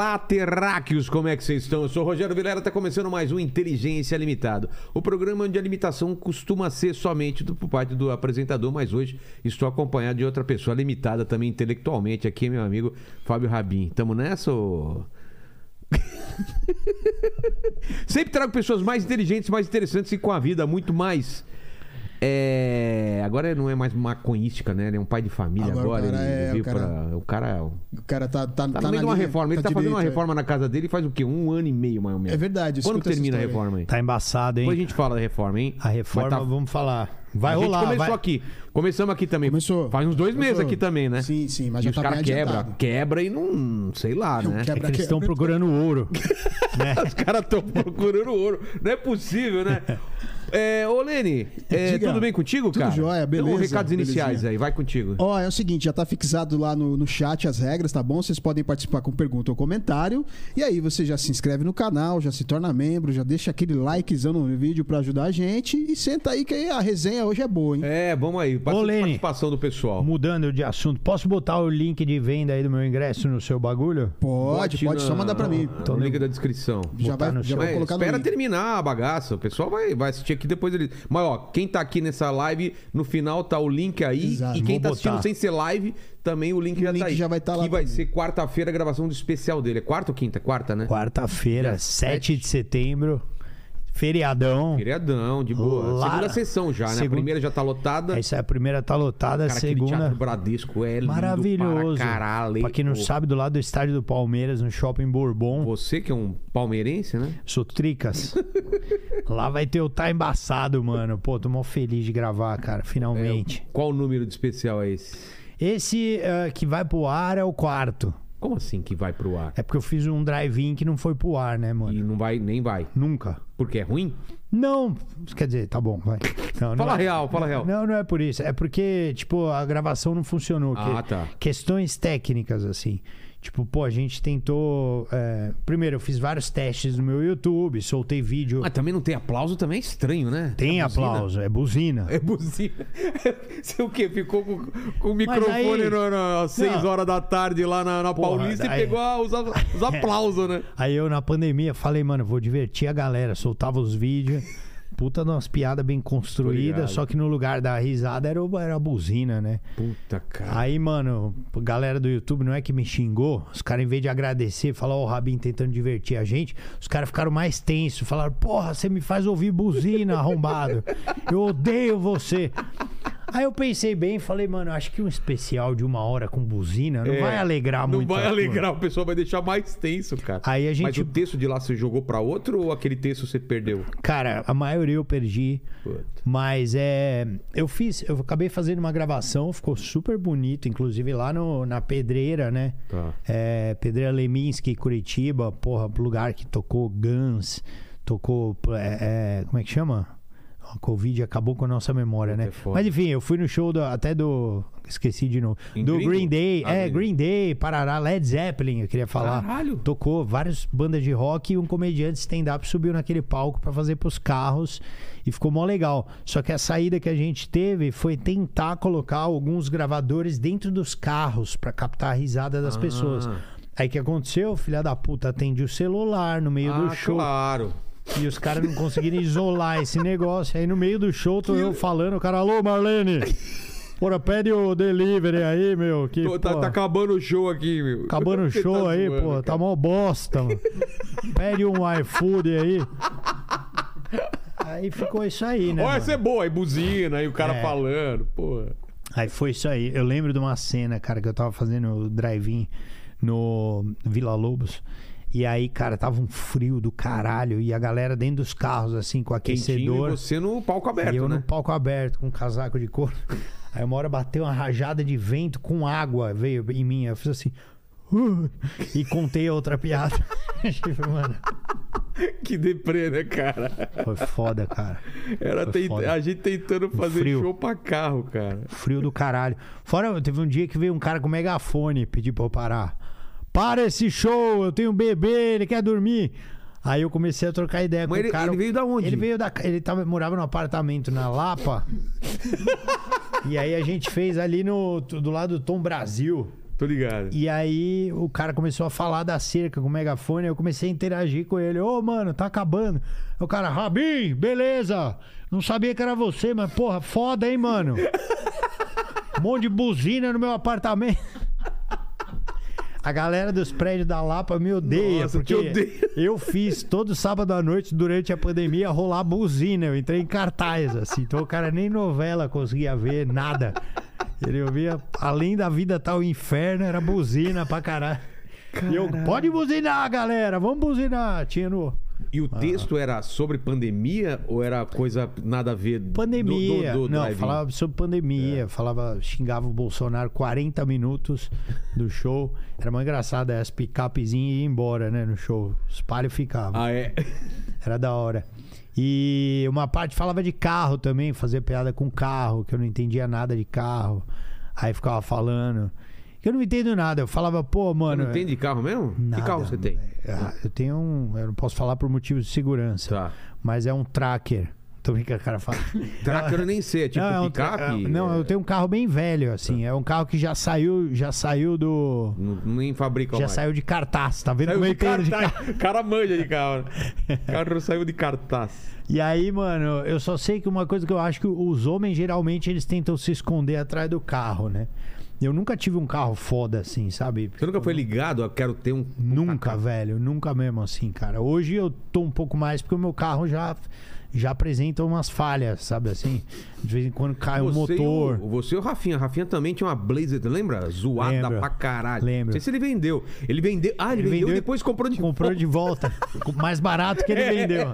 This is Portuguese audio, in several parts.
Olá, terráqueos, como é que vocês estão? Eu sou o Rogério Vilera, tá começando mais um Inteligência Limitado. O programa onde a limitação costuma ser somente do, por parte do apresentador, mas hoje estou acompanhado de outra pessoa limitada também intelectualmente, aqui meu amigo Fábio Rabin. Tamo nessa ou... Sempre trago pessoas mais inteligentes, mais interessantes e com a vida muito mais... É... Agora não é mais maconhística, né? Ele é um pai de família Agora agora. o cara ele é- veio o cara- pra- O cara é... O cara tá, tá, Tá tá na uma reforma. Ele tá, fazendo uma direito, é. reforma na casa dele faz o quê? Um ano e meio, mais ou menos. É verdade, Quando termina a reforma aí? Tá embaçado, hein? Depois a gente fala da reforma, hein? A reforma, tá- vamos falar. Vai a gente rolar, começou vai. aqui. Começamos aqui também. Começou. Faz uns dois Começou. meses aqui também, né? Sim, sim, mas e já os tá caras quebra, quebra e não... Sei lá, né? quebra. É que eles estão procurando ouro. né? Os caras estão procurando ouro. Não é possível, né? É, ô, Lene, é, Diga. tudo bem contigo, Tudo cara? jóia, Então, beleza, recados iniciais belezinha. aí, vai contigo. Ó, é o seguinte, já tá fixado lá no, no chat as regras, tá bom? Vocês podem participar com pergunta ou comentário. E aí você já se inscreve no canal, já se torna membro, já deixa aquele likezão no vídeo pra ajudar a gente. E senta aí que aí a resenha hoje é boa, hein? É, vamos aí. Bastante Lene. participação do pessoal. Mudando de assunto, posso botar o link de venda aí do meu ingresso no seu bagulho? Pode, Bote pode, só mandar pra mim. No link da descrição. Já botar vai, no já seu- vai colocar no espera link. terminar a bagaça. O pessoal vai, vai assistir aqui depois ele. Mas ó, quem tá aqui nessa live, no final tá o link aí. Exato. E quem Vou tá assistindo botar. sem ser live, também o link O já link tá aí. já vai tá lá Que vai também. ser quarta-feira a gravação do especial dele. É quarta ou quinta? Quarta, né? Quarta-feira, Dia 7 de setembro, feriadão. Feriadão, de boa. Lara. Segunda sessão já, né? A Segunda- primeira já tá lotada. Essa é a primeira tá lotada, a Cara, aquele segunda Teatro Bradesco é lindo maravilhoso. para caralho. Pra quem não Pô, sabe, do lado do estádio do Palmeiras, no Shopping Bourbon, Você que é um palmeirense, né? sou tricas. Lá vai ter o Tá Embaçado, mano. Pô, tô mó feliz de gravar, cara, finalmente. É, qual o número de especial é esse? Esse eh, que vai pro ar é o quarto. Como assim que vai pro ar? É porque eu fiz um drive-in que não foi pro ar, né, mano? E não vai, nem vai. Nunca. Porque é ruim? Não, quer dizer, tá bom, vai. Não, não Fala é- real, fala real. Não, não é por isso. É porque, tipo, a gravação não funcionou. Ah, que- tá. Questões técnicas, assim. Tipo, pô, a gente tentou. é, Primeiro, eu fiz vários testes no meu YouTube, soltei vídeo. Mas também não tem aplauso, também é estranho, né? Tem É aplauso, é buzina. É buzina. Você o quê? Ficou com, com o microfone aí- no- no- às 6 Não. horas da tarde lá na, na Porra, Paulista daí- e pegou a- os, os aplausos, né? Aí eu, na pandemia, falei, mano, vou divertir a galera. Soltava os vídeos. Puta de umas piadas bem construídas, só que no lugar da risada era, era a buzina, né? Puta, cara. Aí, mano, galera do YouTube não é que me xingou. Os caras, em vez de agradecer, falar, ó, o Rabin tentando divertir a gente, os caras ficaram mais tensos. Falaram, porra, você me faz ouvir buzina, arrombado. Eu odeio você. Aí eu pensei bem e falei, mano, acho que um especial de uma hora com buzina não É, vai alegrar Não muito. vai a turma. alegrar, o pessoal vai deixar mais tenso, cara. Aí a Mas gente. o texto de lá você jogou pra outro ou aquele texto você perdeu? Cara, a maioria eu perdi. Puta. Mas é. Eu fiz, eu acabei fazendo uma gravação, ficou super bonito, inclusive lá no, na pedreira, né? Tá. É, Pedreira Leminski, Curitiba, porra, lugar que tocou Guns, tocou. é, é, como é que chama? A Covid acabou com a nossa memória, né? Mas enfim, eu fui no show do- até do. Esqueci de novo. Em do gringo? Green Day. Ah, é, Green Green Day, Parará, Led Zeppelin, eu queria falar. Caralho. Tocou várias bandas de rock e um comediante stand-up subiu naquele palco pra fazer pros carros e ficou mó legal. Só que a saída que a gente teve foi tentar colocar alguns gravadores dentro dos carros pra captar a risada das Ah. pessoas. Aí o que aconteceu? Filha da puta atende o celular no meio Ah, do show. claro. E os caras não conseguiram isolar esse negócio. Aí no meio do show tô eu falando, o cara, alô Marlene, porra, pede o delivery aí, meu. Que, Tô- tá, pô, tá acabando o show aqui, meu. Acabando o show tá aí, zoando, pô, cara. tá mó bosta, mano. Pede um iFood aí. Aí ficou isso aí, né? Ó, mano? essa é boa, aí buzina, aí o cara É. falando, pô. Aí foi isso aí. Eu lembro de uma cena, cara, que eu tava fazendo o drive-in no Vila Lobos. E aí, cara, tava um frio do caralho. E a galera dentro dos carros, assim, com Quentinho e aquecedor. você no palco aberto, e eu né? no palco aberto, com um casaco de couro. Aí uma hora bateu uma rajada de vento com água, veio em mim. Eu fiz assim. "Uh", e contei a outra piada. Tipo, Mano, Que deprê, né, cara? foi foda, cara. Era tent- foda. a gente tentando fazer frio. show pra carro, cara. Frio do caralho. Fora, teve um dia que veio um cara com megafone pedir pra eu parar. Para esse show, eu tenho um bebê, ele quer dormir. Aí eu comecei a trocar ideia Mas com ele, o cara. ele veio da onde? Ele veio da. Ele tava, morava num apartamento na Lapa. e aí a gente fez ali no, do lado do Tom Brasil. Tô ligado. E aí o cara começou a falar da cerca com o megafone, eu comecei a interagir com ele. Ô, mano, tá acabando. O cara, Rabin, beleza. Não sabia que era você, mas porra, foda, hein, mano. Um monte de buzina no meu apartamento. A galera dos prédios da Lapa me odeia, Nossa, porque odeia. eu fiz todo sábado à noite durante a pandemia rolar buzina. Eu entrei em cartaz, assim. Então o cara nem novela conseguia ver, nada. Ele ouvia, além da vida tá o inferno, era buzina pra caralho. E eu, pode buzinar, galera, vamos buzinar. Tinha no. E o texto era sobre pandemia ou era coisa nada a ver Pandemia. do, do, do não, falava sobre pandemia. Falava, xingava o Bolsonaro 40 minutos do show. Era muito engraçado, as picapezinhas iam embora, né, no show. Os palhos ficavam. Ah, é? Era da hora. E uma parte falava de carro também, fazia piada com carro, que eu não entendia nada de carro. Aí ficava falando. Que eu não entendo nada. Eu falava, pô, Você mano. não tem de carro mesmo? Nada. Que carro você tem? Ah, Eu tenho um. Eu não posso falar por motivos de segurança. Tá. Mas é um tracker. Tô brincando, o cara fala. Tracker eu nem sei, é tipo Não, é um picape? é- Não, eu tenho um carro bem velho, assim. É um carro que já saiu, já saiu do. Não, nem fabrica Já mais. saiu de cartaz, tá vendo Saiu como de de cartaz. carro? O cara manja de carro. né? O carro saiu de cartaz. E aí, mano, eu só sei que uma coisa que eu acho que os homens geralmente eles tentam se esconder atrás do carro, né? Eu nunca tive um carro foda assim, sabe? Você nunca foi ligado a quero ter um. Nunca, velho, nunca mesmo assim, cara. Hoje eu tô um pouco mais porque o meu carro já já apresenta umas falhas, sabe assim? De vez em quando cai um e motor. o- você e o Rafinha. Rafinha também tinha uma Blazer, lembra? Zoada Lembro. pra caralho. Lembro. Não sei se ele vendeu. Ele vendeu. Ah, ele, Ele vendeu, vendeu e depois comprou de Comprou de volta. mais barato que ele vendeu.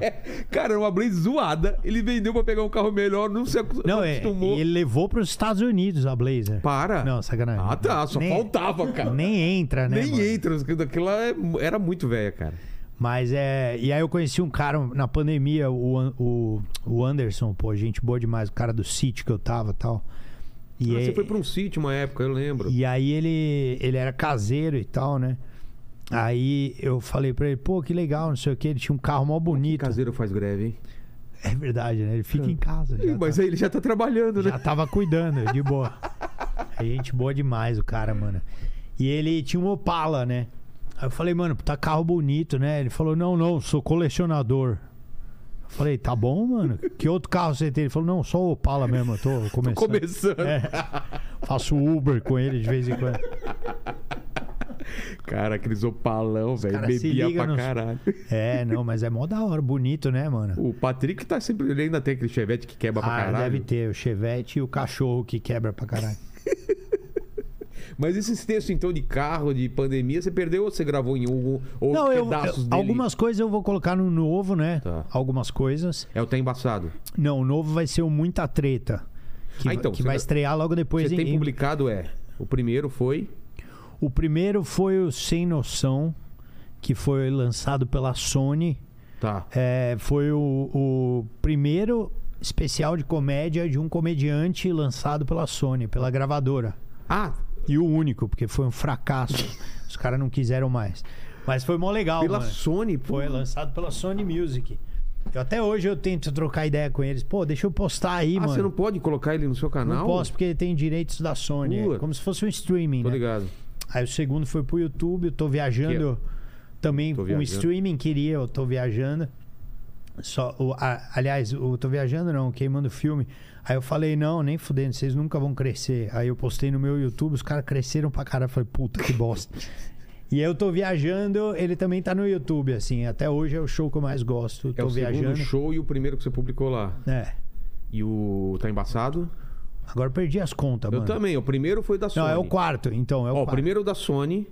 Cara, era uma Blazer zoada. Ele vendeu pra pegar um carro melhor, não se acos- Não, é, acostumou. ele levou para os Estados Unidos a Blazer. Para. Não, sacanagem. Ah, tá. Só Nem- faltava, cara. Nem entra, né? Nem mano? entra. Aquilo é- era muito velha, cara. Mas é. E aí eu conheci um cara na pandemia, o, o, o Anderson, pô, gente boa demais, o cara do sítio que eu tava e tal. E, Ah, aí- Você foi pra um sítio uma época, eu lembro. e aí ele, ele era caseiro e tal, né? Aí eu falei pra ele, pô, que legal, não sei o que. Ele tinha um carro mó bonito. Caseiro faz greve, hein? É verdade, né? Ele fica em casa. Ih, mas tá- aí ele já tá trabalhando, né? já tava cuidando, de boa. É gente boa demais o cara, mano. E ele tinha um Opala, né? Aí eu falei, mano, tá carro bonito, né? Ele falou, não, não, sou colecionador. Eu falei, tá bom, mano. Que outro carro você tem? Ele falou, não, só o Opala mesmo, eu tô começando. Começando. É. Faço Uber com ele de vez em quando. Cara, aqueles opalão, velho. Bebia pra nos- caralho. É, não, mas é mó da hora, bonito, né, mano? O Patrick tá sempre. Ele ainda tem aquele chevette que quebra pra Ah, caralho. deve ter o Chevette e o cachorro que quebra pra caralho. Mas esses textos, então, de carro, de pandemia, você perdeu ou você gravou em um ou Não, eu, pedaços eu- dele? algumas coisas eu vou colocar no novo, né? Tá. Algumas coisas. É o Tá Embaçado. Não, o novo vai ser o Muita Treta. Que, Ah, então, que vai vai- estrear logo depois. Você em- tem em- publicado, é. O primeiro foi. O primeiro foi o Sem Noção, que foi lançado pela Sony. Tá. É, foi o, o primeiro especial de comédia de um comediante lançado pela Sony, pela gravadora. Ah, E o único, porque foi um fracasso. Os caras não quiseram mais. Mas foi mó legal, pela mano. Sony, pô. Foi lançado pela Sony Music. Eu, até hoje eu tento trocar ideia com eles. Pô, deixa eu postar aí, Ah, mano. você não pode colocar ele no seu canal? Não posso porque tem direitos da Sony. É como se fosse um streaming, Tô né? ligado. Aí o segundo foi pro YouTube. Eu tô viajando também Tô viajando. streaming. Queria, eu tô viajando. Só, o, a- aliás, eu tô viajando não, queimando filme. Aí eu falei, não, nem fudendo, vocês nunca vão crescer. Aí eu postei no meu YouTube, os caras cresceram pra caralho. Eu falei, puta que bosta. e eu tô viajando, ele também tá no YouTube, assim. Até hoje é o show que eu mais gosto. É tô o segundo viajando. show e o primeiro que você publicou lá. É. E o Tá Embaçado? Agora eu perdi as contas, Eu mano. também. O primeiro foi da Sony. Não, é o quarto, então. É o Ó, o quarto. primeiro da Sony.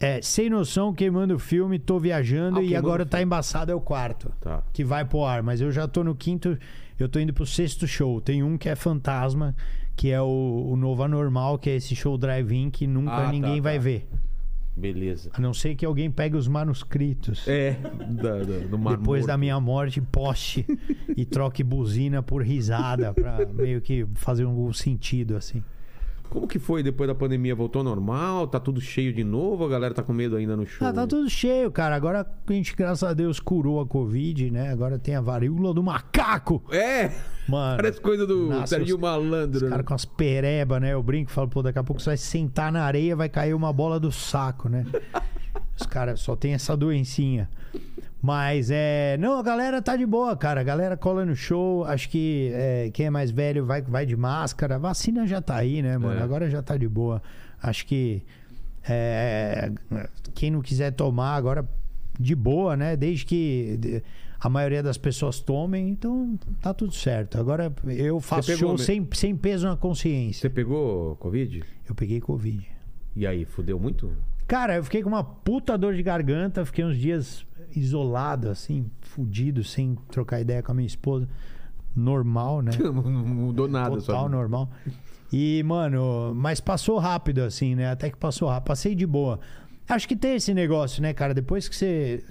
É, sem noção, queimando o filme, tô viajando Ah, e agora o tá embaçado é o quarto. Tá. Que vai pro ar, mas eu já tô no quinto, eu tô indo pro sexto show. Tem um que é fantasma, que é o, o novo anormal, que é esse show drive-in que nunca Ah, tá, ninguém vai tá. ver. Beleza. A não ser que alguém pegue os manuscritos. É, da, da, do Mar Depois da Morto. minha morte, poste e troque buzina por risada pra meio que fazer algum sentido assim. Como que foi depois da pandemia? Voltou normal? Tá tudo cheio de novo? A galera tá com medo ainda no show? Ah, tá tudo cheio, cara. Agora a gente, graças a Deus, curou a Covid, né? Agora tem a varíola do macaco. É! Mano. Parece coisa do os- Malandro. Os né? caras com as pereba, né? Eu brinco e falo, pô, daqui a pouco você vai sentar na areia, vai cair uma bola do saco, né? Os caras só tem essa doencinha. Mas é. Não, a galera tá de boa, cara. A galera cola no show. Acho que é, quem é mais velho vai, vai de máscara. A vacina já tá aí, né, mano? É. Agora já tá de boa. Acho que. é, quem não quiser tomar agora de boa, né? Desde que a maioria das pessoas tomem, então tá tudo certo. Agora eu faço show mesmo? sem, sem peso na consciência. Você pegou Covid? Eu peguei Covid. E aí, fudeu muito? Cara, eu fiquei com uma puta dor de garganta, fiquei uns dias isolado, assim, fudido, sem trocar ideia com a minha esposa. Normal, né? Não mudou nada. Total só... normal. E, mano, mas passou rápido, assim, né? Até que passou rápido. Passei de boa. Acho que tem esse negócio, né, cara? Depois que você.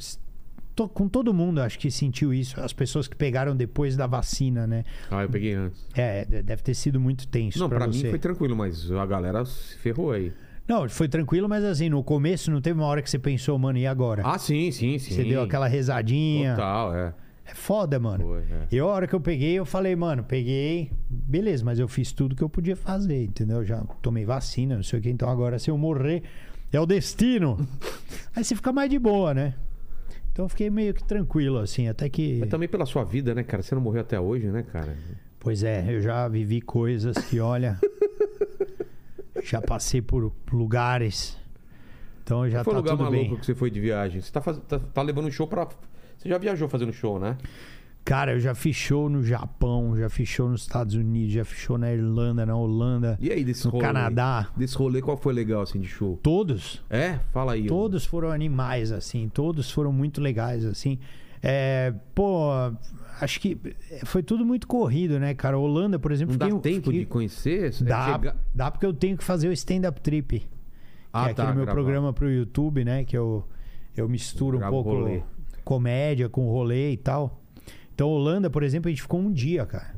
tô- com todo mundo, acho que sentiu isso. As pessoas que pegaram depois da vacina, né? Ah, eu peguei antes. É, de- deve ter sido muito tenso Não, pra, pra mim você. foi tranquilo, mas a galera se ferrou aí. Não, foi tranquilo, mas assim, no começo não teve uma hora que você pensou, mano, e agora? Ah, sim, sim, sim. você deu aquela rezadinha. Total, é. É foda, mano. Foi, é. E a hora que eu peguei, eu falei, mano, peguei, beleza, mas eu fiz tudo que eu podia fazer, entendeu? Já tomei vacina, não sei o que, então agora se eu morrer, é o destino. Aí você fica mais de boa, né? Então eu fiquei meio que tranquilo, assim, até que. Mas também pela sua vida, né, cara? Você não morreu até hoje, né, cara? Pois é, eu já vivi coisas que, olha. Já passei por lugares. Então já Qual foi tá lugar tudo maluco bem. que você foi de viagem? Você tá, faz... tá, tá levando um show pra. Você já viajou fazendo show, né? Cara, eu já fiz show no Japão, já fiz show nos Estados Unidos, já fiz show na Irlanda, na Holanda, E aí, desse no rolê? Canadá. Desse rolê, qual foi legal, assim, de show? Todos. É? Fala aí. Todos foram animais, assim. Todos foram muito legais, assim. É, pô, acho que foi tudo muito corrido, né, cara? Holanda, por exemplo... Não dá fiquei- tempo fiquei- de conhecer? É Dá, chegar- dá porque eu tenho que fazer o stand-up trip. Que Ah, é tá, aquele meu gravar. programa pro YouTube, né? Que eu, eu misturo um Grava o pouco rolê. comédia com rolê e tal. Então, Holanda, por exemplo, a gente ficou um dia, cara.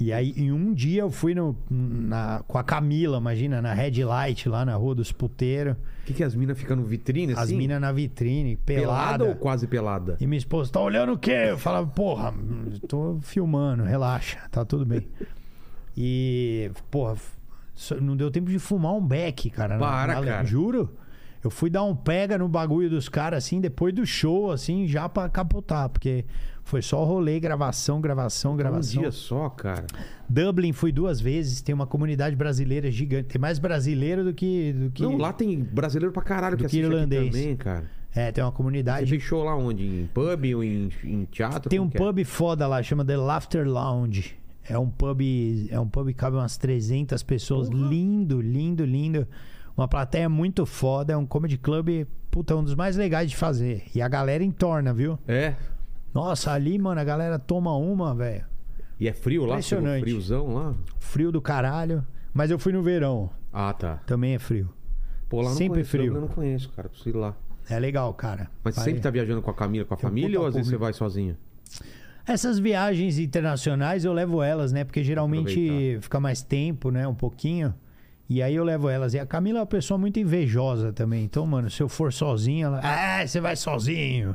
E aí, em um dia, eu fui no, na, com a Camila, imagina, na Red Light, lá na Rua dos Puteiros. O que, que as minas ficam no vitrine, assim? As minas na vitrine, pelada pelada. ou quase pelada? E minha esposa, tá olhando o quê? Eu falava, porra, tô filmando, relaxa, tá tudo bem. E, porra, não deu tempo de fumar um beck, cara. na- Para, na- cara. Juro. Eu fui dar um pega no bagulho dos caras, assim, depois do show, assim, já pra capotar, porque foi só rolê, gravação, gravação, Um gravação. dia só, cara. Dublin fui duas vezes, tem uma comunidade brasileira gigante, tem mais brasileiro do que... Do que Não, lá tem brasileiro pra caralho Do que que irlandês. também, cara. É, tem uma Você comunidade fez show lá onde? Em pub ou em, em teatro? Tem um é? pub foda lá, chama The Laughter Lounge. É um pub, é um pub que cabe umas 300 pessoas. Lindo, lindo, lindo. Uma plateia muito foda. É um comedy club, puta, um dos mais legais de fazer. E a galera entorna, viu? É. Nossa, ali, mano, a galera toma uma, velho. E é frio lá? Impressionante. Friozão lá? Frio do caralho. Mas eu fui no verão. Ah, tá. Também é frio. Pô, lá eu não Sempre conheço, frio. Eu não conheço, cara. Preciso ir lá. É legal, cara. Mas Vai- sempre tá viajando com a Camila, com a um família ou às vezes você vai sozinho? Essas viagens internacionais eu levo elas, né? Porque geralmente Aproveitar. fica mais tempo, né? Um pouquinho. E aí eu levo elas. E a Camila é uma pessoa muito invejosa também. Então, mano, se eu for sozinho, ela. Ah, você vai sozinho.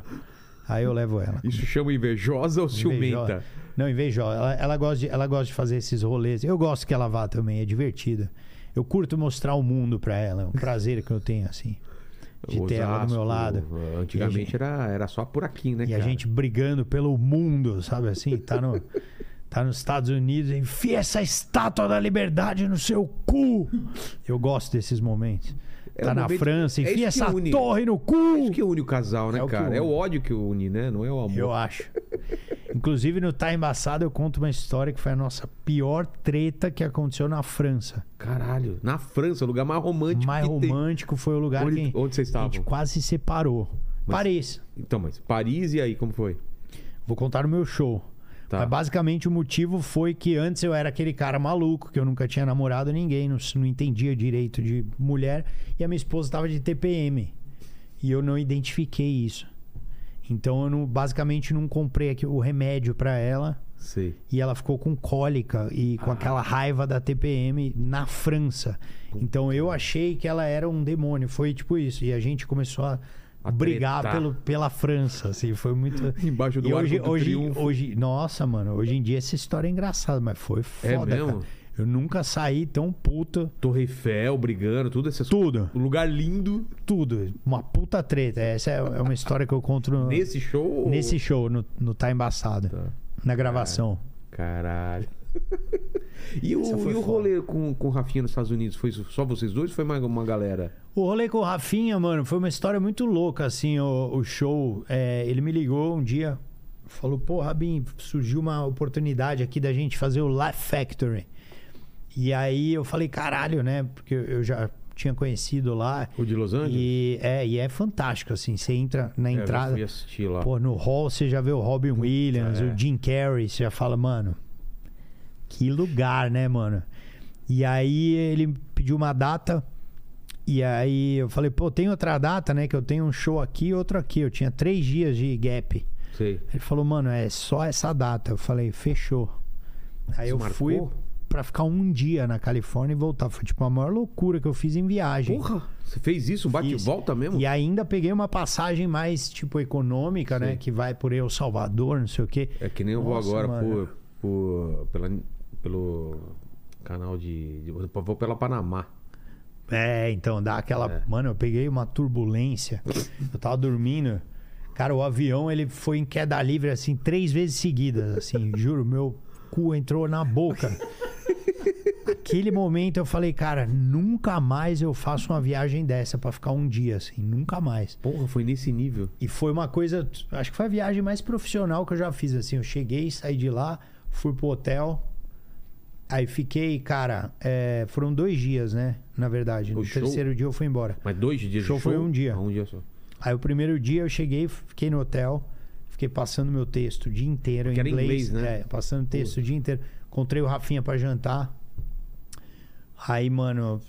Aí eu levo ela. Isso chama invejosa ou ciumenta? Invejosa. Não, invejosa. Ela, ela, gosta de, ela gosta de fazer esses rolês. Eu gosto que ela vá também, é divertido. Eu curto mostrar o mundo pra ela. É um prazer que eu tenho, assim. De ter ela do meu Osasco, lado. Antigamente gente- era, era só por aqui, né, E cara? a gente brigando pelo mundo, sabe assim? Tá, no, tá nos Estados Unidos, enfia essa estátua da liberdade no seu cu. Eu gosto desses momentos. É tá o na momento- França, é enfia que essa une. torre no É cu. isso que une o casal, né, É o cara? É o ódio que une, né? Não é o amor. Eu acho. Inclusive, no Tá Embaçado, eu conto uma história que foi a nossa pior treta que aconteceu na França. Caralho. Na França, o lugar mais romântico mais que tem. romântico foi o lugar Onde- que onde vocês a gente estavam? quase se separou. Mas- Paris. Então, mas Paris e aí, como foi? Vou contar no meu show. Tá. Mas basicamente o motivo foi que antes eu era aquele cara maluco, que eu nunca tinha namorado ninguém, não, não entendia direito de mulher, e a minha esposa estava de TPM. E eu não identifiquei isso. Então eu não- basicamente não comprei aqui o remédio pra ela. Sei. E ela ficou com cólica e com aquela raiva da TPM na França. Então eu achei que ela era um demônio. Foi tipo isso. E a gente começou a, A brigar pelo, pela França. Assim, foi muito. Embaixo do e hoje, do hoje, Triunfo. hoje, nossa, mano, hoje em dia essa história é engraçada, mas foi foda, É mesmo? cara. Eu nunca saí tão puta. Torre Eiffel, brigando, tudo essas Tudo, Um lugar lindo tudo. Uma puta treta. Essa é, é uma história que eu conto no- nesse show. nesse show, no, no Tá Embaçado, Tá. na gravação. Caralho. E o, e o rolê com, com o Rafinha nos Estados Unidos? Foi só vocês dois ou foi mais uma galera? O rolê com o Rafinha, mano, foi uma história muito louca, assim, o, o show. É, ele me ligou um dia, falou, pô, Rabin, surgiu uma oportunidade aqui da gente fazer o Life Factory. E aí eu falei, caralho, né? Porque eu já tinha conhecido lá. O de Los Angeles? E é, e é fantástico, assim, você entra na É, eu entrada. fui assistir lá. Pô, no hall você já vê o Robin Williams, é. o Jim Carrey, você já fala, mano, que lugar, né, mano? E aí ele pediu uma data, e aí eu falei, pô, tem outra data, né? Que eu tenho um show aqui e outro aqui. Eu tinha três dias de gap. Sei. Ele falou, mano, é só essa data. Eu falei, fechou. Aí Você eu marcou? fui pra ficar um dia na Califórnia e voltar. Foi tipo a maior loucura que eu fiz em viagem. Porra, você fez isso? Um bate e volta mesmo? E ainda peguei uma passagem mais, tipo, econômica, né? Sim. Que vai por El Salvador, não sei o quê. É que nem eu vou Nossa, agora mano. por, por- pela, pelo canal de, de. Vou pela Panamá. É, então dá aquela. É. Mano, eu peguei uma turbulência. Eu tava dormindo. Cara, o avião ele foi em queda livre assim três vezes seguidas, assim, juro, meu cu entrou na boca. Aquele momento eu falei, cara, nunca mais eu faço uma viagem dessa pra ficar um dia assim, nunca mais. Porra, foi nesse nível. E foi uma coisa, acho que foi a viagem mais profissional que eu já fiz assim. Eu cheguei, saí de lá, fui pro hotel. Aí fiquei, cara, é, foram dois dias, né? Na verdade. No O show? terceiro dia eu fui embora. Mas dois dias de Show show? foi um dia. Ah, um dia só. Aí o primeiro dia eu cheguei, fiquei no hotel, fiquei passando meu texto o dia inteiro em Que era em inglês. inglês, né? É, passando texto o dia inteiro. Encontrei o Rafinha pra jantar. Aí, mano,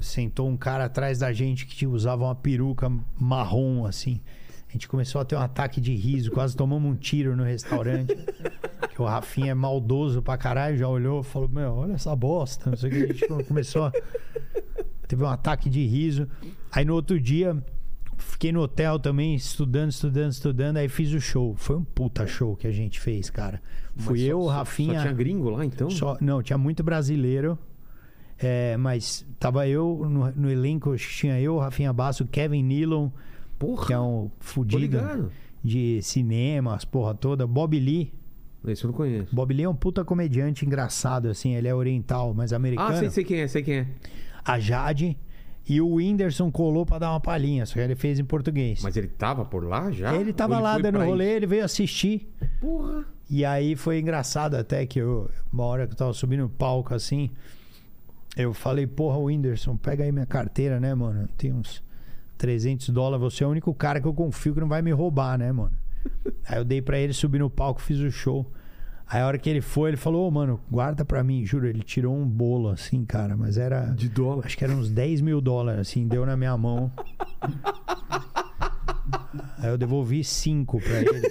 sentou um cara atrás da gente que usava uma peruca marrom, assim. A gente começou a ter um ataque de riso, quase tomamos um tiro no restaurante. que o Rafinha é maldoso pra caralho, já olhou e falou: Meu, olha essa bosta. Não sei o que. A gente começou a. Teve um ataque de riso. Aí no outro dia, fiquei no hotel também, estudando, estudando, estudando. Aí fiz o show. Foi um puta show que a gente fez, cara. Fui Mas só- eu, o Rafinha. Só tinha gringo lá então? Só- não, tinha muito brasileiro. É, mas tava eu no, no elenco, tinha eu, Rafinha Basso, Kevin Nealon, Porra, que é um fudido de cinema, as porra toda. Bob Lee. Esse eu não conheço. Bob Lee é um puta comediante engraçado, assim. Ele é oriental, mas americano. Ah, sei, sei quem é, sei quem é. A Jade. E o Whindersson colou pra dar uma palhinha, só que ele fez em português. Mas ele tava por lá já? ele tava Ou lá dando rolê, isso? ele veio assistir. Porra. E aí foi engraçado até que eu, uma hora que eu tava subindo o palco assim, eu falei, porra, Whindersson, pega aí minha carteira, né, mano? Tem uns 300 dólares, você é o único cara que eu confio que não vai me roubar, né, mano? aí eu dei pra ele, subi no palco, fiz o show. Aí a hora que ele foi, ele falou, ô, mano, guarda pra mim, juro, ele tirou um bolo assim, cara, mas era... De dólar. Acho que era uns 10 mil dólares, assim, deu na minha mão. Aí eu devolvi 5 pra ele.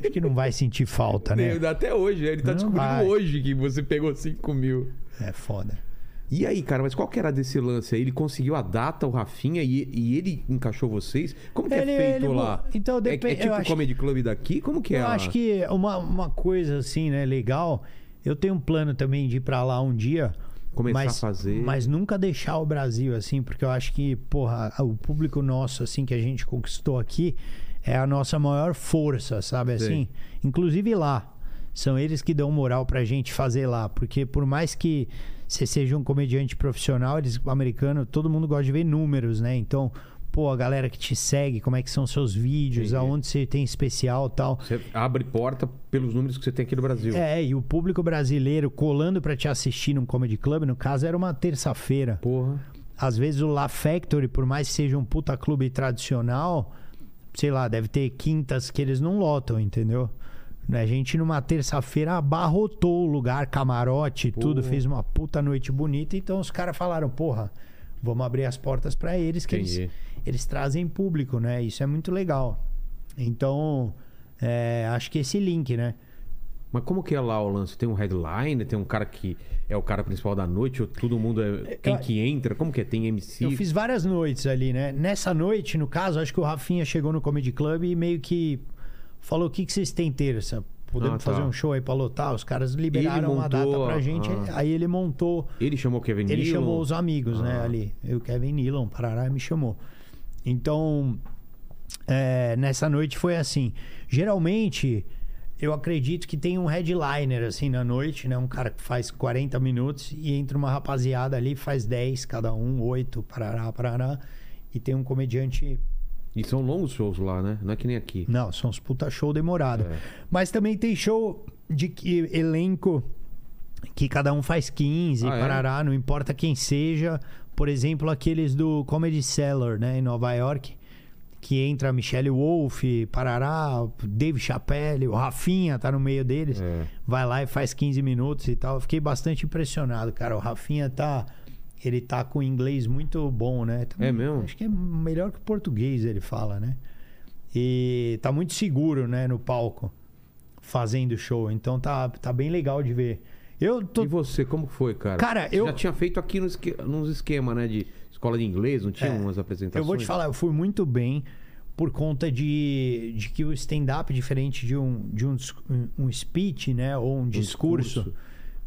Acho que não vai sentir falta, né? Até hoje, né? ele tá Não descobrindo vai. hoje que você pegou 5 mil. É foda. E aí, cara, mas qual que era desse lance aí? Ele conseguiu a data, o Rafinha, e, e ele encaixou vocês? Como que Ele- é feito ele- lá? então, É- depende- É, tipo eu o Comedy Club daqui? Como que é eu acho que uma, uma coisa assim, né, legal. Eu tenho um plano também de ir pra lá um dia. Começar mas, a fazer. Mas nunca deixar o Brasil, assim, porque eu acho que, porra, o público nosso, assim, que a gente conquistou aqui, é a nossa maior força, sabe assim? Inclusive lá. São eles que dão moral pra gente fazer lá. Porque por mais que você seja um comediante profissional, eles, americano, todo mundo gosta de ver números, né? Então, pô, a galera que te segue, como é que são seus vídeos, aonde você tem especial e tal. Você abre porta pelos números que você tem aqui no Brasil. É, e o público brasileiro colando pra te assistir num comedy club, no caso era uma terça-feira. Porra. Às vezes o La Factory, por mais que seja um puta clube tradicional, sei lá, deve ter quintas que eles não lotam, entendeu? A gente numa terça-feira abarrotou o lugar, camarote, tudo, Porra. fez uma puta noite bonita, então os caras falaram, porra, vamos abrir as portas pra eles que eles, Entendi. eles trazem público, né? Isso é muito legal. Então, é, acho que esse link, né? Mas como que é lá o lance? Tem um headline, tem um cara que é o cara principal da noite, ou todo mundo é quem Eu- que entra? Como que é? Tem MC? Eu fiz várias noites ali, né? Nessa noite, no caso, acho que o Rafinha chegou no Comedy Club e meio que falou: o que, que vocês têm terça? Podemos Ah, tá. fazer um show aí pra lotar? Os caras liberaram uma montou data pra gente. ah. Aí ele montou. Ele chamou o Kevin Ele chamou os amigos, né, Ah. ali. Eu, Kevin Nilon, Parará, me chamou. Então, é, nessa noite foi assim. Geralmente, eu acredito que tem um headliner, assim, na noite, né? Um cara que faz 40 minutos e entra uma rapaziada ali, faz 10 cada um, 8, Parará, Parará. E tem um comediante E são longos shows lá, né? Não é que nem aqui. não, são uns puta show demorado. É. Mas também tem show de que, elenco que cada um faz 15, Ah, é? parará, não importa quem seja. Por exemplo, aqueles do Comedy Cellar, né, em Nova York, que entra Michelle Wolf, parará, Dave Chappelle, o Rafinha tá no meio deles. É. Vai lá e faz 15 minutos e tal. Eu fiquei bastante impressionado, cara. O Rafinha tá ele tá com inglês muito bom, né? Tá- É mesmo? Acho que é melhor que o português, ele fala, né? E tá muito seguro, né, no palco, fazendo show. Então tá, tá bem legal de ver. Eu tô. E você, como foi, cara? Cara, Você eu- já tinha feito aqui nos, nos esquemas, né? De escola de inglês, não tinha É. umas apresentações? Eu vou te falar, eu fui muito bem por conta de, de que o stand-up, diferente de um, de um, um speech, né, ou um discurso, discurso.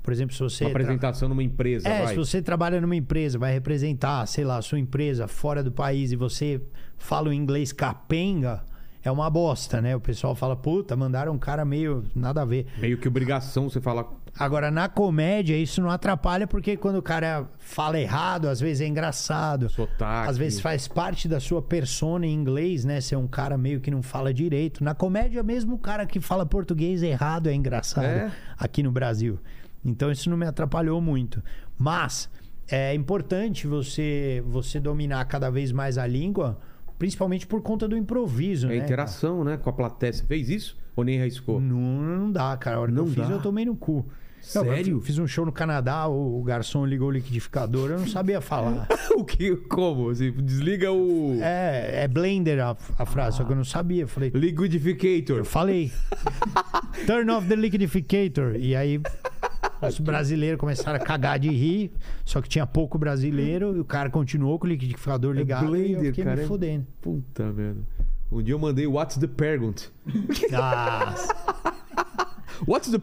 Por exemplo, se você. Uma tra- apresentação numa empresa, É, vai. se você trabalha numa empresa, vai representar, sei lá, a sua empresa fora do país e você fala o inglês capenga, é uma bosta, né? O pessoal fala, puta, mandaram um cara meio nada a ver. Meio que obrigação você falar... Agora, na comédia, isso não atrapalha, porque quando o cara fala errado, às vezes é engraçado. Sotaque. Às vezes faz parte da sua persona em inglês, né? Ser um cara meio que não fala direito. Na comédia, mesmo o cara que fala português errado é engraçado É? aqui no Brasil. Então isso não me atrapalhou muito. Mas é importante você, você dominar cada vez mais a língua, principalmente por conta do improviso, É né? interação, né? Com a plateia. Você fez isso? Ou nem arriscou? Não, não dá, cara. A hora Não que eu fiz, dá? eu tomei no cu. Sério? eu fiz um show no Canadá, o garçom ligou o liquidificador, eu não sabia falar. o que? Como? Assim, desliga o... É, é blender a, a frase, só que eu não sabia. Eu falei, Liquidificator. eu falei, turn off the liquidificator. E aí os brasileiros começaram a cagar de rir, só que tinha pouco brasileiro, e o cara continuou com o liquidificador ligado e eu blender, fiquei cara, me é- fodendo. Puta merda. Um dia eu mandei What's the Pergunt? Ah, What's the...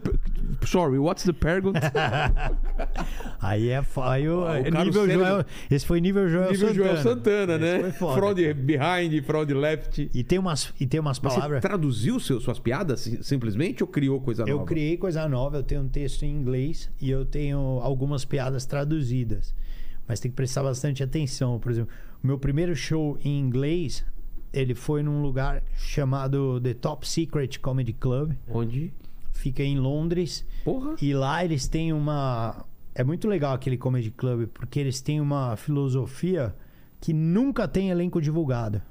Sorry, what's the Pergunt? aí é aí o, Ah, o é nível Joel, esse foi nível Joel Nível Santana. Joel Santana, né? foi foda. Front behind, front left. E tem umas, e tem umas Você palavras. traduziu seu- suas piadas si- simplesmente ou criou coisa Eu nova? criei coisa nova, eu tenho um texto em inglês e eu tenho algumas piadas traduzidas. Mas tem que prestar bastante atenção. Por exemplo, o meu primeiro show em inglês, ele foi num lugar chamado The Top Secret Comedy Club. Onde? Fica em Londres. Porra. E lá eles têm uma. É muito legal aquele comedy club, porque eles têm uma filosofia que nunca tem elenco divulgado.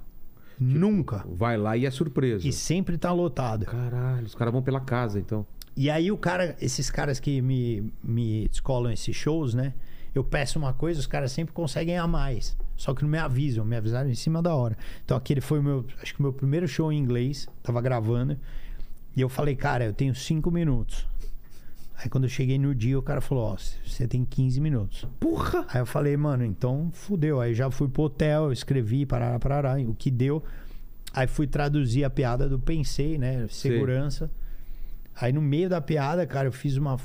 nunca. Vai lá e é surpresa. E sempre tá lotado. Caralho, os caras vão pela casa, então. E aí o cara, esses caras que me, me descolam esses shows, né? Eu peço uma coisa, os caras sempre conseguem a mais. Só que não me avisam, me avisaram em cima da hora. Então aquele foi o meu, acho que o meu primeiro show em inglês, tava gravando. E eu falei, cara, eu tenho cinco minutos. Aí quando eu cheguei no dia, o cara falou, ó, você tem 15 minutos. Porra! Aí eu falei, mano, então fudeu. Aí já fui pro hotel, escrevi, parará, parará, o que deu. Aí fui traduzir a piada do pensei, né? Segurança. Aí no meio da piada, cara, eu fiz uma,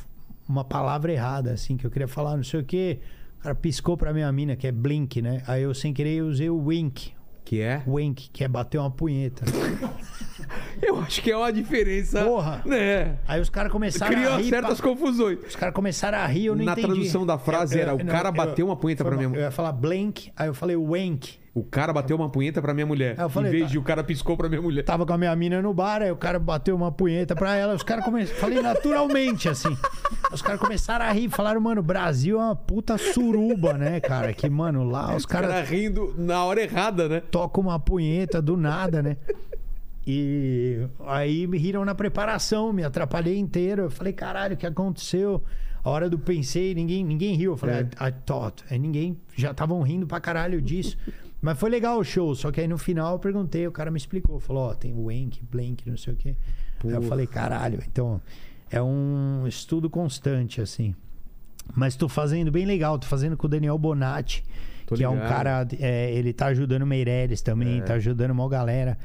uma palavra errada, assim, que eu queria falar, não sei o quê. O cara piscou pra minha mina, que é blink, né? Aí eu sem querer usei o wink. Que é? Wink, que é bater uma punheta. Eu acho que é uma diferença. Porra! Né? Aí os caras começaram a Criou rir. certas pra- confusões. Os caras começaram a rir, eu não Na entendi. tradução da frase era, o cara bateu uma punheta pra minha mu- Eu ia falar blank, aí eu falei wank. O cara bateu uma punheta pra minha mulher. Aí eu falei, em vez tá. de o cara piscou pra minha mulher. Tava com a minha mina no bar, aí o cara bateu uma punheta pra ela. Os caras começaram. Falei naturalmente, assim. Os caras começaram a rir. Falaram, mano, Brasil é uma puta suruba, né, cara? Que, mano, lá os O cara caras rindo na hora errada, né? tocam uma punheta do nada, né? E aí me riram na preparação, me atrapalhei inteiro. Eu falei, caralho, o que aconteceu? A hora do pensei, ninguém, ninguém riu. Eu falei, É. I, I thought. Aí ninguém, já estavam rindo pra caralho disso. Mas foi legal o show, só que aí no final eu perguntei, o cara me explicou, falou, ó, tem o Wank, Blank, não sei o quê. Aí eu falei, caralho, então é um estudo constante, assim. Mas tô fazendo bem legal, tô fazendo com o Daniel Bonatti, Tô que é um cara, é, ele tá ajudando o Meirelles também, É. tá ajudando uma galera.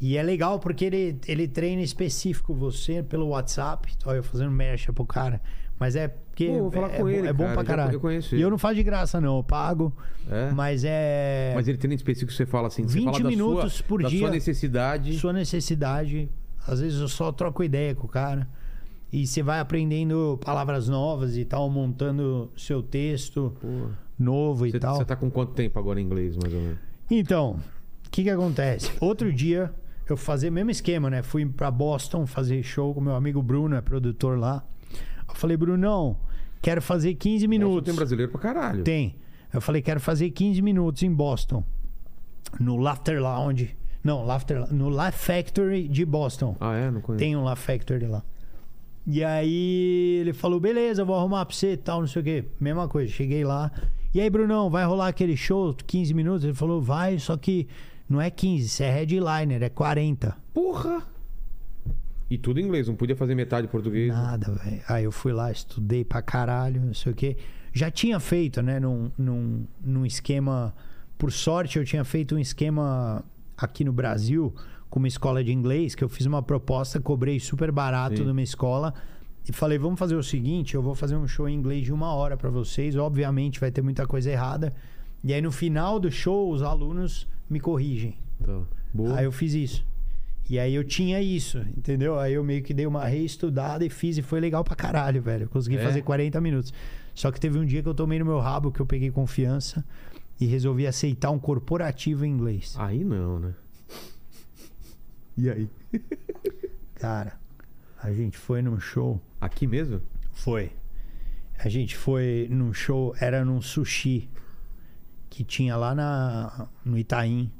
E é legal porque ele, ele treina específico você pelo WhatsApp. Olha, eu fazendo mercha pro cara. Mas é porque Pô, vou falar é, com é, ele, é bom cara, pra caralho. eu conheço e ele. eu não faço de graça, não. Eu pago. É? Mas é. Mas ele tem específico que você fala assim, você 20 fala minutos sua, por dia. sua necessidade. sua necessidade. Às vezes eu só troco ideia com o cara. E você vai aprendendo palavras novas e tal, montando seu texto Pô, novo e Você, tal. você tá com quanto tempo agora em inglês, mais ou menos? Então, o que que acontece? Outro dia, eu fazia o mesmo esquema, né? Fui pra Boston fazer show com meu amigo Bruno, é produtor lá. Falei, Brunão, quero fazer 15 Nossa, minutos. tem brasileiro pra caralho. Tem. Eu falei, quero fazer 15 minutos em Boston. No Laughter Lounge. Não, Laughter, no Laugh Factory de Boston. Ah, é? Não conheço. Tem um Laugh Factory lá. E aí ele falou, beleza, vou arrumar pra você e tal, não sei o quê. Mesma coisa, cheguei lá. E aí, Brunão, vai rolar aquele show, 15 minutos? Ele falou, vai, só que não é 15, você é headliner, é 40. Porra! E tudo em inglês, não podia fazer metade português. Nada, velho. Aí eu fui lá, estudei pra caralho, não sei o quê. Já tinha feito, né, num, num, num esquema. Por sorte, eu tinha feito um esquema aqui no Brasil com uma escola de inglês, que eu fiz uma proposta, cobrei super barato Sim. numa escola. E falei, vamos fazer o seguinte, eu vou fazer um show em inglês de uma hora pra vocês. Obviamente vai ter muita coisa errada. E aí no final do show, os alunos me corrigem. Tá. Boa. Aí eu fiz isso. E aí eu tinha isso, entendeu? Aí eu meio que dei uma reestudada e fiz e foi legal pra caralho, velho. Eu consegui É? fazer 40 minutos. Só que teve um dia que eu tomei no meu rabo, que eu peguei confiança e resolvi aceitar um corporativo em inglês. Aí não, né? E aí? Cara, a gente foi num show. Aqui mesmo? Foi. A gente foi num show, era num sushi que tinha lá na, no Itaim.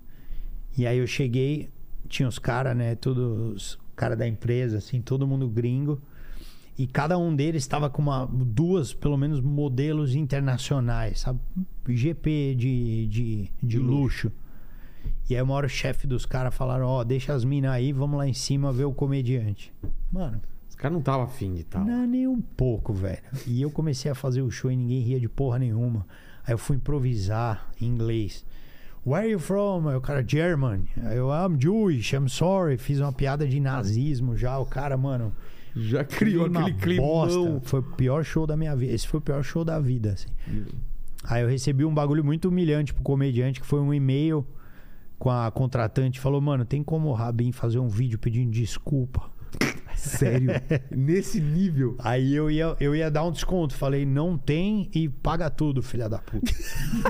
E aí eu cheguei, tinha os caras, né? Todos os caras da empresa, assim, todo mundo gringo. E cada um deles estava com uma, duas, pelo menos, modelos internacionais, sabe? GP de, de, de luxo. E aí uma hora o chefe dos caras falaram, ó, deixa as minas aí, vamos lá em cima ver o comediante. Mano, Os caras não tava afim de tal. não, nem um pouco, velho. E eu comecei a fazer o show e ninguém ria de porra nenhuma. Aí eu fui improvisar em inglês. Where are you from? Aí o cara, German. Aí eu, I'm Jewish, I'm sorry. Fiz uma piada de nazismo já. O cara, mano. Já criou clima aquele bosta. Foi o pior show da minha vida. Esse foi o pior show da vida, assim. Aí eu recebi um bagulho muito humilhante pro comediante, que foi um e-mail com a contratante. Falou, mano, tem como o Rabin fazer um vídeo pedindo desculpa? Sério? Nesse nível. Aí eu ia, eu ia dar um desconto. Falei, não tem e paga tudo, filha da puta.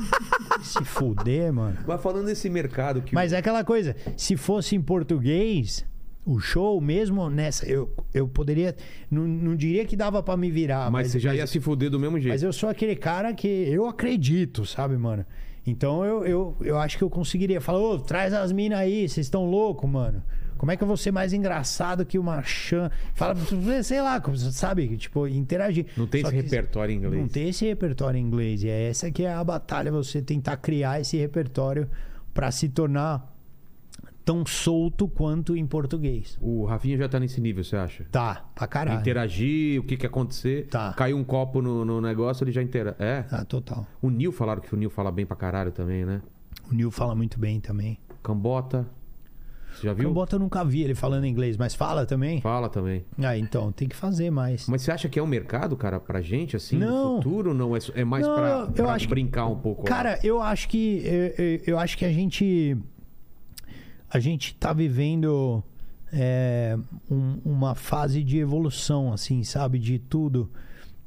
se fuder, mano. Mas falando desse mercado que. Mas é aquela coisa, se fosse em português, o show mesmo nessa, eu, eu poderia. Não, não diria que dava pra me virar. Mas você já mas- ia se fuder do mesmo jeito. Mas eu sou aquele cara que eu acredito, sabe, mano? Então eu, eu, eu acho que eu conseguiria falar, ô, traz as minas aí, vocês estão loucos, mano. Como é que eu vou ser mais engraçado que uma chan? Fala, sei lá, sabe? Tipo, interagir. Não tem Só esse repertório em inglês. Não tem esse repertório em inglês. E é essa que é a batalha, você tentar criar esse repertório pra se tornar tão solto quanto em português. O Rafinha já tá nesse nível, você acha? Tá, pra caralho. Interagir, o que que acontecer. Tá. Caiu um copo no, no negócio, ele já intera. É. Ah, total. O Nil falaram que o Nil fala bem pra caralho também, né? O Nil fala muito bem também. Cambota. Você já viu? Cambota eu nunca vi ele falando inglês, mas fala também. Fala também. Ah, então, tem que fazer mais. Mas você acha que é um mercado, cara, pra gente, assim, Não. no futuro? Não, é, é mais Não, pra, eu- eu pra acho que- brincar um pouco? lá? Cara, eu acho que eu, eu- eu acho que a gente a gente tá vivendo é, um- uma fase de evolução, assim, sabe, de tudo.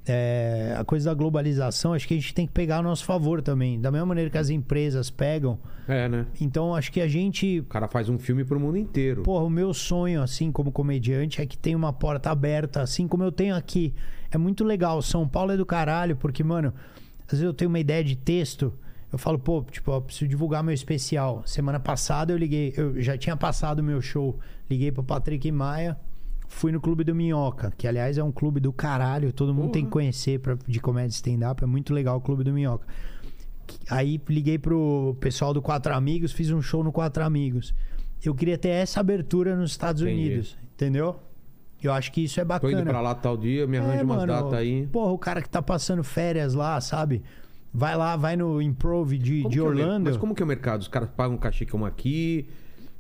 É, a coisa da globalização, acho que a gente tem que pegar a nosso favor também, da mesma maneira que as empresas pegam. É, né? Então, acho que a gente O cara faz um filme pro mundo inteiro. Porra, o meu sonho, assim, como comediante, é que tem uma porta aberta, assim como eu tenho aqui. É muito legal. São Paulo é do caralho, porque, mano, às vezes eu tenho uma ideia de texto, eu falo, pô, tipo, eu preciso divulgar meu especial. Semana passada eu liguei, eu já tinha passado o meu show, liguei pro Patrick Maia, fui no Clube do Minhoca, que aliás é um clube do caralho, todo mundo tem que conhecer pra, de comédia stand-up, é muito legal o Clube do Minhoca. Aí liguei pro pessoal do Quatro Amigos, fiz um show no Quatro Amigos. Eu queria ter essa abertura nos Estados Entendi. Unidos, entendeu? Eu acho que isso é Tô bacana. indo pra lá tal dia, me arranja É, umas datas aí. Porra, o cara que tá passando férias lá, sabe? Vai lá, vai no Improv de, Como de que é Orlando. Mas como que é o mercado? Os caras pagam um cachê como aqui?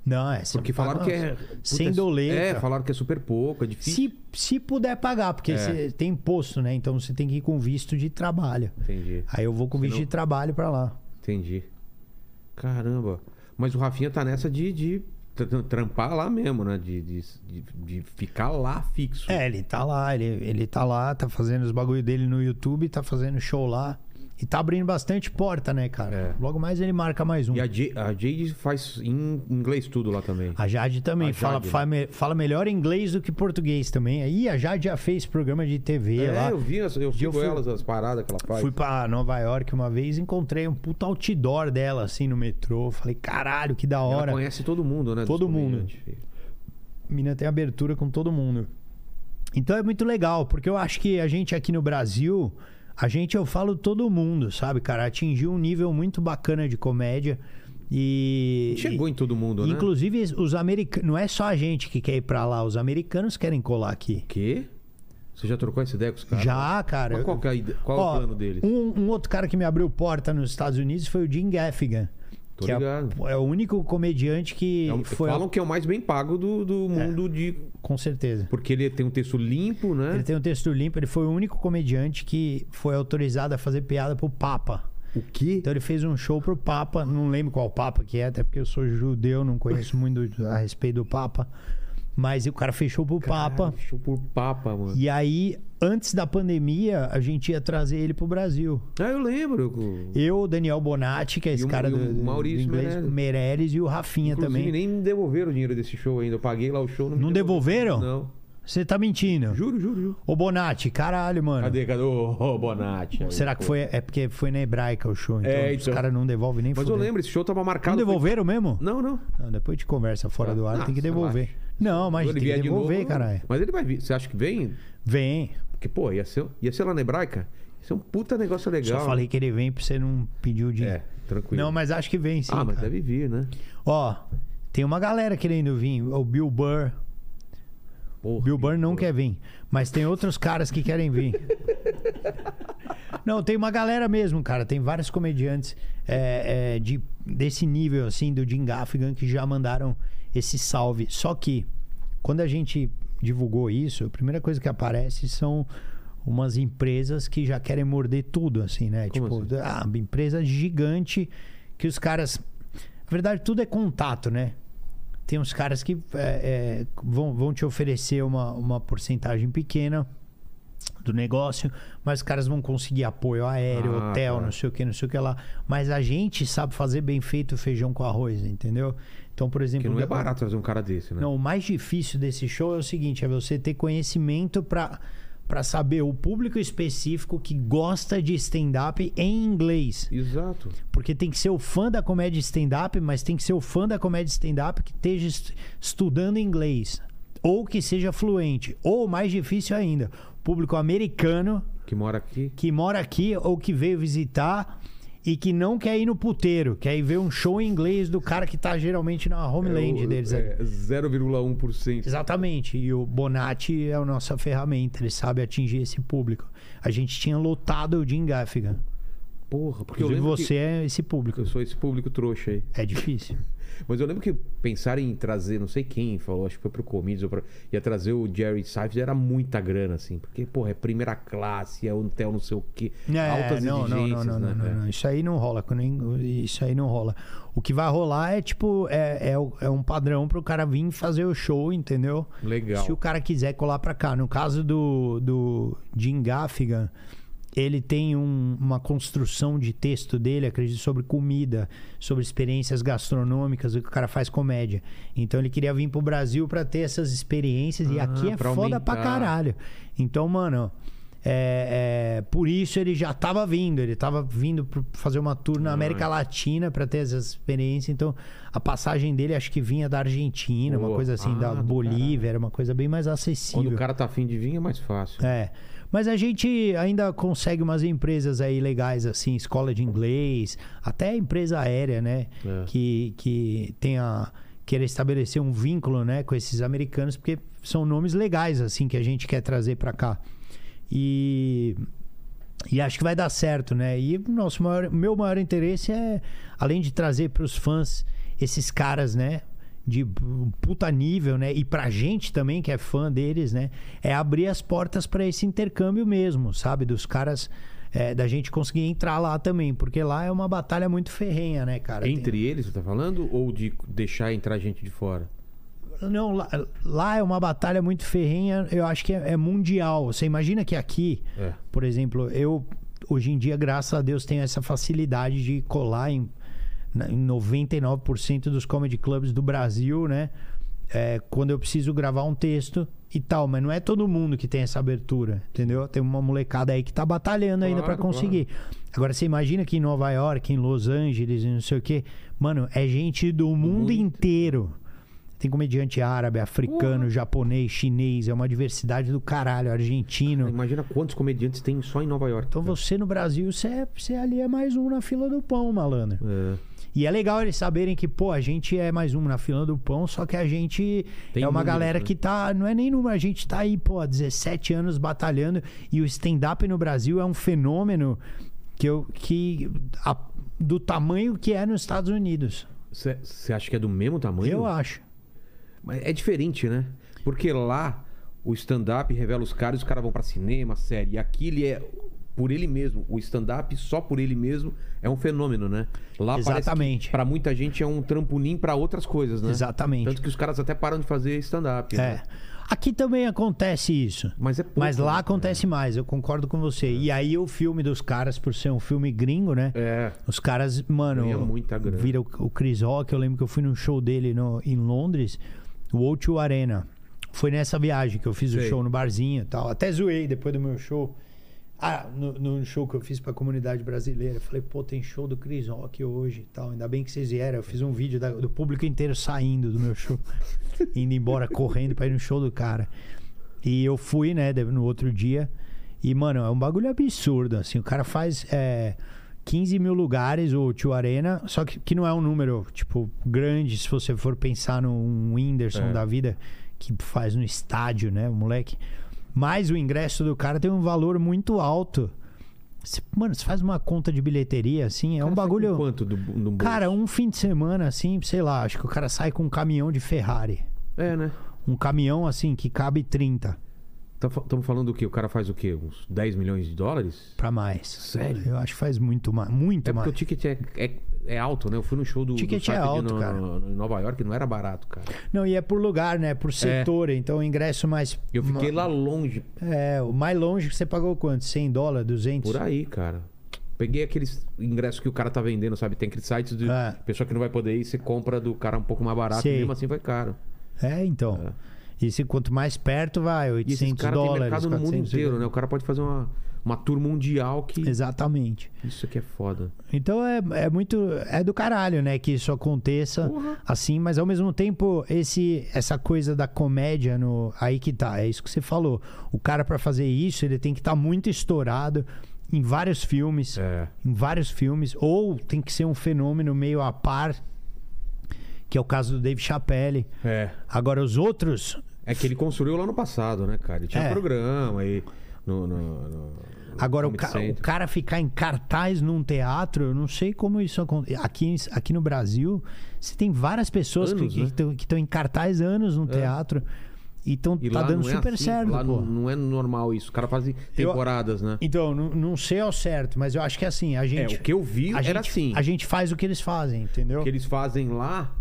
Não, é. Porque paga falaram que é. Sem puta, doleta. É, falaram que é super pouco, é difícil. Se, se puder pagar, porque É. tem imposto, né? Então você tem que ir com visto de trabalho. Entendi. Aí eu vou com visto Senão- de trabalho pra lá. Entendi. Caramba. Mas o Rafinha tá nessa de, de tr- trampar lá mesmo, né? De, de, de, de ficar lá fixo. É, ele tá lá, ele, ele tá lá, tá fazendo os bagulho dele no YouTube, tá fazendo show lá. E tá abrindo bastante porta, né, cara? É. Logo mais ele marca mais um. E a Jade, a Jade faz em inglês tudo lá também. A Jade também A fala, Jade, né? fala, me- fala melhor inglês do que português também. Aí a Jade já fez programa de TV lá. é, eu vi, eu dia eu fui- elas, as paradas que ela faz. Fui pra Nova York uma vez, encontrei um puta outdoor dela, assim, no metrô. Falei, caralho, que da Ela hora. conhece todo mundo, né? Todo mundo. mina tem abertura com todo mundo. Então é muito legal, porque eu acho que a gente aqui no Brasil, a gente, eu falo todo mundo, sabe, cara? Atingiu um nível muito bacana de comédia. E. Chegou em todo mundo, e, né? Inclusive, os americanos. Não é só a gente que quer ir pra lá, os americanos querem colar aqui. Quê? Você já trocou essa ideia com os caras? Já, cara. Mas qual, que é, qual é Ó, o plano deles? Um, um outro cara que me abriu porta nos Estados Unidos foi o Jim Gaffigan. Tô que é, ligado. é o único comediante que É um- foi. Falam que é o mais bem pago do, do mundo de. Com certeza. Porque ele tem um texto limpo, né? Ele tem um texto limpo, ele foi o único comediante que foi autorizado a fazer piada pro Papa. O quê? Então ele fez um show pro Papa, não lembro qual Papa que é, até porque eu sou judeu, não conheço muito a respeito do Papa. Mas o cara fechou pro Papa. Caralho, Show por Papa, mano. E aí, antes da pandemia, a gente ia trazer ele pro Brasil. Ah, eu lembro. eu- Eu, o Daniel Bonatti, que é esse o- cara e o do, do Maurício inglês, Meirelles. Meirelles e o Rafinha Inclusive, também. nem me devolveram o dinheiro desse show ainda. Eu paguei lá o show. Não, Não devolveram? Não. Você tá mentindo. Juro, juro, juro. Ô Bonatti, caralho, mano. Cadê, cadê o ô, Bonatti? Aí, Será que pô. foi. É porque foi na hebraica o show, então, É, os então. caras não devolvem nem Mas eu fudendo. lembro, esse show tava Não marcado. devolveram mesmo? Não, não. Não, depois de conversa fora Tá. do ar, Ah, tem que devolver. relaxa. Não, mas tem ele que vier de devolver, novo, caralho. Mas ele vai vir. Você acha que vem? Vem. Porque, pô, ia ser, ia ser lá na hebraica? Isso é um puta negócio legal. Só falei que ele vem pra você não pedir o dinheiro. É, tranquilo. Não, mas acho que vem sim. ah, mas cara. deve vir, né? Ó, tem uma galera querendo vir. O Bill Burr. Porra, Bill Burr não pô. quer vir. Mas tem outros caras que querem vir. Não, tem uma galera mesmo, cara. Tem vários comediantes é, é, de, desse nível, assim, do Jim Gaffigan, que já mandaram esse salve. Só que, quando a gente divulgou isso, a primeira coisa que aparece são umas empresas que já querem morder tudo, assim, né? Como tipo, ah, empresa gigante que os caras. Na verdade, tudo é contato, né? Tem uns caras que é, é, vão, vão te oferecer uma, uma porcentagem pequena do negócio, mas os caras vão conseguir apoio aéreo, Ah, hotel, tá. não sei o que, não sei o que lá. Mas a gente sabe fazer bem feito feijão com arroz, entendeu? Então, por exemplo. Porque não é barato trazer um cara desse, né? Não, o mais difícil desse show é o seguinte: é você ter conhecimento para para saber o público específico que gosta de stand-up em inglês. Exato. Porque tem que ser o fã da comédia stand-up, mas tem que ser o fã da comédia stand-up que esteja est- estudando inglês. Ou que seja fluente. Ou, mais difícil ainda, público americano Que mora aqui. que mora aqui ou que veio visitar e que não quer ir no puteiro, quer ir ver um show em inglês do cara que tá geralmente na homeland É o- deles. É 0,1%. Exatamente. E o Bonatti é a nossa ferramenta, ele sabe atingir esse público. A gente tinha lotado o Jim Gaffigan. Porra, porque eu Inclusive lembro você é esse público. Eu sou esse público trouxa aí. É difícil. Mas eu lembro que pensar em trazer, não sei quem falou, acho que foi pro Comedians, ou pra... ia trazer o Jerry Seinfeld, era muita grana, assim. Porque, porra, é primeira classe, é hotel não sei o quê. É, altas não, não, exigências, não, não, né? não, não, não. Isso aí não rola. Isso aí não rola. O que vai rolar é tipo, é, é, é um padrão pro cara vir fazer o show, entendeu? Legal. Se o cara quiser colar pra cá. No caso do, do Jim Gaffigan, ele tem um- uma construção de texto dele, acredito, sobre comida, sobre experiências gastronômicas, o que o cara faz comédia. Então ele queria vir pro Brasil pra ter essas experiências e Ah, aqui é pra foda pra aumentar. caralho. Então, mano, é, é, por isso ele já tava vindo, ele tava vindo pra fazer uma tour na. América Latina pra ter essas experiências. Então, a passagem dele acho que vinha da Argentina, uma coisa assim, Ah, da Bolívia, era uma coisa bem mais acessível. Quando o cara tá afim de vir, é mais fácil. É. Mas a gente ainda consegue umas empresas aí legais, assim, escola de inglês, até empresa aérea, né? É. Que, que tenha queira estabelecer um vínculo, né, com esses americanos, porque são nomes legais, assim, que a gente quer trazer pra cá. E e acho que vai dar certo, né? E o nosso maior, meu maior interesse é, além de trazer para os fãs esses caras, né? De um puta nível, né? E pra gente também, que é fã deles, né? É abrir as portas para esse intercâmbio mesmo, sabe? Dos caras. é, da gente conseguir entrar lá também, porque lá é uma batalha muito ferrenha, né, cara? Tem- Entre eles, você tá falando? Ou de deixar entrar gente de fora? Não, lá, lá é uma batalha muito ferrenha, eu acho que é, é mundial. Você imagina que aqui, É. por exemplo, eu hoje em dia, graças a Deus, tenho essa facilidade de colar em, em 99% dos comedy clubs do Brasil, né? É, quando eu preciso gravar um texto e tal, mas não é todo mundo que tem essa abertura, entendeu? Tem uma molecada aí que tá batalhando ainda pra Claro, conseguir. Agora você imagina que em Nova York, em Los Angeles, não sei o quê, mano, é gente do mundo mundo inteiro. Tem comediante árabe, africano, japonês, chinês, é uma diversidade do caralho, argentino. Imagina quantos comediantes tem só em Nova York. Então cara. você no Brasil, você, é- você ali é mais um na fila do pão, malandro. É. E é legal eles saberem que, pô, a gente é mais um na fila do pão, só que a gente Tem é uma números, galera né? que tá. Não é nem número, a gente tá aí, pô, há 17 anos batalhando. E o stand-up no Brasil é um fenômeno que eu. que. a- do tamanho que é nos Estados Unidos. Você acha que é do mesmo tamanho? Eu acho. Mas é diferente, né? Porque lá o stand-up revela os caras, os caras vão pra cinema, série. E aqui ele é por ele mesmo. O stand-up só por ele mesmo é um fenômeno, né? Lá Exatamente. para muita gente é um trampolim pra outras coisas, né? Exatamente. Tanto que os caras até param de fazer stand-up. né? É. Aqui também acontece isso. Mas é pouco, Mas lá né? acontece mais, eu concordo com você. E aí o filme dos caras, por ser um filme gringo, né? É. Os caras, mano, Ganha muita grana. vira o, o Chris Rock. Eu lembro que eu fui num show dele no, em Londres, o O2 Arena. Foi nessa viagem que eu fiz o Sei. show no barzinho e tal. Até zoei depois do meu show. Ah, no, no show que eu fiz pra comunidade brasileira. Falei, pô, tem show do Chris Rock hoje e tal. Ainda bem que vocês vieram. Eu fiz um vídeo da- do público inteiro saindo do meu show. indo embora correndo pra ir no show do cara. E eu fui, né, no outro dia. E, mano, é um bagulho absurdo, assim. O cara faz é, 15 mil lugares, o Tio Arena. Só que, que não é um número, tipo, grande, se você for pensar num Whindersson É. da vida, que faz no estádio, né, o moleque. Mas o ingresso do cara tem um valor muito alto. Cê- mano, você faz uma conta de bilheteria, assim, é Cara, um bagulho... Quanto do, do? Cara, um fim de semana, assim, sei lá, acho que o cara sai com um caminhão de Ferrari. É, né? Um caminhão, assim, que cabe 30 Estamos falando do quê? O cara faz o quê? Uns 10 milhões de dólares? pra mais. Sério? Eu acho que faz muito mais. Muito É porque mais. o ticket é, é, é alto, né? Eu fui no show do, do Ticket é Sartre alto, no, cara. no- em Nova York, não era barato, cara. Não, e é por lugar, né? Por setor. Então o ingresso mais. Eu fiquei lá longe, É, o mais longe que você pagou quanto? 100 dólares? 200? por aí, cara. Peguei aqueles ingressos que o cara tá vendendo, sabe? Tem aqueles sites de É. pessoa que não vai poder ir, você compra do cara um pouco mais barato, Sei. e mesmo assim foi caro. É, então. E se quanto mais perto vai, E esses 800 caras têm dólares. mercado no mundo 400 inteiro, né? O cara pode fazer uma, uma tour mundial que. Exatamente. Isso aqui é foda. Então é, é muito. É do caralho, né? Que isso aconteça Porra. assim, mas ao mesmo tempo, esse, essa coisa da comédia no. Aí que tá, é isso que você falou. O cara, pra fazer isso, ele tem que estar muito estourado em vários filmes. É. Em vários filmes. Ou tem que ser um fenômeno meio a par. Que é o caso do Dave Chappelle. É. Agora, os outros. É que ele construiu lá no passado, né, cara? Ele tinha É. um programa aí no. no, no- Agora, o, ca- o Central. cara ficar em cartaz num teatro, eu não sei como isso acontece. Aqui, aqui no Brasil, você tem várias pessoas Anos, que né? estão em cartaz anos no teatro. E tão, E tá dando não é super assim, certo, Lá pô. não, é normal isso. O cara faz temporadas, né? Então, não, não sei ao certo, mas eu acho que é assim, a É, gente. o que eu vi era gente, assim. A gente faz o que eles fazem, entendeu? O que eles fazem lá,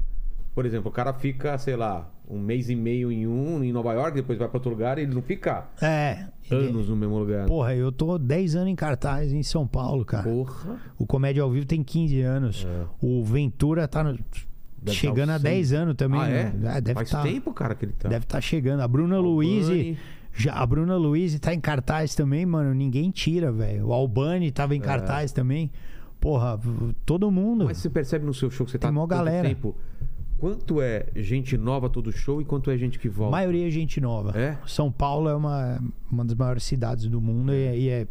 por exemplo, o cara fica, sei lá, um mês e meio em um, em Nova York, depois vai pra outro lugar e ele não fica É. ele- anos no mesmo lugar. Porra, eu tô 10 anos em cartaz em São Paulo, cara. Porra. O Comédia ao Vivo tem 15 anos. É. O Ventura tá no- Deve chegando tá a uns 10 seis. anos também. Ah, é? né? deve Faz tá, tempo, cara, que ele tá. Deve estar chegando. A Bruna. Luiz. Já, a Bruna Luiz tá em cartaz também, mano. Ninguém tira, velho. O Albani tava em cartaz também. Porra, todo mundo. É. Mas você percebe no seu show que você tá Tem mó tanto galera. tempo Quanto é gente nova todo show e quanto é gente que A volta? maioria é gente nova. É? São Paulo é uma, uma das maiores cidades do mundo e, é- e é.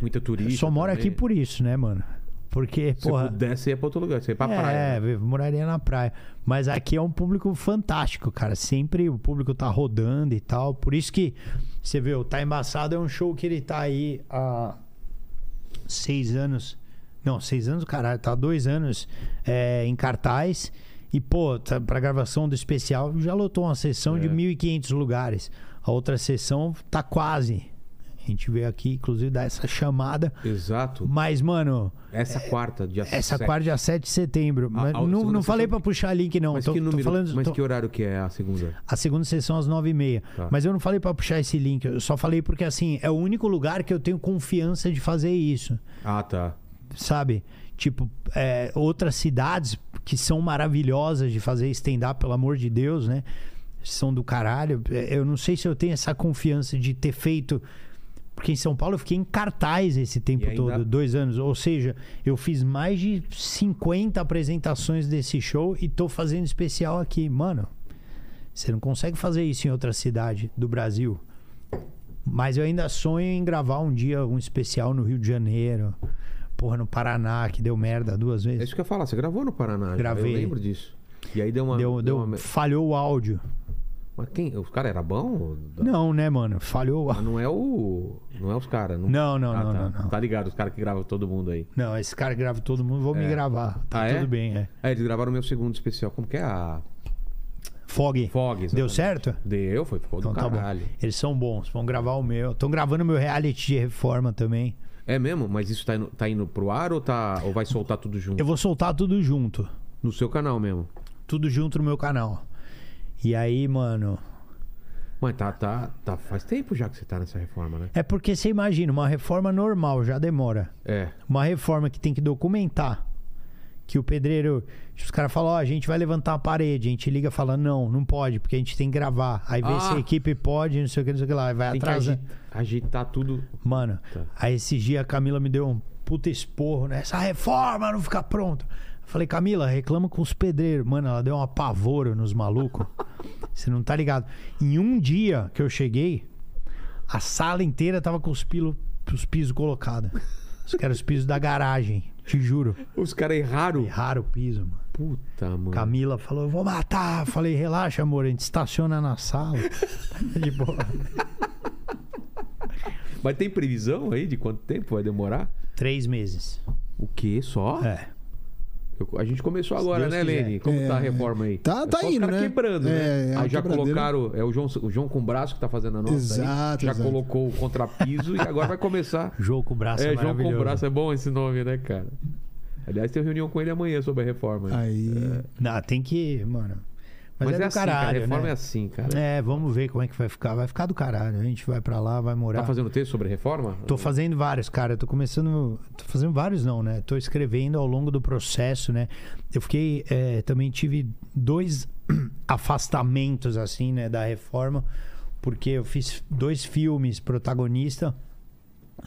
Muita turista. Só também. aqui por isso, né, mano? Porque, Se porra. pudesse, ia pra outro lugar. Você ia pra é, praia. né? eu moraria na praia. Mas aqui é um público fantástico, cara. Sempre o público tá rodando e tal. Por isso que você vê, o Tá Embaçado é um show que ele tá aí há seis anos. Não, seis anos, caralho, tá há dois anos é, em cartaz. E, pô, tá, pra gravação do especial já lotou uma sessão de É. 1.500 lugares. A outra sessão tá quase. A gente veio aqui, inclusive, dar essa chamada. Exato. Mas, mano, Essa quarta, dia essa 7. quarta, dia 7 de setembro. Mas a não, não falei sessão- pra puxar link, não. Mas, Tô, que, número, falando. mas tô- que horário que é a segunda? A segunda sessão às 9h30. Tá. Mas eu não falei pra puxar esse link. Eu só falei porque, assim, é o único lugar que eu tenho confiança de fazer isso. Ah, tá. Sabe? Tipo, é, outras cidades que são maravilhosas de fazer stand-up, pelo amor de Deus, né? São do caralho. É, Eu não sei se eu tenho essa confiança de ter feito. Porque em São Paulo eu fiquei em cartaz esse tempo ainda- todo, dois anos. Ou seja, eu fiz mais de 50 apresentações desse show e tô fazendo especial aqui. Mano, você não consegue fazer isso em outra cidade do Brasil. Mas eu ainda sonho em gravar um dia um especial no Rio de Janeiro. Porra, no Paraná, que deu merda duas É vezes. isso que eu ia falar. Você gravou no Paraná? Gravei. Eu lembro disso. E aí deu uma. Deu, deu, uma- falhou o áudio. Mas quem? Os caras eram bons? Não, né, mano? Falhou o Mas não é o. Não é os caras. Não, Não, não, Ah, não, tá. não, não. Tá ligado, os caras que gravam todo mundo aí. Não, esse cara grava todo mundo, vou me É. gravar. Tá Ah, é? tudo bem, é. É, eles gravaram o meu segundo especial. Como que é a. Fog. Fog. Deu certo? Deu, foi. Ficou Então do tá bom. caralho. Eles são bons, vão gravar o meu. Estão gravando meu reality de reforma também. É mesmo? Mas isso tá indo, tá indo pro ar ou, tá, ou vai soltar tudo junto? Eu vou soltar tudo junto. No seu canal mesmo. Tudo junto no meu canal. E aí, mano. Mas tá, tá, tá. Faz tempo já que você tá nessa reforma, né? É porque você imagina, uma reforma normal já demora. É. Uma reforma que tem que documentar. Que o pedreiro. Os caras falam, ó, a gente vai levantar a parede. A gente liga e fala, não, não pode, porque a gente tem que gravar. Aí vê Ah. se a equipe pode, não sei o que, não sei o que lá. Aí vai atrasar. agi- agitar tudo. Mano, Tá. aí esses dias a Camila me deu um puta esporro, né? Essa reforma não fica pronta. Falei, Camila, reclama com os pedreiros. Mano, ela deu uma pavora nos malucos. Você não tá ligado. Em um dia que eu cheguei, a sala inteira tava com os, pilo, os pisos colocados. Os que eram os pisos da garagem, te juro. Os caras erraram. Erraram o piso, mano. Puta, mano. Camila falou, eu vou matar. Eu falei, relaxa, amor, a gente estaciona na sala. De boa. Mas tem previsão aí de quanto tempo vai demorar? Três meses. O quê? Só? É. Eu- a gente começou agora, né, quiser. Lene? Como É. tá a reforma aí? Tá- É tá indo, né? quebrando, É, né? é aí a já colocaram. É o João, o João com braço que tá fazendo a nossa. aí. Exato, Já exato. colocou o contrapiso e agora vai começar. Jogo com o braço é, é, João com braço. É bom esse nome, né, cara? Aliás, tem reunião com ele amanhã sobre a reforma. Aí. Não, tem que, mano. Mas, é, do assim, caralho, cara. A reforma né? é assim, cara. É, vamos ver como é que vai ficar. Vai ficar do caralho. A gente vai pra lá, vai morar. Tá fazendo texto sobre reforma? Tô fazendo vários, cara. Eu tô começando. Tô fazendo vários, não, né? Tô escrevendo ao longo do processo, né? Eu fiquei. é, também tive dois afastamentos, assim, né? Da reforma. Porque eu fiz dois filmes protagonista.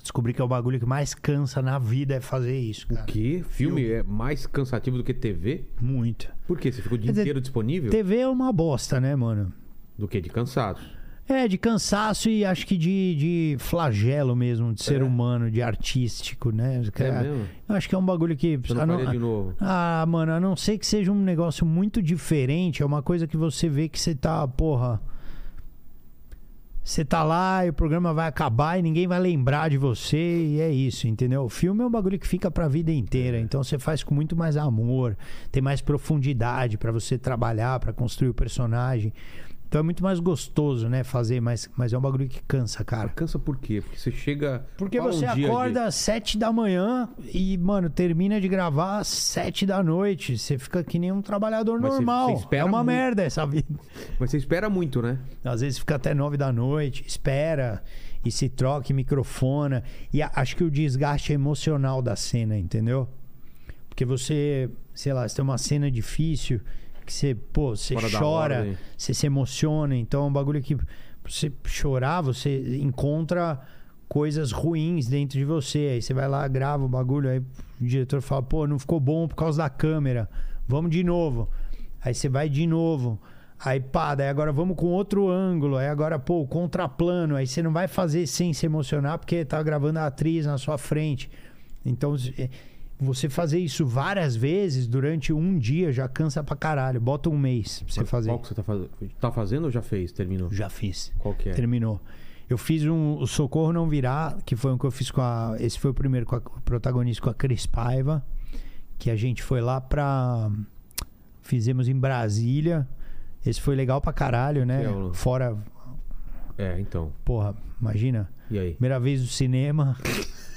Descobri que é o bagulho que mais cansa na vida é fazer isso, O cara. quê? Filme é mais cansativo do que TV? Muito. Por quê? Você ficou o dia dizer, inteiro disponível? TV é uma bosta, né, mano? Do que? De cansado. É, de cansaço e acho que de, de flagelo mesmo, de ser É? humano, de artístico, né? É mesmo? Eu acho que é um bagulho que. Você não não- de novo? Ah, mano, a não ser que seja um negócio muito diferente, é uma coisa que você vê que você tá, porra. Você tá lá e o programa vai acabar e ninguém vai lembrar de você e é isso, entendeu? O filme é um bagulho que fica pra vida inteira, É. então você faz com muito mais amor, tem mais profundidade pra você trabalhar, pra construir o personagem. Então é muito mais gostoso, né, fazer, mas, mas é um bagulho que cansa, cara. Cansa por quê? Porque você chega. Porque um você de- acorda às sete da manhã e, mano, termina de gravar às sete da noite. Você fica que nem um trabalhador Mas você- normal. você espera é uma muito. merda essa vida. Mas você espera muito, né? Às vezes fica até nove da noite, espera e se troca e microfona. E a- acho que o desgaste é emocional da cena, entendeu? Porque você, sei lá, você tem uma cena difícil que você, pô, você Fora chora, você se emociona. Então é um bagulho que você chorar, você encontra coisas ruins dentro de você. Aí você vai lá, grava o bagulho, aí o diretor fala, pô, não ficou bom por causa da câmera. Vamos de novo. Aí você vai de novo. Aí, pá, daí agora vamos com outro ângulo. Aí agora, pô, contraplano. Aí você não vai fazer sem se emocionar porque tá gravando a atriz na sua frente. Então, você fazer isso várias vezes durante um dia já cansa pra caralho. Bota um mês pra você fazer. Qual que você tá fazendo? Tá fazendo ou já fez? Terminou? Já fiz. Qual que é? Terminou. Eu fiz um o Socorro Não Virá, que foi um que eu fiz com a. Esse foi o primeiro com a protagonista com a Cris Paiva. Que a gente foi lá pra. Fizemos em Brasília. Esse foi legal pra caralho, né? É o- Fora. É, então. Porra, imagina. E aí? Primeira vez no cinema.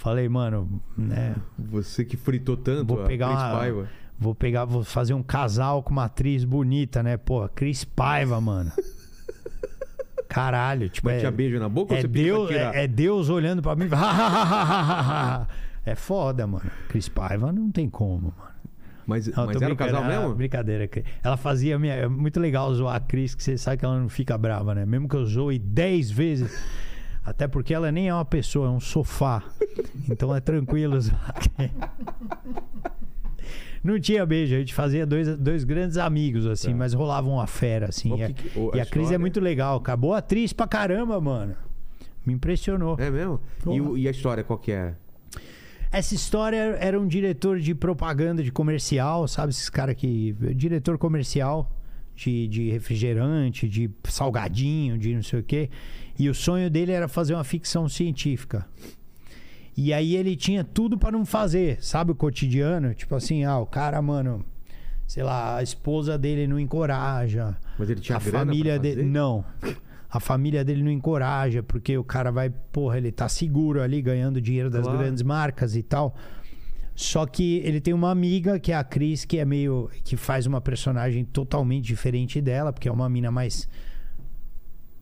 Falei, mano, né? Você que fritou tanto Vou pegar uma- Paiva. Vou pegar, vou fazer um casal com uma atriz bonita, né? Pô, Cris Paiva, mano. Caralho, tipo, Mas é, beijo na boca ou é Deus, é, é Deus olhando pra mim. é foda, mano. Cris Paiva não tem como, mano. Mas, Não, mas era o casal ah, mesmo? Brincadeira. Cris. Ela fazia. Minha, é muito legal zoar a Cris, que você sabe que ela não fica brava, né? Mesmo que eu zoe 10 vezes. Até porque ela nem é uma pessoa, é um sofá. Então é tranquilo. Não tinha beijo, a gente fazia dois, dois grandes amigos, assim, Tá. mas rolava uma fera, assim. O E a, que o- a e a Cris história- é muito legal. Acabou atriz pra caramba, mano. Me impressionou. É mesmo? E, e a história qual que era? Essa história era um diretor de propaganda de comercial, sabe? Esses caras que. Diretor comercial de, de refrigerante, de salgadinho, de não sei o quê. E o sonho dele era fazer uma ficção científica. E aí ele tinha tudo pra não fazer, sabe? O cotidiano. Tipo assim, ah, o cara, mano. Sei lá, a esposa dele não encoraja. Mas ele tinha a família dele. Não. A família dele não encoraja, porque o cara vai, porra, ele tá seguro ali, ganhando dinheiro das Claro. grandes marcas e tal. Só que ele tem uma amiga, que é a Cris, que é meio. que faz uma personagem totalmente diferente dela, porque é uma mina mais.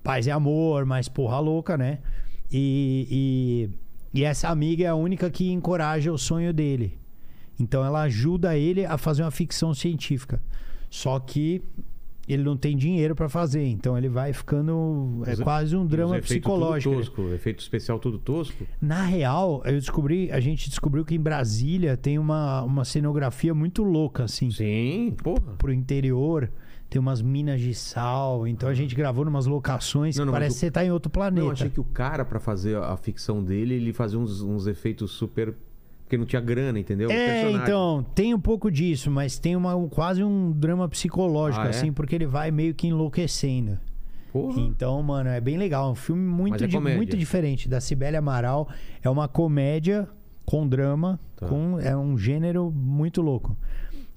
Paz e amor, mais porra louca, né? E, e, e essa amiga é a única que encoraja o sonho dele. Então ela ajuda ele a fazer uma ficção científica. Só que ele não tem dinheiro pra fazer, então ele vai ficando. É Os- quase um drama efeitos tudo psicológico. Tosco, efeito especial tudo tosco? Na real, eu descobri, a gente descobriu que em Brasília tem uma, uma cenografia muito louca, assim, Sim, porra. pro interior. Tem umas minas de sal, então a gente gravou numas locações Não, que não, parece que você tá em outro planeta. Não, achei que o cara, pra fazer a ficção dele, ele fazia uns, uns efeitos super. Porque não tinha grana, entendeu? É, então, tem um pouco disso, mas tem uma, um- quase um drama psicológico, Ah, é? assim, porque ele vai meio que enlouquecendo. Porra. Então, mano, é bem legal. É um filme muito, é comédia. muito diferente. Da Cibele Amaral. É uma comédia com drama. Tá. Com, é um gênero muito louco.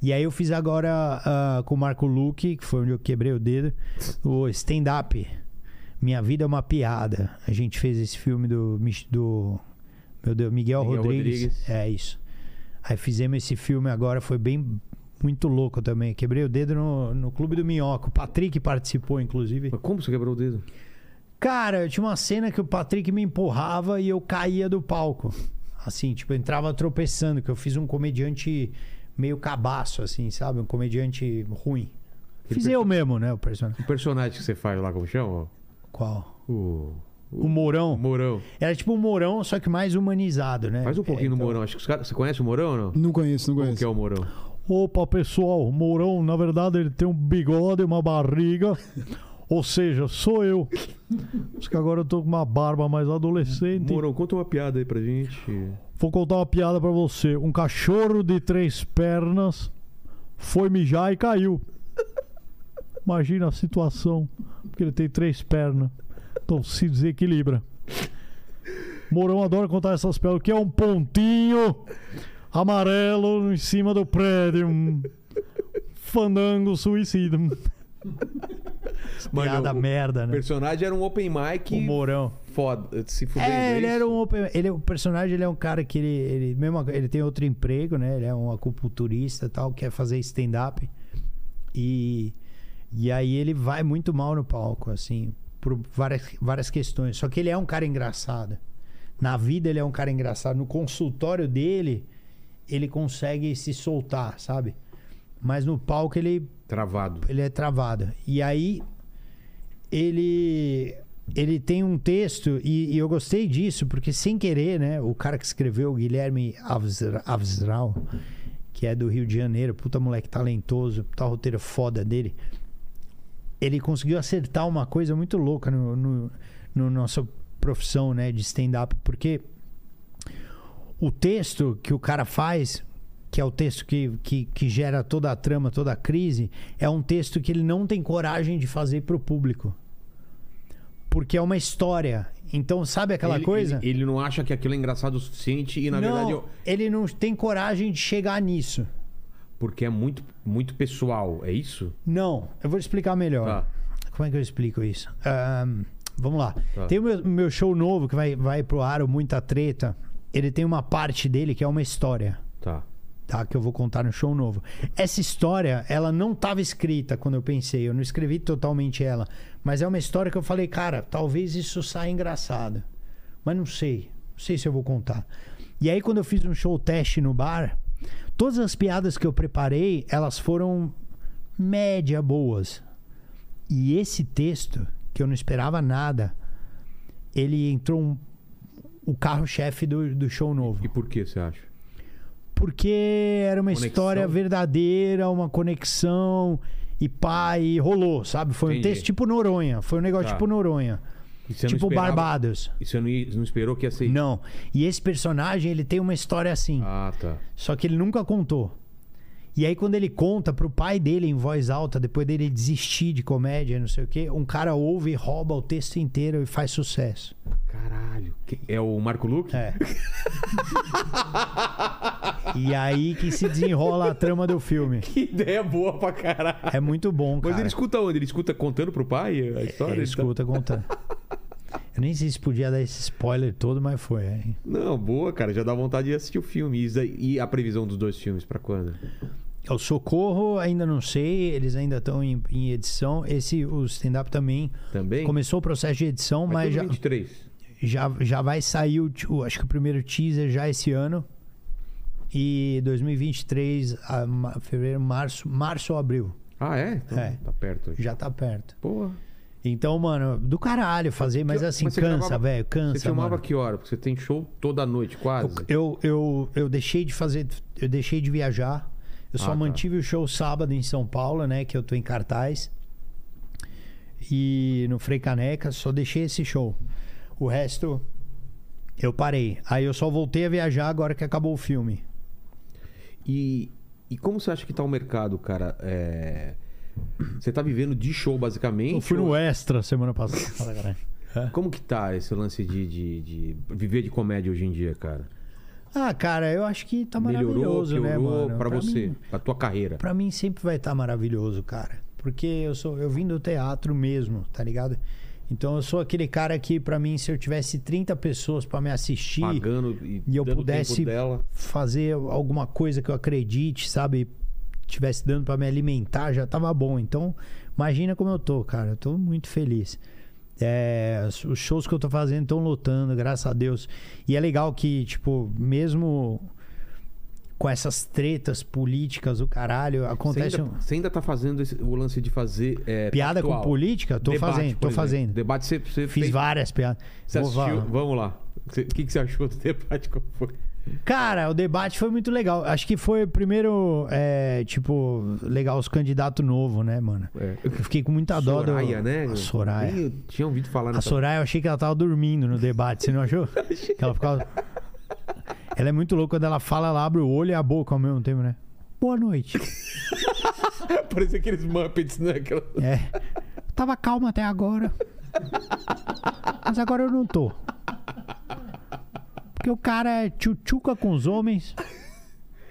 E aí eu fiz agora ah, com o Marco Luque, que foi onde eu quebrei o dedo, o stand-up. Minha Vida é uma Piada. A gente fez esse filme do, do meu Deus, Miguel, Miguel Rodrigues. Rodrigues. É isso. Aí fizemos esse filme agora, foi bem muito louco também. Quebrei o dedo no, no Clube do Minhoca. O Patrick participou, inclusive. Mas como você quebrou o dedo? Cara, tinha uma cena que o Patrick me empurrava e eu caía do palco. Assim, tipo, eu entrava tropeçando, que eu fiz um comediante meio cabaço, assim, sabe? Um comediante ruim. Fiz eu mesmo, né, o personagem. O personagem que você faz lá, como chama? Qual? O. O Mourão. O Mourão. Era tipo um Mourão, só que mais humanizado, né? Faz um pouquinho É, do então- Mourão. Acho que os caras. Você conhece o Mourão ou não? Não conheço, não conheço. que é o Mourão? Opa, pessoal, o Mourão, na verdade, ele tem um bigode, uma barriga. Ou seja, sou eu. Acho que agora eu tô com uma barba mais adolescente. Mourão, conta uma piada aí pra gente. Vou contar uma piada pra você. Um cachorro de três pernas foi mijar e caiu. Imagina a situação. Porque ele tem três pernas. Então se desequilibra. Mourão adora contar essas piadas. O que é um pontinho amarelo em cima do prédio? Fandango suicida. Mano, Piada o- merda, O né? personagem era um open mic O Mourão. Foda. Se fudendo, É, ele era um open, ele o personagem ele é um cara que ele, ele mesmo ele tem outro emprego, né? Ele é um acupunturista e tal, quer fazer stand up. E e aí ele vai muito mal no palco, assim, por várias várias questões. Só que ele é um cara engraçado. Na vida ele é um cara engraçado, no consultório dele ele consegue se soltar, sabe? Mas no palco ele Travado. ele é travado. E aí ele ele tem um texto e, e eu gostei disso porque sem querer, né, o cara que escreveu, o Guilherme Avsral, que é do Rio de Janeiro, puta moleque talentoso, puta roteiro foda dele. Ele conseguiu acertar uma coisa muito louca no, no, no nossa profissão, né, de stand-up, porque o texto que o cara faz, que é o texto que, que, que gera toda a trama, toda a crise, é um texto que ele não tem coragem de fazer pro público. Porque é uma história. Então, sabe aquela ele, coisa? Ele, ele não acha que aquilo é engraçado o suficiente e, na não, verdade, eu- ele não tem coragem de chegar nisso. porque é muito, muito pessoal, é isso? Não, eu vou explicar melhor. Tá. Como é que eu explico isso? Ahn, vamos lá. Tá. Tem o meu, meu show novo que vai, vai pro ar, o Muita Treta. Ele tem uma parte dele que é uma história. Tá. Que eu vou contar no show novo. Essa história, ela não estava escrita quando eu pensei, eu não escrevi totalmente ela, mas é uma história que eu falei, cara, talvez isso saia engraçado. Mas não sei, não sei se eu vou contar. E aí quando eu fiz um show teste no bar, todas as piadas que eu preparei, elas foram média boas. E esse texto, que eu não esperava nada, ele entrou um- o carro-chefe do, do show novo. E por que você acha? Porque era uma Conexão? história verdadeira, uma conexão e pá, e rolou, sabe? Foi um Entendi. texto tipo Noronha. Foi um negócio Tá. tipo Noronha. Tipo esperava- Barbados. E você não, não esperou que ia ser Não. E esse personagem, ele tem uma história assim. Ah, tá. Só que ele nunca contou. E aí, quando ele conta pro pai dele em voz alta, depois dele desistir de comédia, não sei o quê, um cara ouve e rouba o texto inteiro e faz sucesso. Caralho. É o Marco Luque? É. e aí que se desenrola a trama do filme. Que ideia boa pra caralho. É muito bom, cara. Mas ele escuta onde? Ele escuta contando pro pai a história? Ele Ele tá- escuta contando. Eu nem sei se podia dar esse spoiler todo, mas foi. é. Não, boa, cara. Já dá vontade de assistir o filme. E a previsão dos dois filmes pra quando? O Socorro, ainda não sei, eles ainda estão em, em edição. Esse, o stand-up também Também? começou o processo de edição, Mas já, 23. já, já vai sair, o, acho que o primeiro teaser já esse ano. E 2023, a fevereiro, março, março ou abril. Ah, é? Então É. tá perto. Já tá perto. Porra. Então, mano, do caralho fazer, mas assim, mas cansa, gravava- velho, cansa. Você filmava mano. que hora? Porque você tem show toda noite, quase. Eu, eu, eu deixei de fazer. Eu deixei de viajar. Eu só Ah, tá. mantive o show sábado em São Paulo, né? Que eu tô em cartaz. E no Frei Caneca, só deixei esse show. O resto eu parei. Aí eu só voltei a viajar agora que acabou o filme. E, e como você acha que tá o mercado, cara? É, Você tá vivendo de show, basicamente? Eu fui no ou- extra semana passada. Caralho. Como que tá esse lance de, de, de viver de comédia hoje em dia, cara? Ah, cara, eu acho que tá Melhorou, maravilhoso, né, piorou mano? pra você, mim- pra tua carreira? Pra mim sempre vai estar maravilhoso, cara. Porque eu sou eu vim do teatro mesmo, tá ligado? Então eu sou aquele cara que pra mim se eu tivesse 30 pessoas pra me assistir Pagando e, e eu pudesse fazer alguma coisa que eu acredite, sabe? Tivesse dando pra me alimentar, já tava bom. Então, imagina como eu tô, cara. Eu tô muito feliz. É, os shows que eu tô fazendo estão lotando, graças a Deus. E é legal que, tipo, mesmo com essas tretas políticas, o caralho, Você acontece ainda, um- você ainda tá fazendo esse- o lance de fazer. é, piada factual. com política? Tô Debate, fazendo, tô exemplo. fazendo. Debate você, você Fiz fez- várias piadas. Você assistiu? Vamos lá. Você- O que, que você achou do debate? Cara, o debate foi muito legal. Acho que foi o primeiro, é, tipo, legal os candidatos novos, né, mano? É. Eu fiquei com muita dó do... Soraya, né? A Soraya. Eu tinha ouvido falar A. Soraya, eu achei que ela tava dormindo no debate, você não achou? Que ela ficava... Ela é muito louca quando ela fala, ela abre o olho e a boca ao mesmo tempo, né? Boa noite. Parecia aqueles Muppets, né? Aquela... É. Tava calma até agora. Mas agora eu não tô. Porque o cara é tchutchuca com os homens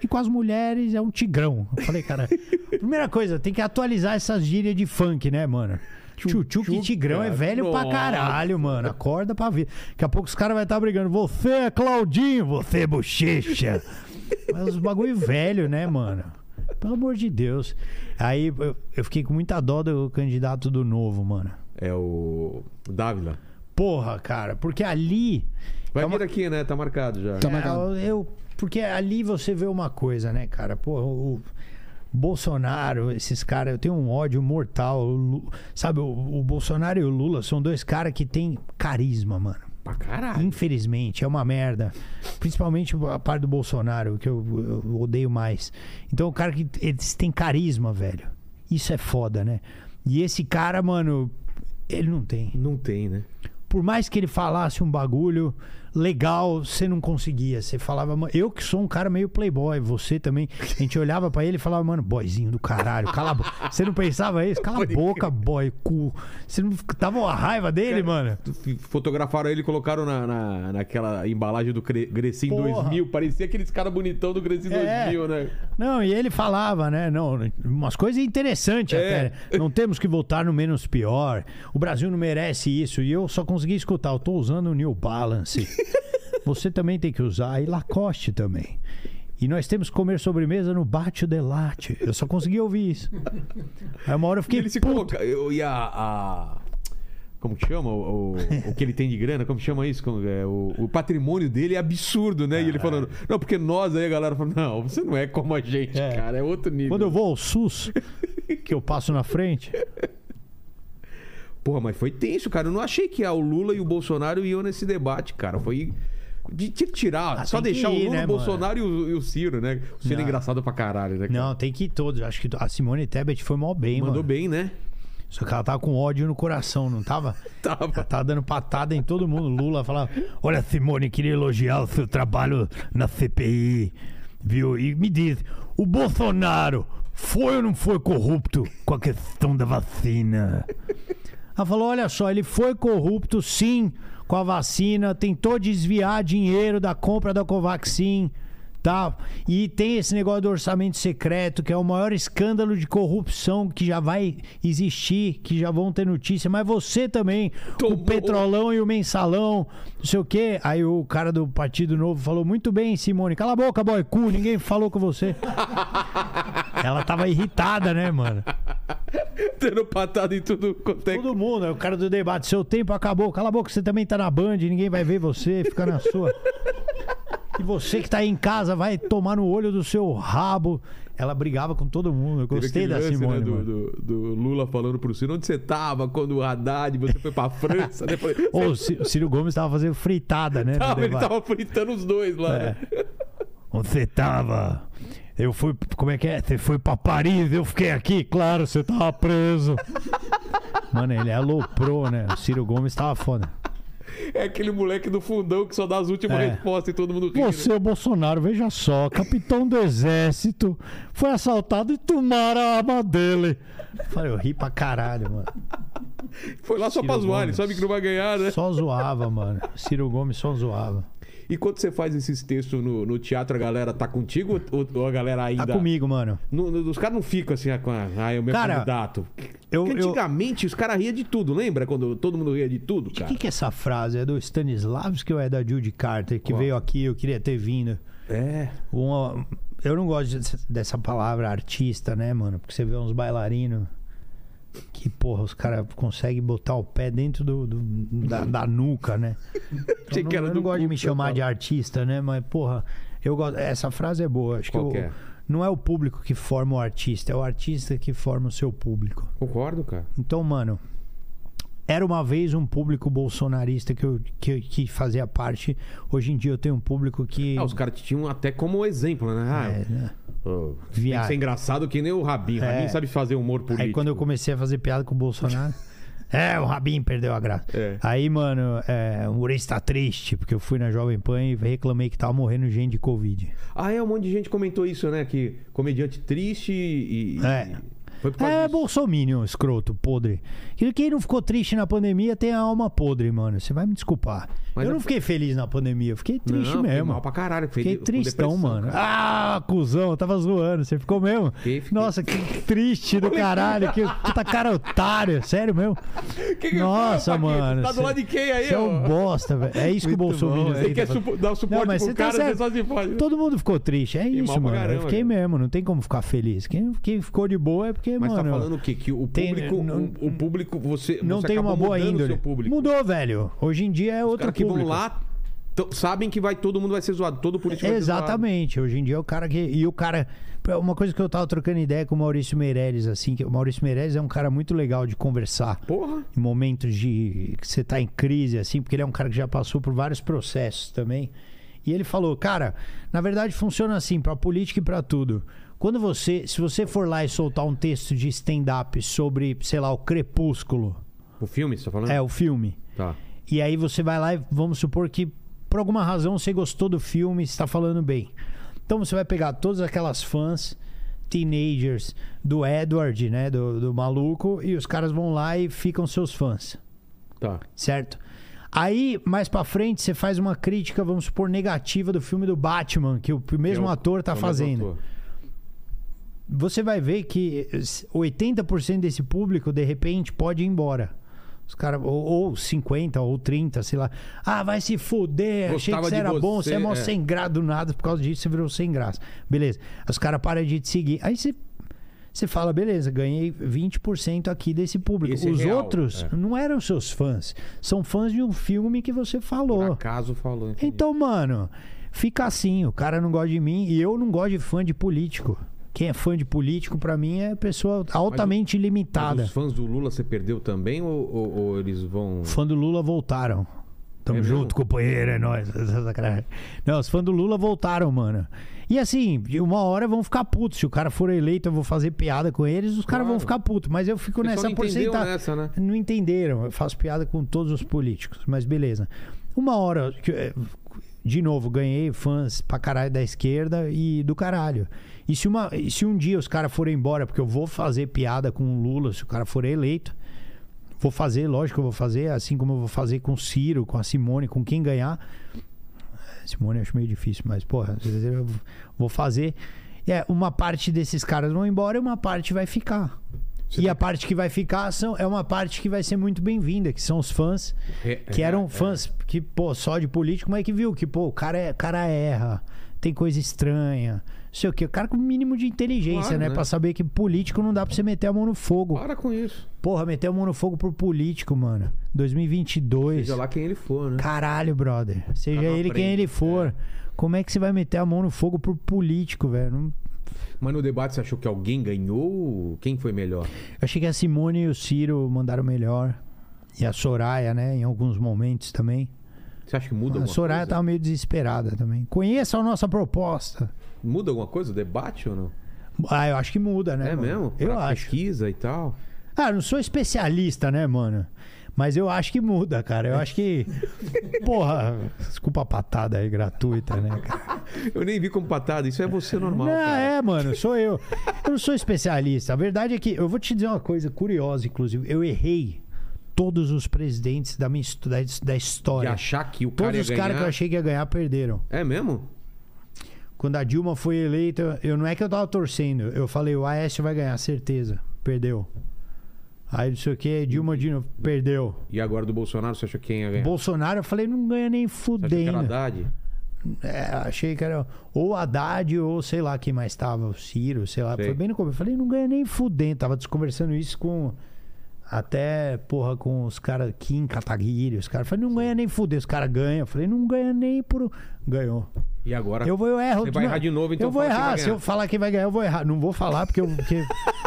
e com as mulheres é um tigrão. Eu falei, cara, primeira coisa, tem que atualizar essas gírias de funk, né, mano? Tchutchuca e tigrão é velho pra Nossa. caralho, mano. Acorda pra ver. Daqui a pouco os caras vão estar brigando. Você é Claudinho, você é bochecha. Mas os bagulho velho, né, mano? Pelo amor de Deus. Aí eu, eu fiquei com muita dó do candidato do novo, mano. É o o Dávila. Porra, cara, porque ali. Vai É uma- vir aqui, né? Tá marcado já. Tá É, marcado. eu, eu- porque ali você vê uma coisa, né, cara? Porra, o Bolsonaro, esses caras, eu tenho um ódio mortal. O sabe, o, o Bolsonaro e o Lula são dois caras que têm carisma, mano. Pra caralho. Infelizmente, é uma merda. Principalmente a parte do Bolsonaro, que eu, eu odeio mais. Então, o cara que eles têm carisma, velho. Isso é foda, né? E esse cara, mano, ele não tem. Não tem, né? Por mais que ele falasse um bagulho legal, você não conseguia. Você falava, "Mano, eu que sou um cara meio playboy, você também. A gente olhava pra ele e falava, mano, boyzinho do caralho, cala a boca. Você não pensava isso? Cala a boca, boy, cu. Você não tava uma raiva dele, mano? Fotografaram ele e colocaram na, na, naquela embalagem do Cre- Porra. 2000. Parecia aqueles caras bonitão do Grecin É. 2000, né? Não, e ele falava, né? Não, umas coisas interessantes É. até. Não temos que votar no menos pior. O Brasil não merece isso. E eu só consegui escutar. Eu tô usando o New Balance. Você também tem que usar. E Lacoste também. E nós temos que comer sobremesa no Bate Delate. Eu só consegui ouvir isso. Aí uma hora eu E fiquei. ele se puto. coloca. eu- E a, a- Como que chama? O, o, o que ele tem de grana? Como que chama isso? Como- é, o, o patrimônio dele é absurdo, né? E ele falando. Não, porque nós aí, a galera falando, não, você não é como a gente, É. cara. É outro nível. Quando eu vou ao SUS, que eu passo na frente. Porra, mas foi tenso, cara. Eu não achei que ah, o Lula e o Bolsonaro iam nesse debate, cara. Foi. De, tinha que tirar, Ah, só deixar o ir, Lula, né, o Bolsonaro e o, e o Ciro, né? O Ciro é Não. engraçado pra caralho, né? cara? Não, tem que ir todos. Acho que a Simone Tebet foi mó bem, Mandou mano. bem, né? Só que ela tava com ódio no coração, não tava? Tava. Ela tava dando patada em todo mundo. Lula falava: Olha, Simone, queria elogiar o seu trabalho na CPI, viu? E me diz: o Bolsonaro foi ou não foi corrupto com a questão da vacina? Ela falou: Olha só, ele foi corrupto sim com a vacina, tentou desviar dinheiro da compra da Covaxin. Tá? E tem esse negócio do orçamento secreto, que é o maior escândalo de corrupção que já vai existir, que já vão ter notícia. Mas você também, Tomou. o Petrolão e o Mensalão, não sei o quê. Aí o cara do Partido Novo falou: Muito bem, Simone, cala a boca, boy, cu, ninguém falou com você. Ela tava irritada, né, mano? Tendo patada em tudo quanto é. Todo mundo, é o cara do debate. Seu tempo acabou. Cala a boca, você também tá na Band, ninguém vai ver você, fica na sua. E você que tá aí em casa vai tomar no olho do seu rabo. Ela brigava com todo mundo. Eu gostei da lance, Simone. né, do, do, do Lula falando pro Ciro, onde você tava quando o Haddad, você foi pra França, né? Ô, o Ci- o Ciro Gomes tava fazendo fritada, né? tava, ele tava fritando os dois lá, né? Onde você tava? Eu fui. Como é que é? Você foi pra Paris, eu fiquei aqui, claro, você tava preso. Mano, ele aloprou, né? O Ciro Gomes tava foda. É aquele moleque do fundão que só dá as últimas É. respostas e todo mundo ri. né? Você, Bolsonaro, veja só, capitão do exército, foi assaltado e tomaram a arma dele. Falei, eu ri pra caralho, mano. Foi lá só Ciro pra zoar, ele sabe que não vai ganhar, né? Só zoava, mano. Ciro Gomes só zoava. E quando você faz esses textos no, no teatro, a galera tá contigo ou, ou a galera ainda. Tá comigo, mano. No- no- os caras não ficam assim, ah, com a- ah, é o meu Cara, candidato. eu- Porque eu- antigamente os caras riam de tudo, lembra? Quando todo mundo ria de tudo, O cara. que, que é essa frase? É do Stanislavski ou é da Judy Carter, que Qual? veio aqui, eu queria ter vindo? É. Uma- eu não gosto de- dessa palavra artista, né, mano? Porque você vê uns bailarinos que, porra, os caras conseguem botar o pé dentro do, do- da, da nuca, né? Que não, eu não gosto de me chamar fala. de artista, né? Mas, porra, eu gosto. Essa frase é boa. Acho Qual que, eu- é? não é o público que forma o artista, é o artista que forma o seu público. Concordo, cara. Então, mano, era uma vez um público bolsonarista que, eu, que, que fazia parte. Hoje em dia eu tenho um público que. Ah, os caras tinham até como exemplo, né? Ah, É, né? Ô, tem que ser engraçado que nem o Rabinho. O É. Rabinho sabe fazer humor político. Aí quando eu comecei a fazer piada com o Bolsonaro. É, o Rabin perdeu a graça. É. Aí, mano, é, o Urês tá triste, porque eu fui na Jovem Pan e reclamei que tava morrendo gente de Covid. Ah, é, um monte de gente comentou isso, né? Que comediante triste e. e- É. Foi É, disso. bolsominion, escroto, podre. Que- Quem não ficou triste na pandemia tem a alma podre, mano. Você vai me desculpar. Mas eu não fiquei feliz na pandemia, eu fiquei triste Não, fiquei mesmo. mal pra caralho. Fiquei com tristão, mano. cara. Ah, cuzão, eu tava zoando. Você ficou mesmo? Fiquei, fiquei. Nossa, que triste do caralho. Que puta cara otário. Sério mesmo? Que que Nossa, mano. Tá do cê- lado de quem aí, Você é um bosta, velho. É isso que o Bolsonaro. Você quer supo- dar o suporte Não, mas pro você tá cara, você certo. só se. Todo mundo ficou triste. É Fiquei isso, mano. caramba, eu fiquei mesmo. Não tem como ficar feliz. Quem, quem ficou de boa é porque, Mas mano. tá falando o quê? Que o tem- público, não- o, o público, você, não você tem uma boa índole. Mudou, velho. Hoje em dia é outro que vão lá sabem que vai todo mundo vai ser zoado, todo político vai ser zoado. Exatamente. Hoje em dia o cara que. E o cara. Uma coisa que eu tava trocando ideia com o Maurício Meirelles, assim, que o Maurício Meirelles é um cara muito legal de conversar. Porra. Em momentos de. que você tá em crise, assim, porque ele é um cara que já passou por vários processos também. E ele falou, cara, na verdade funciona assim, pra política e pra tudo. Quando você. Se você for lá e soltar um texto de stand-up sobre, sei lá, o crepúsculo. O filme, você tá falando? É, o filme. Tá. E aí você vai lá e vamos supor que por alguma razão você gostou do filme está falando bem. Então você vai pegar todas aquelas fãs teenagers do Edward, né, do, do maluco, e os caras vão lá e ficam seus fãs, Tá. certo? Aí, mais pra frente, você faz uma crítica, vamos supor, negativa do filme do Batman, que o mesmo Que é ator tá é fazendo. ator. Você vai ver que 80% desse público, de repente, pode ir embora. Os caras, ou, ou 50, ou 30, sei lá. Ah, vai se fuder, achei que você era bom, você, você é mó é. sem graça do nada, por causa disso você virou sem graça. Beleza. Os caras param de te seguir. Aí você, você fala, beleza, ganhei 20% aqui desse público. Esse é Os real, outros é. não eram seus fãs. São fãs de um filme que você Por falou. acaso falou. entendi. Então, mano, fica assim. O cara não gosta de mim e eu não gosto de fã de político. Quem é fã de político, pra mim, é pessoa altamente Mas limitada. os fãs do Lula você perdeu também ou, ou- ou eles vão. Fã do Lula voltaram. Tamo É junto, mesmo? companheiro, é nóis. Não, os fãs do Lula voltaram, mano. E assim, uma hora vão ficar putos. Se o cara for eleito, eu vou fazer piada com eles, os caras Claro. vão ficar putos. Mas eu fico nessa não porcentagem. nessa, né? Não entenderam. Eu faço piada com todos os políticos, mas beleza. Uma hora, eh, de novo, ganhei fãs pra caralho da esquerda e do caralho. E se, uma, se um dia os caras forem embora, porque eu vou fazer piada com o Lula, se o cara for eleito, vou fazer, lógico que eu vou fazer, assim como eu vou fazer com o Ciro, com a Simone, com quem ganhar. Simone eu acho meio difícil, mas, porra, eu vou fazer. É, uma parte desses caras vão embora e uma parte vai ficar. Você e tá- a parte que vai ficar são, é uma parte que vai ser muito bem-vinda, que são os fãs É, que é, eram é. fãs que, pô, só de político, mas que viu que, pô, o cara, é, cara erra, tem coisa estranha, não sei o quê. O cara com o mínimo de inteligência, Claro, né? né? Pra saber que político não dá pra você meter a mão no fogo. Para com isso. Porra, meter a mão no fogo por político, mano. 2022. Seja lá quem ele for, né? Caralho, brother. Seja Tá ele quem frente, ele for. Como é que você vai meter a mão no fogo por político, velho? Não- Mas no debate você achou que alguém ganhou? Quem foi melhor? Eu achei que a Simone e o Ciro mandaram melhor. E a Soraya, né? Em alguns momentos também. Você acha que muda A alguma Soraya coisa? tava meio desesperada também. Conheça a nossa proposta. Muda alguma coisa o debate ou não? Ah, eu acho que muda, né? é mano? mesmo? Eu Pra acho. Pesquisa e tal. Ah, não sou especialista, né, mano? Mas eu acho que muda, cara. Eu acho que. Porra, desculpa a patada aí gratuita, né, cara? Eu nem vi como patada. Isso é você normal, não, cara. é, mano, sou eu. Eu não sou especialista. A verdade é que eu vou te dizer uma coisa curiosa, inclusive. Eu errei todos os presidentes da minha da, da De história. achar que o cara Todos os caras que eu achei que ia ganhar perderam. É mesmo? Quando a Dilma foi eleita, eu não é que eu tava torcendo. Eu falei, o Aécio vai ganhar, certeza. Perdeu. Aí não sei o que, Dilma de novo, perdeu. E agora do Bolsonaro, você achou quem ia ganhar? Bolsonaro, eu falei, não ganha nem Você achou que era fudendo. Haddad? É, achei que era ou Haddad ou sei lá quem mais tava, o Ciro, sei lá. Sei. Foi bem no começo. Eu falei, não ganha nem fudendo. Tava desconversando isso com. Até, porra, com os caras Kim Kataguiri, os caras. Falei, não ganha nem fuder. Os caras ganham. Eu falei, não ganha nem por. Ganhou. E agora? Eu vou, eu erro. Você vai errar de novo, então Eu vou errar. Se eu falar quem vai ganhar, eu vou errar. Não vou falar porque eu, porque,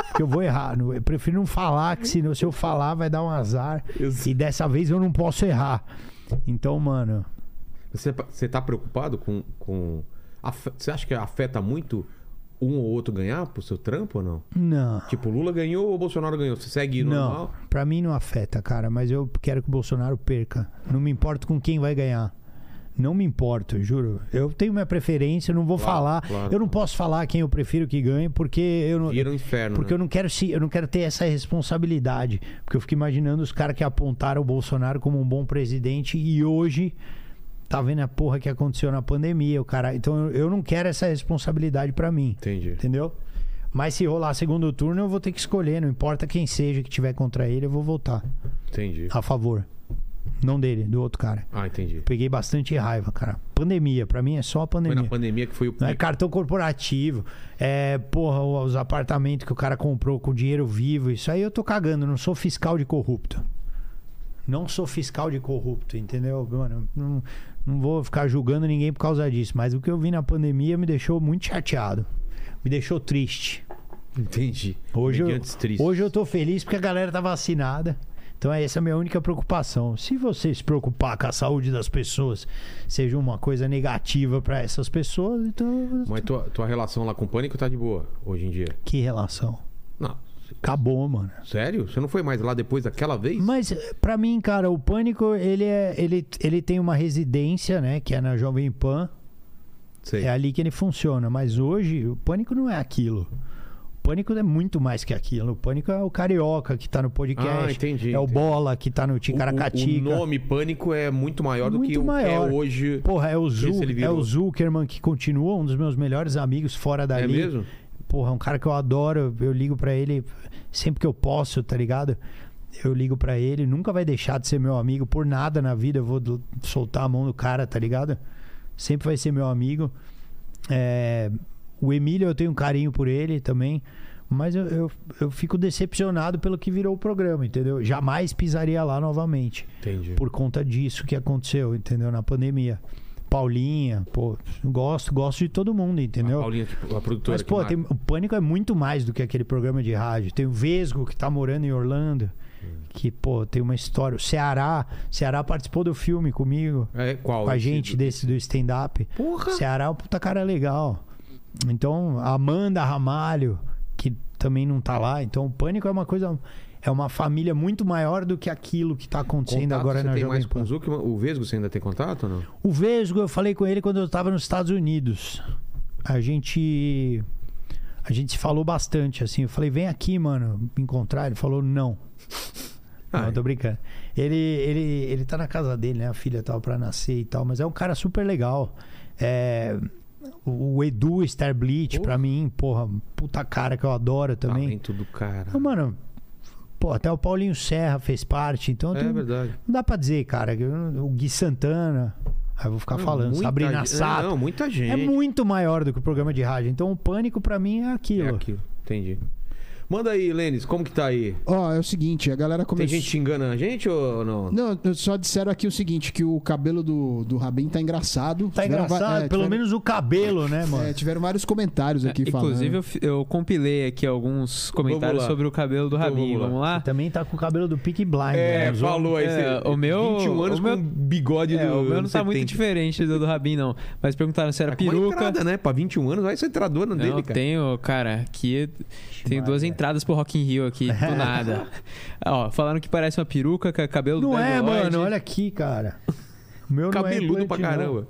porque eu vou errar. Eu prefiro não falar, que senão se eu falar vai dar um azar. Isso. E dessa vez eu não posso errar. Então, mano. Você, você tá preocupado com. com... Você acha que afeta muito um ou outro ganhar pro seu trampo ou não? Não. Tipo, Lula ganhou ou Bolsonaro ganhou? Você segue normal? Não, pra mim não afeta, cara, mas eu quero que o Bolsonaro perca. Não me importo com quem vai ganhar. Não me importo, juro. Eu tenho minha preferência, não vou Claro, falar. claro. Eu não posso falar quem eu prefiro que ganhe, porque eu não. Vira um inferno. Porque né? eu não quero se, eu não quero ter essa responsabilidade. Porque eu fico imaginando os caras que apontaram o Bolsonaro como um bom presidente e hoje tá vendo a porra que aconteceu na pandemia, o cara. Então eu, não quero essa responsabilidade pra mim. Entendi. Entendeu? Mas se rolar segundo turno, eu vou ter que escolher. Não importa quem seja que tiver contra ele, eu vou votar Entendi. a favor. Não dele, do outro cara. Ah, entendi. Peguei bastante raiva, cara. Pandemia, pra mim é só a Foi pandemia. na pandemia que foi o Não é cartão corporativo. É, porra, os apartamentos que o cara comprou com dinheiro vivo. Isso aí eu tô cagando. Não sou fiscal de corrupto. Não sou fiscal de corrupto, entendeu? Mano, não, não vou ficar julgando ninguém por causa disso. Mas o que eu vi na pandemia me deixou muito chateado. Me deixou triste. Entendi. Hoje eu, tristes. hoje eu tô feliz porque a galera tá vacinada. Então essa é a minha única preocupação. Se você se preocupar com a saúde das pessoas seja uma coisa negativa pra essas pessoas, então Mas tua, tua relação lá com o Pânico tá de boa hoje em dia? que relação? Não. Acabou, mano. Sério? Você não foi mais lá depois daquela vez? Mas pra mim, cara, o Pânico, ele é ele, ele tem uma residência, né, que é na Jovem Pan. Sei. É ali que ele funciona, mas hoje o Pânico não é aquilo. Pânico é muito mais que aquilo. O Pânico é o carioca que tá no podcast. Ah, entendi, É o entendi. Bola que tá no O- o, Ticaracatica. o nome Pânico é muito maior do que Muito o maior. que é hoje. Porra, é o, Não sei Zu, se ele é o Zuckerman que continua um dos meus melhores amigos fora É dali. mesmo? Porra, é um cara que eu adoro. Eu ligo pra ele sempre que eu posso, tá ligado? Eu ligo pra ele, nunca vai deixar de ser meu amigo por nada na vida. Eu vou soltar a mão do cara, tá ligado? Sempre vai ser meu amigo. É, o Emílio, eu tenho um carinho por ele também. Mas eu, eu, eu fico decepcionado pelo que virou o programa, entendeu? Jamais pisaria lá novamente Entendi. por conta disso que aconteceu, entendeu? Na pandemia. Paulinha, pô, gosto, gosto de todo mundo, entendeu? A Paulinha, a produtora. Mas, pô, tem- o Pânico é muito mais do que aquele programa de rádio. Tem o Vesgo, que tá morando em Orlando, que, pô, tem uma história. O Ceará, Ceará participou do filme comigo, É, qual? com a gente desse do stand-up. Porra! Ceará é um puta cara legal. Então, a Amanda Ramalho, que também não tá lá. Então, o Pânico é uma coisa... É uma família muito maior do que aquilo que tá acontecendo Contato agora você na tem Jovem mais com Pan. o Zuckerman? O Vesgo você ainda tem contato ou não? O Vesgo, eu falei com ele quando eu tava nos Estados Unidos. A gente. A gente se falou bastante, assim. Eu falei, vem aqui, mano, me encontrar. Ele falou, não. Ah, não, é. tô brincando. Ele, ele, ele tá na casa dele, né? A filha tava pra nascer e tal, mas é um cara super legal. É, o, Edu Starbleach, Porra. pra mim, porra, puta cara que eu adoro também. Talento do cara. Mano, pô, até o Paulinho Serra fez parte, então É tem- verdade. não dá pra dizer, cara. O Gui Santana. Aí eu vou ficar Não, falando. Sabrina gente- Sato. Não, muita gente. É muito maior do que o programa de rádio. Então o pânico pra mim é aquilo. É aquilo. Entendi. Manda aí, Lênis, como que tá aí? Ó, é o seguinte, a galera Tem começou... gente xingando a gente ou não? Não, só disseram aqui o seguinte, que o cabelo do, do Rabin tá engraçado. Tá Tiveram va- engraçado, é, pelo tiveram- menos o cabelo, né, mano? é, tiveram vários comentários aqui falando. Inclusive, eu, eu compilei aqui alguns comentários sobre o cabelo do Então, Rabin. vamos lá. Vamos lá? Também tá com o cabelo do Peak Blind. É, né? falou aí. É, você- o meu- 21 anos o meu- com bigode É, do o meu não tá muito 70. diferente do do Rabin, não. Mas perguntaram se era Tá uma peruca. entrada, né? Pra 21 anos, vai ser entradona Não, dele, cara. tenho, cara, aqui tenho duas Maria. Entradas pro Rock in Rio aqui, do nada. Ó, falaram que parece uma peruca, é cabelo do Não é, Lloyd. mano. Olha aqui, cara. O meu Cabeludo não é pra não. caramba.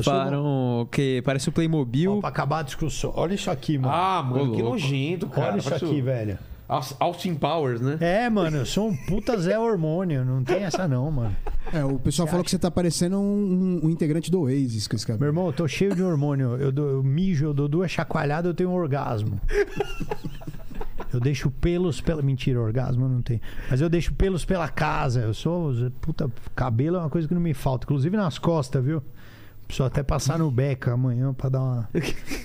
Sou- Falaram que parece o Playmobil. Ó, pra acabar a discussão. Olha isso aqui, mano. Ah, mano, Ô, que louco. nojento, cara. Olha isso aqui, o- velho. Aus- Austin Powers, né? É, mano, eu sou um puta Zé Hormônio. Não tem essa não, mano. É, o pessoal falou que você tá parecendo um, um integrante do Oasis com esse Meu cabelo. irmão, eu tô cheio de hormônio. Eu, dou, eu mijo, eu dou duas chacoalhadas, eu tenho um orgasmo. Eu deixo pelos pela. Mentira, orgasmo eu não tem. Mas eu deixo pelos pela casa. Eu sou. Puta, cabelo é uma coisa que não me falta. Inclusive nas costas, viu? Preciso até passar no Beca amanhã pra dar uma.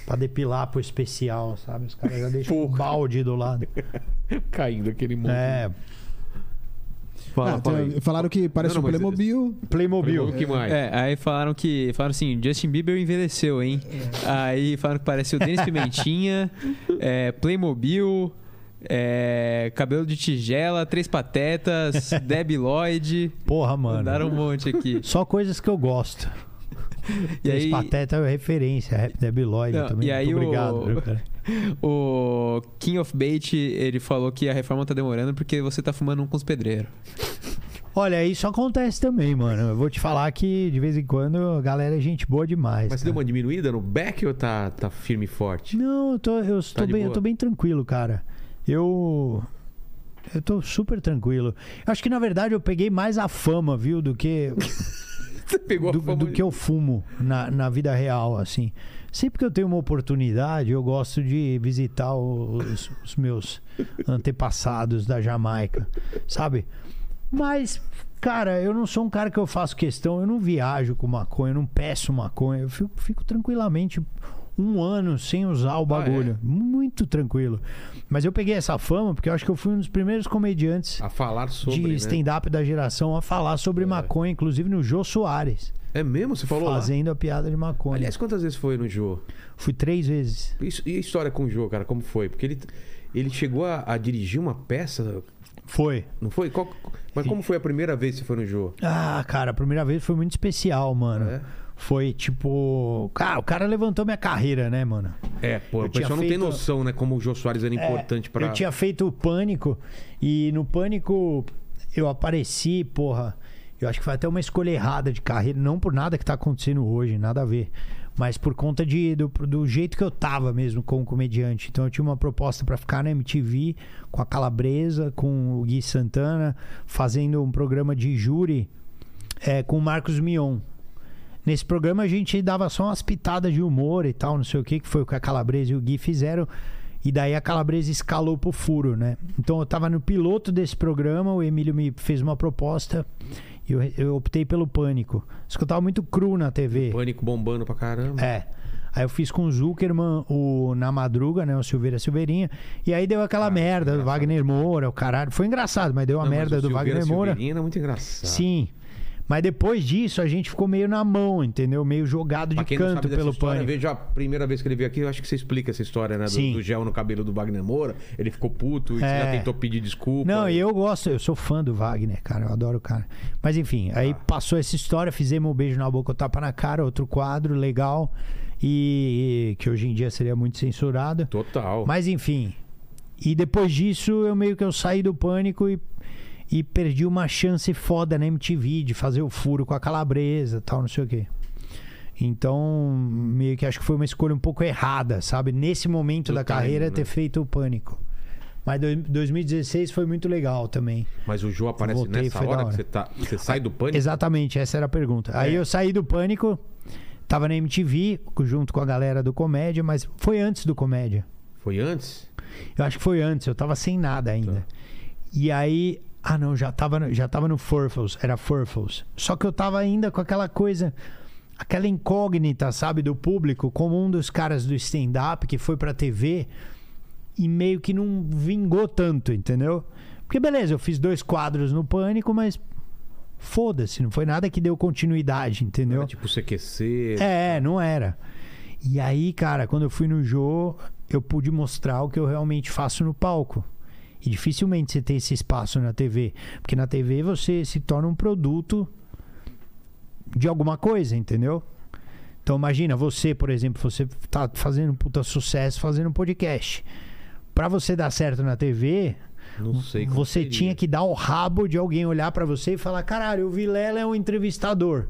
pra depilar pro especial, sabe? Os caras já deixam um balde do lado. Caindo aquele monte. É. Fala, Ah, fala falaram que parece Não, um não, mas- Playmobil. Playmobil. O que mais? É, aí falaram que. Falaram assim, Justin Bieber envelheceu, hein? Aí falaram que parece o Denis Pimentinha, é, Playmobil, é, cabelo de tigela, Três Patetas, Debbie Lloyd. Porra, mano. Mandaram um monte aqui. Só coisas que eu gosto. E E aí, Pateta é referência, Rap Debbie Lloyd Não, também. e aí Muito obrigado, o- cara? O King of Bait, ele falou que a reforma tá demorando porque você tá fumando um com os pedreiros. Olha, isso acontece também, mano. Eu vou te falar que de vez em quando a galera é gente boa demais. Mas você cara. deu uma diminuída no back ou tá, tá firme e forte? Não, eu tô, eu, Tá tô bem, eu tô bem tranquilo, cara. Eu. Eu tô super tranquilo. Acho que na verdade eu peguei mais a fama, viu, do que Você pegou do, a fama do de- que eu fumo na, na vida real, assim. Sempre que eu tenho uma oportunidade, eu gosto de visitar os, os meus antepassados da Jamaica, sabe? Mas, cara, eu não sou um cara que eu faço questão, eu não viajo com maconha, eu não peço maconha, eu fico, fico tranquilamente um ano sem usar o bagulho. Muito tranquilo. Mas eu peguei essa fama porque eu acho que eu fui um dos primeiros comediantes A falar sobre, de né? stand-up da geração a falar sobre maconha, inclusive no Jô Soares. É mesmo? Você falou lá? fazendo a piada de maconha. Aliás, quantas vezes foi no Jô? Fui três vezes. Isso- E a história com o Jô, cara, como foi? Porque ele, ele chegou a, a dirigir uma peça, Foi. não foi? Qual- mas como foi a primeira vez que você foi no Jô? Ah, cara, a primeira vez foi muito especial, mano. É? Foi tipo. Cara, o cara levantou minha carreira, né, mano? É, pô, o pessoal tinha não tem feito- noção, né, como o Jô Soares era importante É, pra... Eu tinha feito o Pânico e no Pânico eu apareci, porra. Eu acho que foi até uma escolha errada de carreira, não por nada que tá acontecendo hoje, nada a ver. Mas por conta de, do, do jeito que eu tava mesmo como comediante. Então eu tinha uma proposta pra ficar na MTV com a Calabresa, com o Gui Santana, fazendo um programa de júri é, com o Marcos Mion. Nesse programa a gente dava só umas pitadas de humor e tal, não sei o que, que foi o que a Calabresa e o Gui fizeram. E daí a Calabresa escalou pro furo, né? Então eu tava no piloto desse programa, o Emílio me fez uma proposta eu, eu optei pelo Pânico. Só que eu tava muito cru na TV. Pânico bombando pra caramba. É. Aí eu fiz com o Zuckerman, o Na Madruga, né? O Silveira Silveirinha. E aí deu aquela merda do Wagner Moura, o caralho. Foi engraçado, mas deu a Não, merda do Silveira Wagner Moura. Silveirinha é muito engraçado. Sim. Mas depois disso, a gente ficou meio na mão, entendeu? Meio jogado Pra de quem não canto sabe dessa pelo história, pânico. veja a primeira vez que ele veio aqui, eu acho que você explica essa história, né? Do, Sim. do gel no cabelo do Wagner Moura. Ele ficou puto e É. já tentou pedir desculpa. Não, e eu gosto, eu sou fã do Wagner, cara, eu adoro o cara. Mas enfim, aí passou essa história, fizemos um beijo na boca, o tapa na cara, outro quadro legal, e, e que hoje em dia seria muito censurado. Total. Mas enfim, e depois disso eu meio que eu saí do pânico e, e perdi uma chance foda na MTV de fazer o furo com a calabresa tal, não sei o quê. Então, meio que acho que foi uma escolha um pouco errada, sabe? Nesse momento Do da timing, carreira, né? ter feito o pânico. Mas dois- 2016 foi muito legal também. Mas o Jô aparece Voltei, nessa da hora que hora. você, tá, você sai do pânico? Exatamente, essa era a pergunta. Aí É. eu saí do pânico, tava na MTV junto com a galera do Comédia, mas foi antes do Comédia. Foi antes? Eu acho que foi antes, eu tava sem nada ainda. E aí, ah não, já tava, no- já tava no Furfles, era Furfles. Só que eu tava ainda com aquela coisa, aquela incógnita, sabe, do público, como um dos caras do stand-up que foi pra TV e meio que não vingou tanto, entendeu? Porque beleza, eu fiz dois quadros no Pânico, mas foda-se, não foi nada que deu continuidade, entendeu? Era tipo CQC. É, não era. E aí, cara, quando eu fui no Jô, eu pude mostrar o que eu realmente faço no palco. E dificilmente você tem esse espaço na TV. Porque na TV você se torna um produto de alguma coisa, entendeu? Então imagina, você, por exemplo, você tá fazendo um puta sucesso fazendo um podcast. Pra você dar certo na TV, Não sei como você seria. tinha que dar o rabo de alguém olhar pra você e falar: caralho, o Vilela é um entrevistador.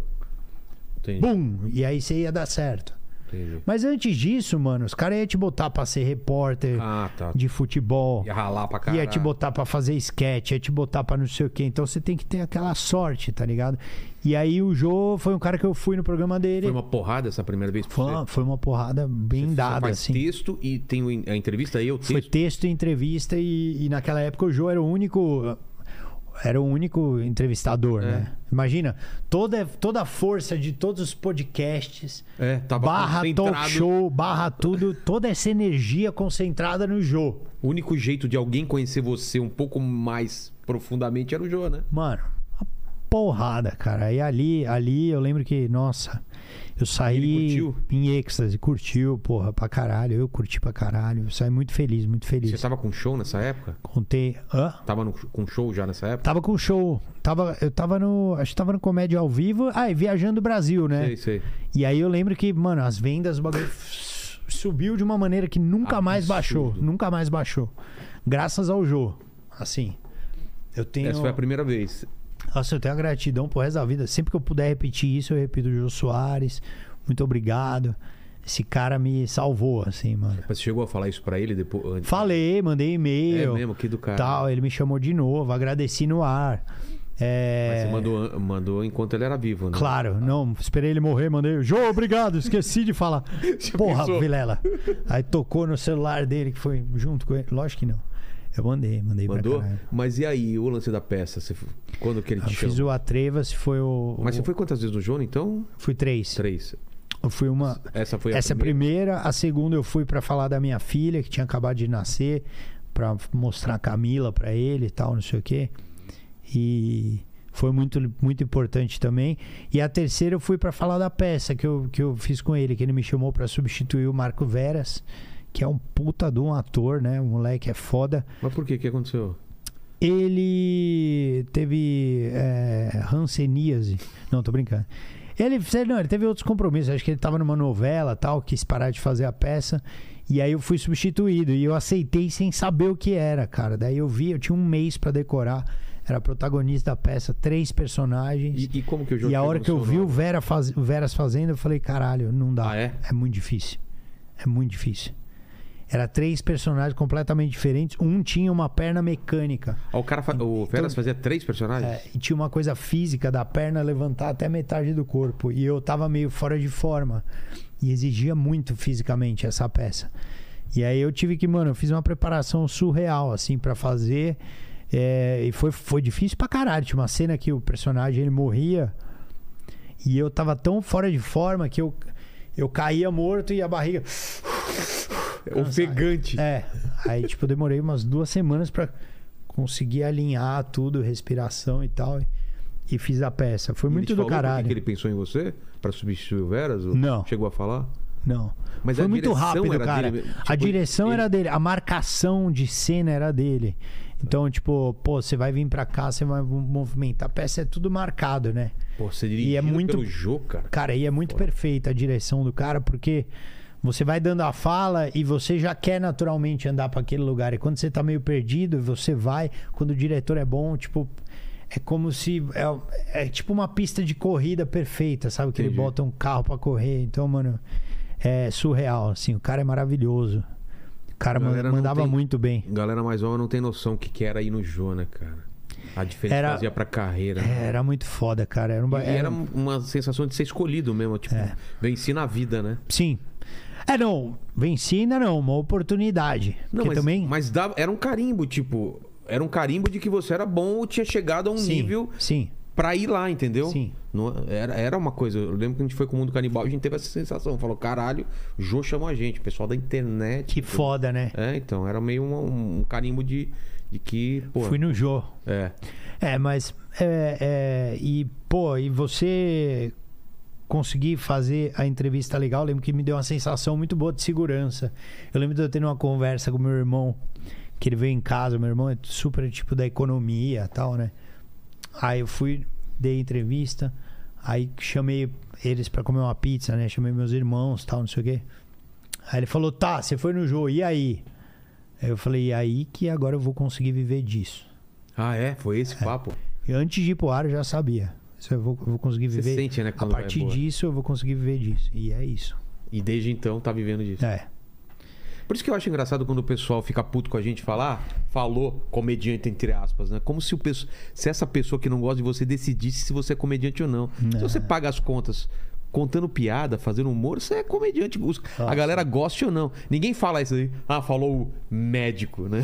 Entendi, Bum! E aí você ia dar certo. Entendi. Mas antes disso, mano, os caras iam te botar pra ser repórter Ah, tá. de futebol. Ia ralar pra caralho. Ia te botar pra fazer sketch, ia te botar pra não sei o quê. Então você tem que ter aquela sorte, tá ligado? E aí o Jô foi um cara que eu fui no programa dele. Foi uma porrada essa primeira vez Foi uma, foi uma porrada bem Você dada, faz assim. texto e tem a entrevista aí, o Foi texto. texto e entrevista e, e naquela época o Jô era o único era o único entrevistador, É. né? Imagina, toda, toda a força de todos os podcasts, É, barra talk show, barra tudo, toda essa energia concentrada no Jô. O único jeito de alguém conhecer você um pouco mais profundamente era o Jô, né? Mano, uma porrada, cara. E ali, ali eu lembro que, nossa, eu saí em êxtase, curtiu, porra, pra caralho. Eu curti pra caralho. Eu saí muito feliz, muito feliz. Você tava com show nessa época? Contei. Hã? Tava no- com show já nessa época? Tava com show. Tava, eu tava no. Acho que tava no Comédia ao vivo. Ah, e viajando o Brasil, né? Sei, sei. E aí eu lembro que, mano, as vendas, o bagulho subiu de uma maneira que nunca mais Absurdo. baixou. Nunca mais baixou. Graças ao Jô. Assim. Eu tenho. Essa foi a primeira vez. Nossa, eu tenho a gratidão pro resto da vida. Sempre que eu puder repetir isso, eu repito o Jô Soares. Muito obrigado. Esse cara me salvou, assim, mano. Mas você chegou a falar isso pra ele depois? Falei, mandei É e-mail. mesmo, que do cara. Tal, ele me chamou de novo, agradeci no ar. É... Mas você mandou, mandou enquanto ele era vivo, né? Claro, não, esperei ele morrer, mandei. Jô, obrigado, esqueci de falar. Porra, pensou? Vilela. Aí tocou no celular dele, que foi junto com ele. Lógico que não. Eu mandei, mandei Mandou? Mas e aí, o lance da peça? Você, quando que ele Eu te fiz chamou? o Atrevas, foi o. Mas você o- foi quantas vezes no Jono, então? Fui três. Três. Eu fui uma. Essa foi a Essa é a primeira. A segunda eu fui pra falar da minha filha, que tinha acabado de nascer, pra mostrar a Camila pra ele e tal, não sei o quê. E foi muito, muito importante também. E a terceira eu fui pra falar da peça que eu, que eu fiz com ele, que ele me chamou pra substituir o Marco Veras, que é um puta de um ator, né? O moleque é foda. Mas por quê? O que aconteceu? Ele teve é, hanseníase. Não, tô brincando. Ele, não, ele teve outros compromissos. Acho que ele tava numa novela tal, quis parar de fazer a peça. E aí eu fui substituído. E eu aceitei sem saber o que era, cara. Daí eu vi, eu tinha um mês pra decorar. Era protagonista da peça, três personagens. E, e como que o jogo E a hora que eu vi o? Vera faz, Veras fazendo, eu falei, caralho, não dá. Ah, é? É muito difícil. É muito difícil. Era três personagens completamente diferentes. Um tinha uma perna mecânica. O cara, fa... o Feras fazia três personagens? É, e tinha uma coisa física da perna levantar até metade do corpo. E eu tava meio fora de forma. E exigia muito fisicamente essa peça. E aí eu tive que, mano, eu fiz uma preparação surreal, assim, pra fazer. É, e foi, foi difícil pra caralho. Tinha uma cena que o personagem ele morria. E eu tava tão fora de forma que eu, eu caía morto e a barriga. Ofegante. É. Aí, tipo, eu demorei umas duas semanas pra conseguir alinhar tudo, respiração e tal. E, e fiz a peça. Foi E muito do caralho. que ele pensou em você pra substituir o Veras? Não. Chegou a falar? Não. Mas Foi a muito rápido, cara. dele, a tipo, direção ele- era dele, a marcação de cena era dele. Então, tipo, pô, você vai vir pra cá, você vai movimentar. A peça é tudo marcado, né? Pô, você dirigiu E é muito- pelo jogo, cara. Cara, e é muito perfeita a direção do cara, porque você vai dando a fala e você já quer naturalmente andar pra aquele lugar. E quando você tá meio perdido, você vai. Quando o diretor é bom, tipo. É como se. É, é tipo uma pista de corrida perfeita, sabe? Que ele Entendi. bota um carro pra correr. Então, mano, é surreal, assim. O cara é maravilhoso. O cara galera mandava tem- muito bem. Galera mais nova não tem noção o que, que era ir no Jô, né, cara? A diferença Era- que fazia pra carreira. É, era muito foda, cara. Era um, ba- E era uma sensação de ser escolhido mesmo, tipo, É. venci na vida, né? Sim. É, não. Venci ainda não. Uma oportunidade. Não, mas, também. mas dava, era um carimbo, tipo, era um carimbo de que você era bom ou tinha chegado a um sim, nível Sim. pra ir lá, entendeu? Sim. Não- era, era uma coisa. Eu lembro que a gente foi com o mundo canibal e a gente teve essa sensação. Falou, caralho, o Jô chamou a gente, o pessoal da internet. Que foda, né? É, então, era meio um, um carimbo de, de que, pô. Fui no Jô. É. É, mas. É, é, e, pô, e você conseguir fazer a entrevista legal, eu lembro que me deu uma sensação muito boa de segurança. Eu lembro de eu tendo uma conversa com meu irmão, que ele veio em casa, meu irmão é super tipo da economia e tal, né? Aí eu fui, dei entrevista, aí chamei eles pra comer uma pizza, né? Chamei meus irmãos tal, não sei o quê. Aí ele falou, tá, você foi no jogo, e aí? Aí eu falei, e aí que agora eu vou conseguir viver disso. Ah, é? Foi esse papo? E antes de ir pro ar eu já sabia. Eu vou, eu vou conseguir Você viver. sente, né? a partir é disso eu vou conseguir viver disso. E é isso. E desde então tá vivendo disso. É. Por isso que eu acho engraçado quando o pessoal fica puto com a gente falar, falou comediante entre aspas, né? Como se, o se essa pessoa que não gosta de você decidisse se você é comediante ou não. Se você paga as contas contando piada, fazendo humor, você é comediante. A galera goste ou não. Ninguém fala isso aí. Ah, falou o médico, né?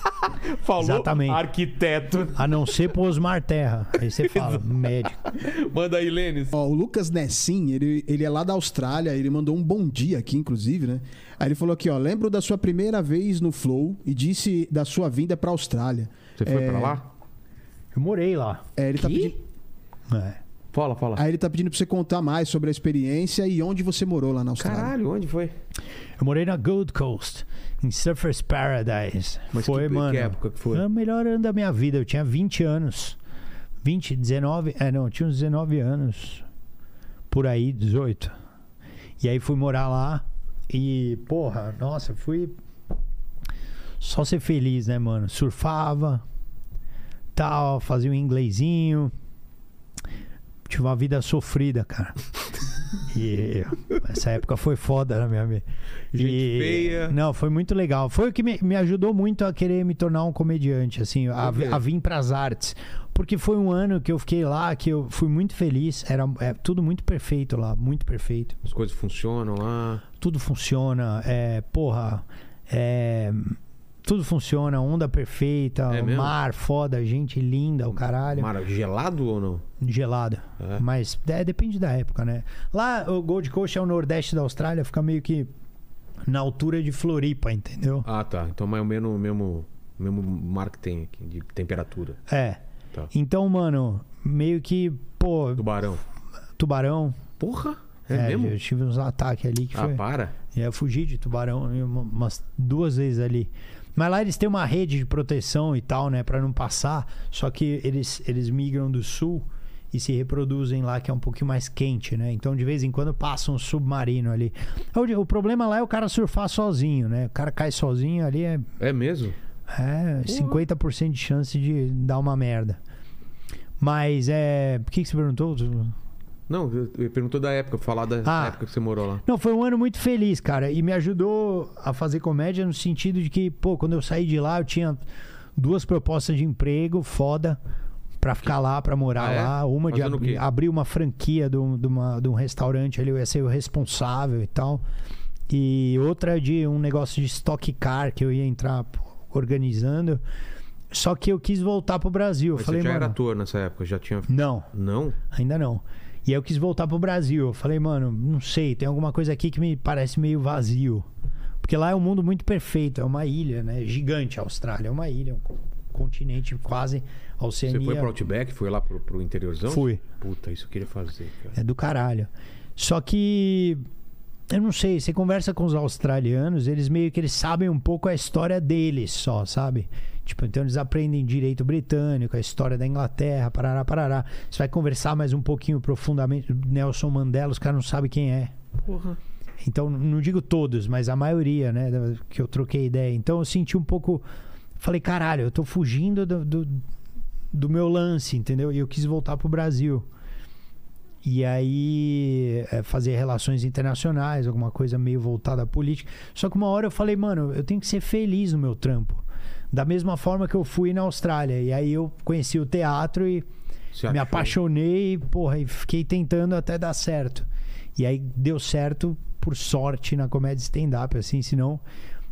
falou Exatamente. arquiteto. A não ser pro Osmar Terra. Aí você fala, médico. Manda aí, Lênis. Ó, o Lucas Nessin, ele, ele é lá da Austrália, ele mandou um bom dia aqui, inclusive, né? Aí ele falou aqui, ó, lembro da sua primeira vez no Flow e disse da sua vinda pra Austrália. Você foi É, pra lá? Eu morei lá. É, ele tá Que? pedindo, É. Fala, fala. aí ele tá pedindo pra você contar mais sobre a experiência e onde você morou lá na Austrália. Caralho, onde foi? Eu morei na Gold Coast, em Surfers Paradise. Mas foi, que- que mano. época que foi? Foi o melhor ano da minha vida. Eu tinha 20 anos. 20, 19. É, não, eu tinha uns 19 anos. Por aí, 18. E aí fui morar lá. E, porra, nossa, fui. Só ser feliz, né, mano? Surfava, tal, fazia um inglesinho. Tive uma vida sofrida, cara. E essa época foi foda na minha vida. Gente E- feia. Não, foi muito legal. Foi o que me, me ajudou muito a querer me tornar um comediante, assim, a, a vir pras artes. Porque foi um ano que eu fiquei lá, que eu fui muito feliz. Era é, tudo muito perfeito lá, muito perfeito. As coisas funcionam lá. Tudo funciona. É, porra, é, tudo funciona, onda perfeita, É mar foda, gente linda, o caralho. Mar gelado ou não? Gelada. É. Mas é, depende da época, né? Lá, o Gold Coast é o nordeste da Austrália, fica meio que na altura de Floripa, entendeu? Ah, tá. Então mais ou menos o mesmo, mesmo mar que tem aqui, de temperatura. É. Tá. Então, mano, meio que, pô, Tubarão. tubarão. Porra! É, mesmo? Eu tive uns ataques ali que Ah, foi. para. É, eu fugi de tubarão e uma- umas duas vezes ali. Mas lá eles têm uma rede de proteção e tal, né, Pra não passar. Só que eles, eles migram do sul e se reproduzem lá, que é um pouquinho mais quente, né? Então de vez em quando passa um submarino ali. O, o problema lá é o cara surfar sozinho, né? O cara cai sozinho ali é, É mesmo? é 50% de chance de dar uma merda. Mas é. O que, que você perguntou? Não, eu- perguntou da época, falar da Ah. época que você morou lá. Não, foi um ano muito feliz, cara. E me ajudou a fazer comédia no sentido de que, pô, quando eu saí de lá, eu tinha duas propostas de emprego foda pra ficar lá, pra morar Ah, é? lá. Uma de Fazendo abrir, quê? abrir uma franquia de um, de uma- de um restaurante ali, eu ia ser o responsável e tal. E outra de um negócio de stock car que eu ia entrar organizando. Só que eu quis voltar pro Brasil. Eu Mas falei, você já mano. era ator nessa época, já tinha. Não, Não? Ainda não. E aí eu quis voltar pro Brasil. Eu falei, mano, não sei, tem alguma coisa aqui que me parece meio vazio. Porque lá é um mundo muito perfeito, é uma ilha, né? Gigante a Austrália, é uma ilha, um co- continente quase a Oceania. Você foi pro Outback, foi lá pro, pro interiorzão? Fui. Puta, isso eu queria fazer, cara. É do caralho. Só que eu não sei, você conversa com os australianos, eles meio que eles sabem um pouco a história deles só, sabe? Tipo, então eles aprendem direito britânico, a história da Inglaterra, parará, parará. Você vai conversar mais um pouquinho profundamente, Nelson Mandela, os caras não sabem quem é. Porra. Então, não digo todos, mas a maioria, né, que eu troquei ideia. Então eu senti um pouco. Falei, caralho, eu tô fugindo do, do, do meu lance, entendeu? E eu quis voltar pro Brasil. E aí, é, fazer relações internacionais, alguma coisa meio voltada à política. Só que uma hora eu falei, mano, eu tenho que ser feliz no meu trampo. Da mesma forma que eu fui na Austrália. E aí eu conheci o teatro e me achou? apaixonei, porra, e fiquei tentando até dar certo. E aí deu certo, por sorte, na comédia stand-up, assim, senão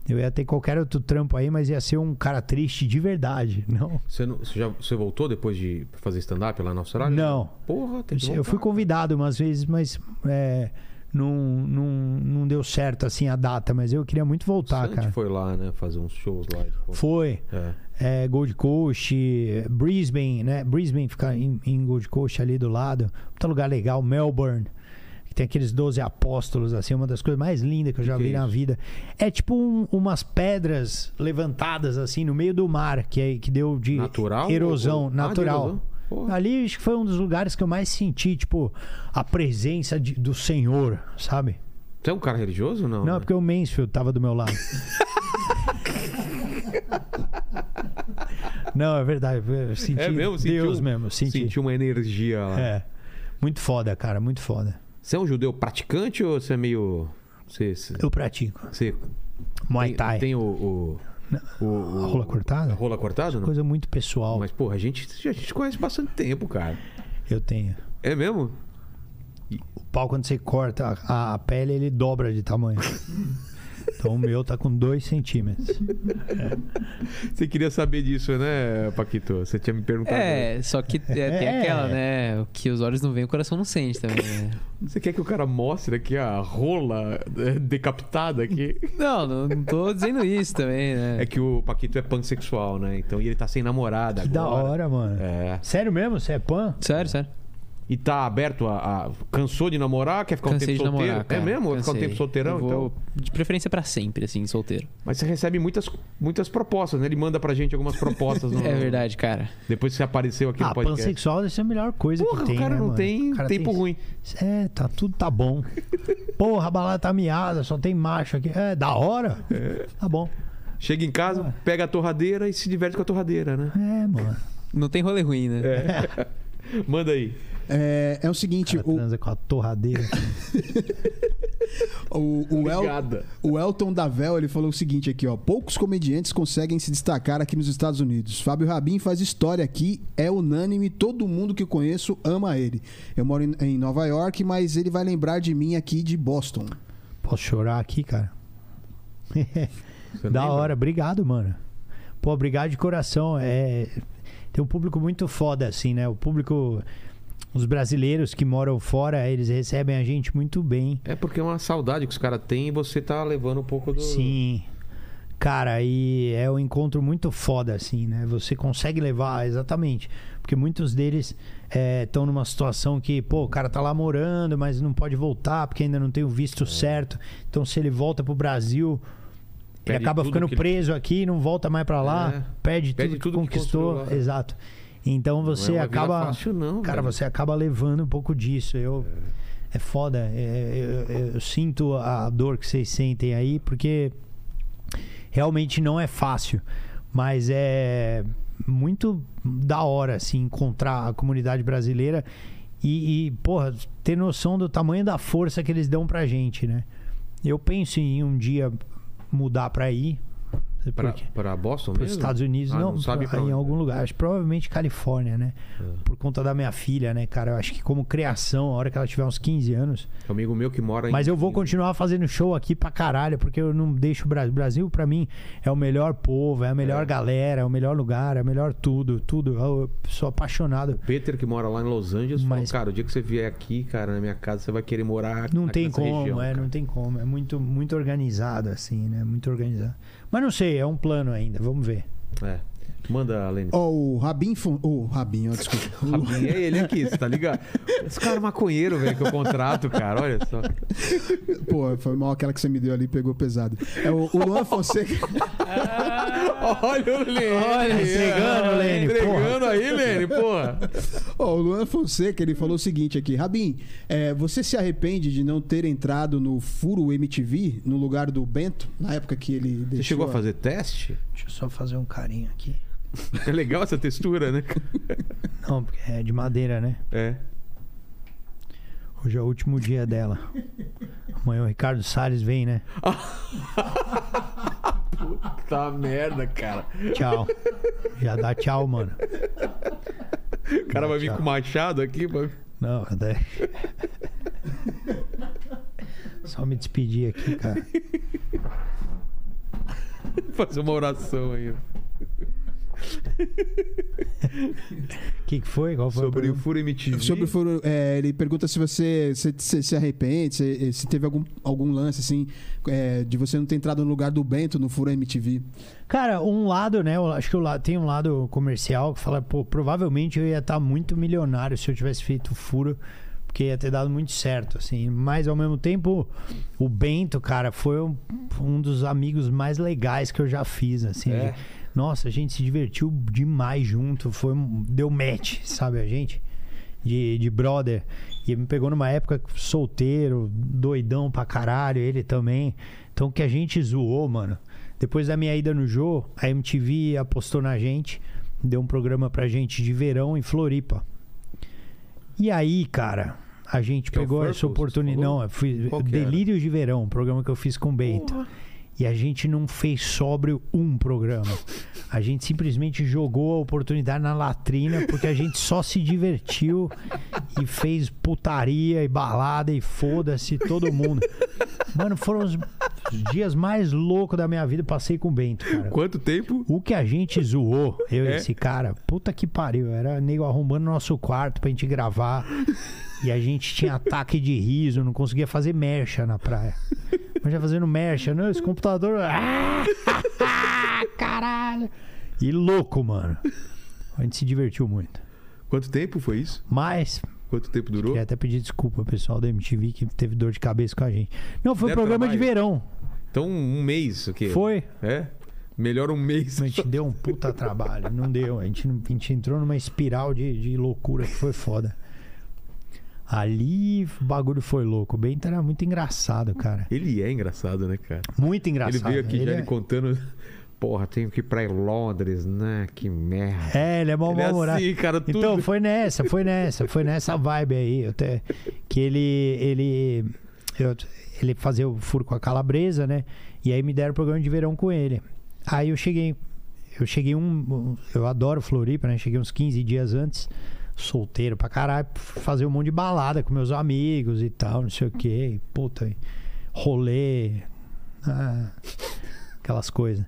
eu ia ter qualquer outro trampo aí, mas ia ser um cara triste de verdade, não? Você, não- você já, você voltou depois de fazer stand-up lá na Austrália? Não. Porra, tem que Eu fui voltar. convidado umas vezes, mas é, não, não, não deu certo, assim, a data, mas eu queria muito voltar, Santi cara. foi lá, né? Fazer uns shows lá. Foi. É. é, Gold Coast, Brisbane, né? Brisbane fica em, em Gold Coast ali do lado. Outro lugar legal, Melbourne. Tem aqueles 12 apóstolos, assim, uma das coisas mais lindas que eu já Que vi é na vida. É tipo um- umas pedras levantadas, assim, no meio do mar, que, é, que deu de Natural? erosão ou- Ah, natural. erosão? Porra. Ali acho que foi um dos lugares que eu mais senti, tipo, a presença de- do Senhor, sabe? Você é um cara religioso ou não? Não, né? porque o Mansfield tava do meu lado. Não, é verdade. Eu senti É mesmo? Sentiu- Deus mesmo. Senti. Sentiu uma energia lá. É. Muito foda, cara. Muito foda. Você é um judeu praticante ou você é meio. Você, você, Eu pratico. você Muay tem, Thai. tem o. o, o, o- A rola cortada? a rola cortada? Não? Coisa muito pessoal. Mas, porra, a gente, a gente conhece bastante tempo, cara. Eu tenho. É mesmo? O pau, quando você corta a, a pele, ele dobra de tamanho. Então o meu tá com 2 centímetros. Você queria saber disso, né, Paquito? Você tinha me perguntado. É, só que é, tem É. aquela, né? O que os olhos não veem, o coração não sente também, né? Você quer que o cara mostre aqui a rola é, decapitada aqui? Não, não, não tô dizendo isso também, né? É que o Paquito é pansexual, né? Então e ele tá sem namorada Que da agora. hora, mano. É. Sério mesmo? Você é pan? Sério, sério. E tá aberto a, a- Cansou de namorar? Quer ficar um Cansei tempo de solteiro? namorar, cara. é mesmo? Vai ficar um Cansei. tempo solteirão? Vou, Então? De preferência pra sempre, assim, solteiro. Mas você recebe muitas, muitas propostas, né? Ele manda pra gente algumas propostas. No... É verdade, cara. Depois que você apareceu aqui Ah, no podcast. pansexual deve ser a melhor coisa Porra, que tem, o cara né, não mano? tem cara tempo tem- ruim. É, tá tudo tá bom. Porra, a balada tá miada, só tem macho aqui. É, da hora. Tá bom. Chega em casa, pega a torradeira e se diverte com a torradeira, né? É, mano. Não tem rolê ruim, né? Manda aí. É, é o seguinte, Cara o, transa com a torradeira. o, o, El- o Elton Davel ele falou o seguinte aqui, ó. Poucos comediantes conseguem se destacar aqui nos Estados Unidos. Fábio Rabin faz história aqui, é unânime, todo mundo que eu conheço ama ele. Eu moro em, Nova York, mas ele vai lembrar de mim aqui de Boston. Posso chorar aqui, cara? Da lembra? hora, obrigado, mano. Pô, obrigado de coração. É, tem um público muito foda, assim, né? O público. Os brasileiros que moram fora, eles recebem a gente muito bem. É porque é uma saudade que os caras têm e você tá levando um pouco do. Sim. Cara, e é um encontro muito foda, assim, né? Você consegue levar, exatamente. Porque muitos deles estão numa situação que, pô, o cara tá lá morando, mas não pode voltar porque ainda não tem o visto É. certo. Então, se ele volta pro Brasil, ele Perde acaba tudo ficando ele- preso aqui, não volta mais pra lá, É. perde, Perde tudo, tudo que que conquistou. lá. Exato. Então Não é você uma vida acaba. fácil, não, cara, velho. você acaba levando um pouco disso. Eu. É foda. É, eu, eu- eu sinto a dor que vocês sentem aí, porque realmente não é fácil. Mas é muito da hora, assim, encontrar a comunidade brasileira e, e, porra, ter noção do tamanho da força que eles dão pra gente, né? Eu penso em um dia mudar pra aí. Pra, porque- pra Boston para os mesmo? Estados Unidos, Ah, não, não sabe pra em onde. algum lugar, acho que provavelmente Califórnia, né? É. Por conta da minha filha, né, cara? Eu acho que como criação, a hora que ela tiver uns 15 anos. Um amigo meu que mora em. Mas eu vou continuar fazendo show aqui pra caralho, porque eu não deixo o Brasil. Brasil, pra mim, é o melhor povo, é a melhor É. galera, é o melhor lugar, é o melhor tudo, tudo. Eu sou apaixonado. Peter, que mora lá em Los Angeles, falou, Mas- cara, o dia que você vier aqui, cara, na minha casa, você vai querer morar Não tem como, região, é, cara. não tem como. É muito, muito organizado, assim, né? Muito organizado. Mas não sei, é um plano ainda, vamos ver. É. Manda, Lênin. Ó, o Rabin. Fon- O Rabin, ó, desculpa. O- Rabinho, é ele aqui, você tá ligado? Esse cara é maconheiro, velho, que eu contrato, cara, olha só. Pô, foi mal aquela que você me deu ali, pegou pesado. É o, o Luan Fonseca. Olha o Lênin. Olha, entregando, Lênin, Entregando aí, Lênin, porra. Ó, o Luan Fonseca, ele falou o seguinte aqui. Rabin, é, você se arrepende de não ter entrado no Furo MTV no lugar do Bento, na época que ele deixou... Você chegou a fazer teste? Deixa eu só fazer um carinho aqui. É legal essa textura, né? Não, porque é de madeira, né? É. Hoje é o último dia dela. Amanhã o Ricardo Salles vem, né? Tá merda, cara. Tchau. Já dá tchau, mano. O cara vai vir com machado aqui, vai Não, daí... Só me despedir aqui, cara. fazer uma oração aí. O que, que foi? Qual foi Sobre o? Furo MTV. Sobre o Furo, é, ele pergunta se você se, se- se arrepende, se, se teve algum, algum lance, assim, é, de você não ter entrado no lugar do Bento no Furo MTV. Cara, um lado, né? Eu acho que lado, tem um lado comercial que fala, pô, provavelmente eu ia estar muito milionário se eu tivesse feito o furo, porque ia ter dado muito certo, assim. Mas ao mesmo tempo, o Bento, cara, foi um, um dos amigos mais legais que eu já fiz, assim. É. Nossa, a gente se divertiu demais junto, foi deu match, sabe a gente? De, de brother. E me pegou numa época solteiro, doidão pra caralho, ele também. Então que a gente zoou, mano. Depois da minha ida no Jô, a MTV apostou na gente, deu um programa pra gente de verão em Floripa. E aí, cara, a gente Que é pegou essa oportunidade. Não, eu era? Delírios de Verão, um programa que eu fiz com o Bento. E a gente não fez sóbrio um programa. A gente simplesmente jogou a oportunidade na latrina porque a gente só se divertiu e fez putaria e balada e foda-se todo mundo. Mano, foram os dias mais loucos da minha vida. Passei com o Bento, cara. Quanto tempo? O que a gente zoou, eu e É? esse cara, puta que pariu. Era nego arrombando nosso quarto pra gente gravar. E a gente tinha ataque de riso, não conseguia fazer mercha na praia. Mas já fazendo mercha, não, esse computador. Ah, caralho! E louco, mano. A gente se divertiu muito. Quanto tempo foi isso? Mas, Quanto tempo durou? queria até pedir desculpa ao pessoal da MTV que teve dor de cabeça com a gente. Não, foi um Deram programa de trabalho? verão. Então, um mês, o quê? Foi. É? Melhor um mês. A gente deu um puta trabalho. Não deu. A gente, não- a gente entrou numa espiral de, de loucura que foi foda. Ali o bagulho foi louco. O Bento era muito engraçado, cara. Ele é engraçado, né, cara? Muito engraçado. Ele veio aqui já é... ele contando. Porra, tenho que ir pra Londres, né? Que merda. É, ele é mal Ele é humorado. assim, cara, tudo. Então, foi nessa, foi nessa, foi nessa vibe aí. Até, que ele. ele eu- ele fazia o furo com a calabresa, né? E aí me deram o programa de verão com ele. Aí eu cheguei. Eu cheguei um. Eu adoro Floripa, né? Cheguei uns 15 dias antes, solteiro pra caralho, fazer um monte de balada com meus amigos e tal, não sei o quê. Puta, rolê. ah, aquelas coisas.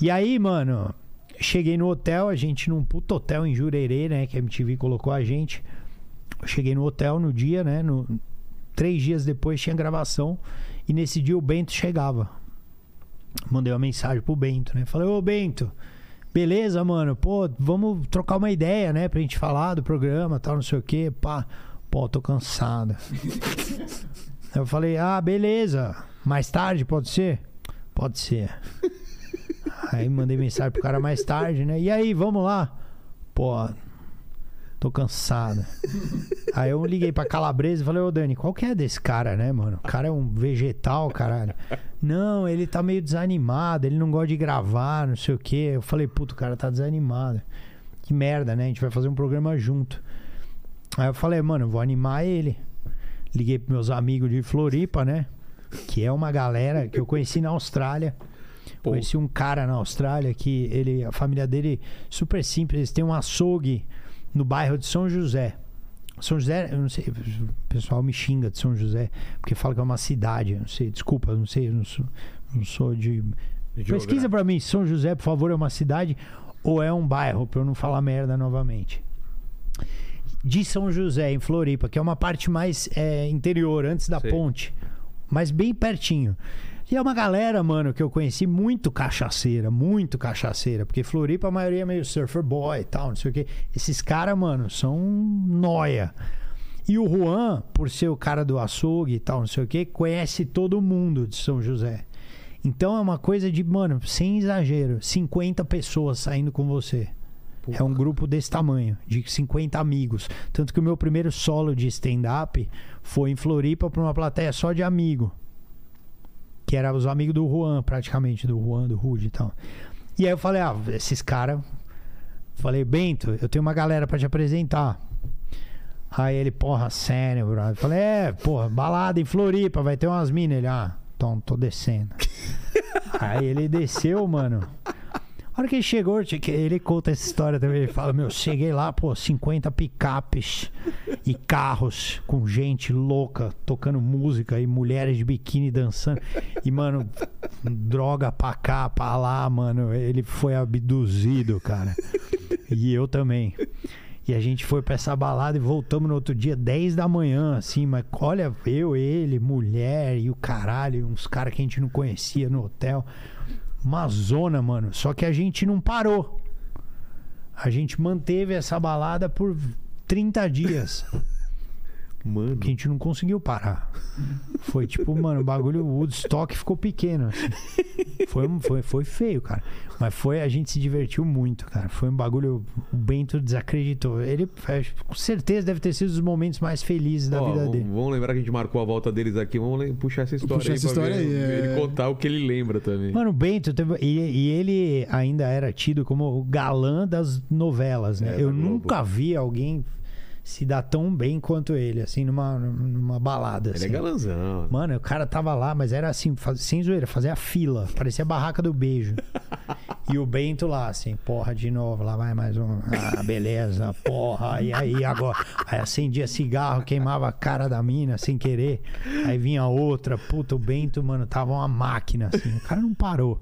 E aí, mano, cheguei no hotel, a gente num puto hotel em Jurerê, né? Que a MTV colocou a gente. Cheguei no hotel no dia, né? No, três dias depois tinha gravação. E nesse dia o Bento chegava. Mandei uma mensagem pro Bento, né? Falei, ô Bento, beleza, mano? Pô, vamos trocar uma ideia, né? Pra gente falar do programa tal, não sei o quê. Pá, pô, tô cansado. Eu falei, ah, beleza. Mais tarde, pode ser? Pode ser. Aí mandei mensagem pro cara mais tarde, né? E aí, vamos lá? Pô, tô cansado. Aí eu liguei pra Calabresa e falei, ô Dani, qual que é desse cara, né, mano? O cara é um vegetal, caralho. Não, ele tá meio desanimado, ele não gosta de gravar, não sei o quê. Eu falei, puto, o cara tá desanimado. Que merda, né? A gente vai fazer um programa junto. Aí eu falei, mano, eu vou animar ele. Liguei pros meus amigos de Floripa, né? Que é uma galera que eu conheci na Austrália. Pô. Conheci um cara na Austrália que ele, a família dele super simples, eles têm um açougue no bairro de São José. São José, eu não sei, o pessoal me xinga de São José, porque fala que é uma cidade, eu não sei, desculpa, eu não sei, eu não sou, não sou de. Pesquisa pra mim, São José, por favor, é uma cidade ou é um bairro, pra eu não falar merda novamente. De São José, em Floripa, que é uma parte mais é, interior, antes da ponte, mas bem pertinho. E é uma galera, mano, que eu conheci muito cachaceira, muito cachaceira. Porque Floripa, a maioria é meio surfer boy e tal, não sei o quê. Esses caras, mano, são noia. E o Juan, por ser o cara do açougue e tal, não sei o quê, conhece todo mundo de São José. Então é uma coisa de, mano, sem exagero, 50 pessoas saindo com você. É um grupo desse tamanho, de 50 amigos. Tanto que o meu primeiro solo de stand-up foi em Floripa pra uma plateia só de amigo. Que era os amigos do Juan, praticamente, do Juan, do Rude e tal. E aí eu falei, ah, esses caras. Falei, Bento, eu tenho uma galera pra te apresentar. Aí ele, porra, sério, brother. Falei, é, porra, balada em Floripa, vai ter umas minas. Ele, ah, então tô descendo. Aí ele desceu, mano. Hora que ele chegou, ele conta essa história também. Ele fala: Meu, cheguei lá, pô, 50 picapes e carros com gente louca tocando música e mulheres de biquíni dançando. E, mano, droga pra cá, pra lá, mano. Ele foi abduzido, cara. E eu também. E a gente foi pra essa balada e voltamos no outro dia, 10 da manhã, assim, mas olha, eu, ele, mulher e o caralho, uns caras que a gente não conhecia no hotel. Uma zona, mano. Só que a gente não parou. A gente manteve essa balada por 30 dias. Mano. Que a gente não conseguiu parar. Foi tipo, mano, o bagulho, o Woodstock ficou pequeno. assim. Foi, foi, foi feio, cara. Mas foi, a gente se divertiu muito, cara. Foi um bagulho, o Bento desacreditou. Ele, é, com certeza, deve ter sido um dos momentos mais felizes da Ó, vida vamos, dele. vamos lembrar que a gente marcou a volta deles aqui. Vamos puxar essa história Puxar aí essa história ver, aí, é. ele contar o que ele lembra também. Mano, o Bento, teve- e, e ele ainda era tido como o galã das novelas, né? É, Eu nunca vi alguém se dar tão bem quanto ele, assim, numa, numa balada. ele assim. é galanzão. Mano, o cara tava lá, mas era assim, faz- sem zoeira, fazia fila. Parecia a barraca do beijo. e o Bento lá, assim, porra, de novo, lá vai mais um. Ah, beleza, porra. E aí agora. Aí acendia cigarro, queimava a cara da mina sem querer. Aí vinha outra. Puta, o Bento, mano, tava uma máquina, assim. O cara não parou.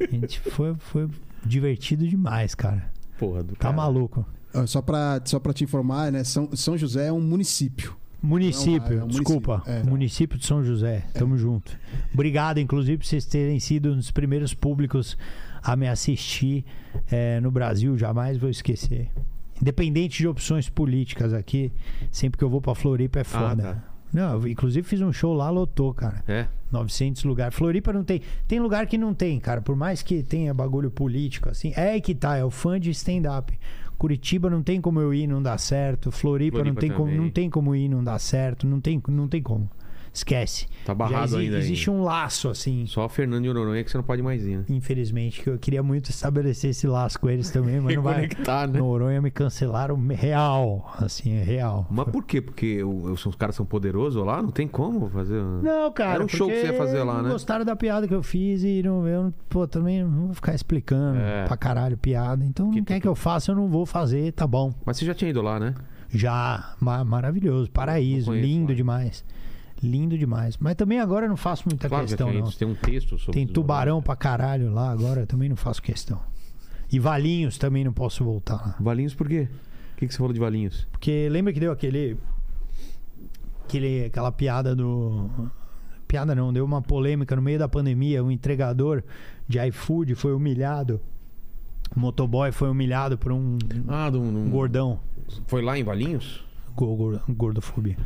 A gente foi, foi divertido demais, cara. Porra do Tá cara. maluco. Só pra, só pra te informar, né? São, São José é um município. Município, Não, é um desculpa. município, é. Município de São José. Tamo junto. Obrigado, inclusive, por vocês terem sido um dos primeiros públicos a me assistir eh, no Brasil. Jamais vou esquecer. Independente de opções políticas aqui, sempre que eu vou pra Floripa é foda. tá. Não, eu, inclusive fiz um show lá, lotou, cara. É. 900 lugares. Floripa não tem. Tem lugar que não tem, cara. Por mais que tenha bagulho político, assim. É aí que tá, é o fã de stand-up. Curitiba não tem como eu ir, não dá certo. Floripa, Floripa não, tem como, também. não tem como ir, não dá certo. Não tem, não tem como. Esquece. Tá barrado exi- ainda. Existe aí. um laço, assim. Só Fernando e Noronha que você não pode mais ir, né? Infelizmente, que eu queria muito estabelecer esse laço com eles também, mas não vai. Né? Noronha me cancelaram real. Assim, é real. Mas por quê? Porque os caras são poderosos lá? Não tem como fazer. Não, cara. Era um show que você ia fazer lá, né? Gostaram da piada que eu fiz e não, eu, pô, também não vou ficar explicando É. pra caralho piada. Então, Que não quer tu- que eu faça, eu não vou fazer, tá bom. Mas você já tinha ido lá, né? Já, ma- maravilhoso, paraíso, conheço lindo lá. demais. Lindo demais. Mas também agora eu não faço muita Claro, questão, tinha não. Tem um texto sobre Tem os tubarão pra caralho lá agora, eu também não faço questão. E Valinhos também não posso voltar lá. Valinhos por quê? O que, que você falou de Valinhos? Porque lembra que deu aquele. aquele aquela piada do. Piada não, deu uma polêmica no meio da pandemia. Um entregador de iFood foi humilhado. O motoboy foi humilhado por um, Ah, do, um gordão. foi lá em Valinhos? Go- gor- Gordofobia.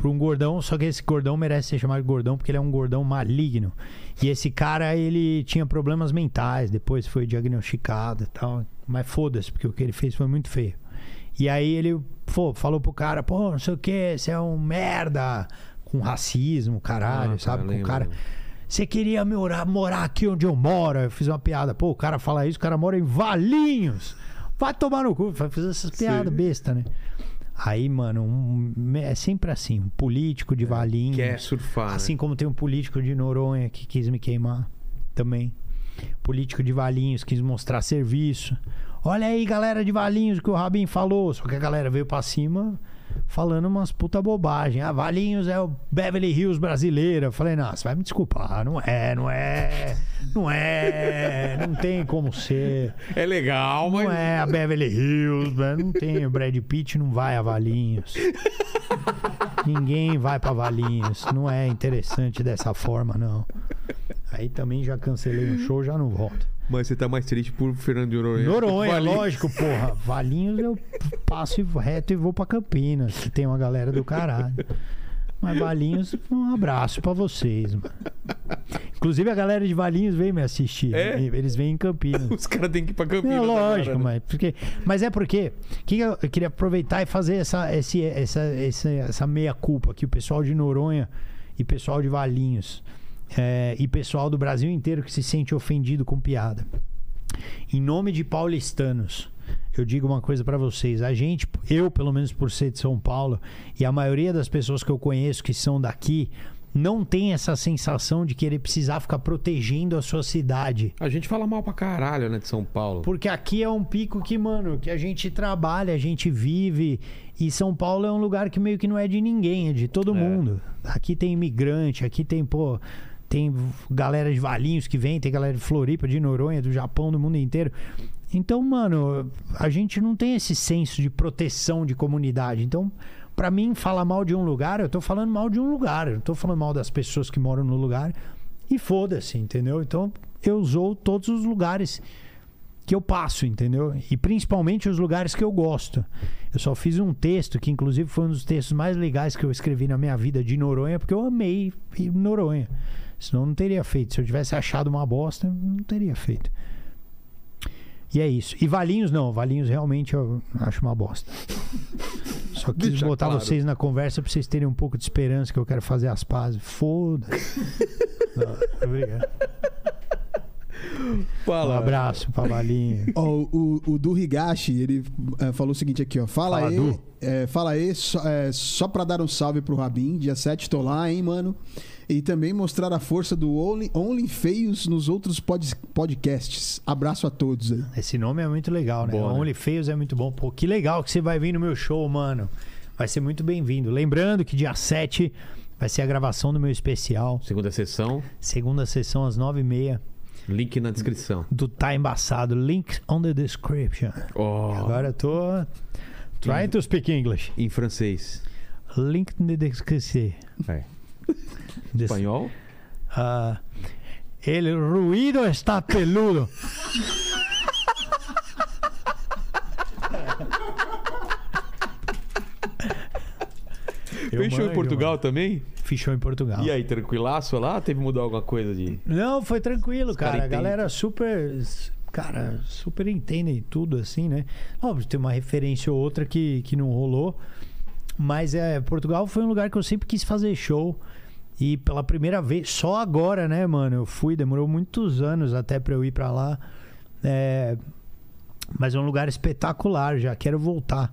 Por um gordão, só que esse gordão merece ser chamado de gordão porque ele é um gordão maligno. E esse cara, ele tinha problemas mentais, depois foi diagnosticado e tal. Mas foda-se, porque o que ele fez foi muito feio. E aí ele pô, falou pro cara, pô, não sei o que, você é um merda. Com racismo, caralho, Ah, tá, sabe? Com o cara. Você queria morar, morar aqui onde eu moro? Eu fiz uma piada. Pô, o cara fala isso, o cara mora em Valinhos. Vai tomar no cu. Vai fazer essas piadas besta, né? Aí, mano, um- é sempre assim. Um político de Valinhos. Quer surfar, Assim né? como tem um político de Noronha que quis me queimar também. Político de Valinhos quis mostrar serviço. Olha aí, galera de Valinhos, o que o Rabin falou. Só que a galera veio pra cima falando umas puta bobagem. Ah, Valinhos é o Beverly Hills brasileira. Eu falei, não, você vai me desculpar. Não é, não é. Não é. Não tem como ser. É legal, mas... Não é a Beverly Hills, né? não tem. O Brad Pitt não vai a Valinhos. Ninguém vai pra Valinhos. Não é interessante dessa forma, não. Aí também já cancelei um show, já não volto. Mas você tá mais triste por Fernando de Noronha. Noronha, Valinhos. lógico, porra. Valinhos eu passo reto e vou pra Campinas, que tem uma galera do caralho. Mas Valinhos, um abraço pra vocês, mano. Inclusive a galera de Valinhos veio me assistir. É? Eles vêm em Campinas. Os caras têm que ir pra Campinas. É lógico, né? mas, porque, mas é porque que eu, queria aproveitar e fazer essa, esse, essa, essa, essa meia-culpa que o pessoal de Noronha e pessoal de Valinhos é, e pessoal do Brasil inteiro que se sente ofendido com piada. Em nome de paulistanos, eu digo uma coisa pra vocês. A gente, eu pelo menos por ser de São Paulo, e a maioria das pessoas que eu conheço que são daqui, não tem essa sensação de querer precisar ficar protegendo a sua cidade. A gente fala mal pra caralho, né, de São Paulo. Porque aqui é um pico que, mano, que a gente trabalha, a gente vive. E São Paulo é um lugar que meio que não é de ninguém, é de todo mundo. Aqui tem imigrante, aqui tem, pô. Tem galera de Valinhos que vem, tem galera de Floripa, de Noronha, do Japão, do mundo inteiro. Então, mano, a gente não tem esse senso de proteção de comunidade. Então, pra mim, falar mal de um lugar, eu tô falando mal de um lugar. Eu tô falando mal das pessoas que moram no lugar. E foda-se, entendeu? Então, eu usou todos os lugares que eu passo, entendeu? E principalmente os lugares que eu gosto. Eu só fiz um texto que, inclusive, foi um dos textos mais legais que eu escrevi na minha vida de Noronha, porque eu amei Noronha. Senão eu não teria feito. Se eu tivesse achado uma bosta, eu não teria feito. E é isso. E Valinhos não. Valinhos realmente eu acho uma bosta. Só quis Deixa botar claro. vocês na conversa pra vocês terem um pouco de esperança que eu quero fazer as pazes. Foda-se. Obrigado. Um Fala. abraço pra Valinhos. Ó, o, o do Higashi, ele é, falou o seguinte aqui, ó. Fala, Fala, aí. Du. é, fala aí, só, é, só pra dar um salve pro Rabin. Dia 7 tô lá, hein, mano. E também mostrar a força do Only, Only Feios nos outros pod- podcasts. Abraço a todos aí. Esse nome é muito legal, né? Boa, né? Only Feios é muito bom. Pô, que legal que você vai vir no meu show, mano. Vai ser muito bem-vindo. Lembrando que dia 7 vai ser a gravação do meu especial. Segunda sessão, Segunda sessão às 9h30 link na descrição. do Tá Embaçado. Link on the description. Oh, Agora eu tô trying to speak English. em francês. Link in the description. É. Des- Espanhol? Ah, el ruido está peludo. Eu Fechou em Portugal mano. também? Fechou em Portugal. E aí, tranquilaço lá? Teve que mudar alguma coisa de. Não, foi tranquilo, cara cara. A galera super. Cara, super entendem tudo assim, né? Óbvio, tem uma referência ou outra que, que não rolou. Mas é, Portugal foi um lugar que eu sempre quis fazer show. E pela primeira vez, só agora, né, mano? Eu fui, demorou muitos anos até pra eu ir pra lá. É, mas é um lugar espetacular, já quero voltar.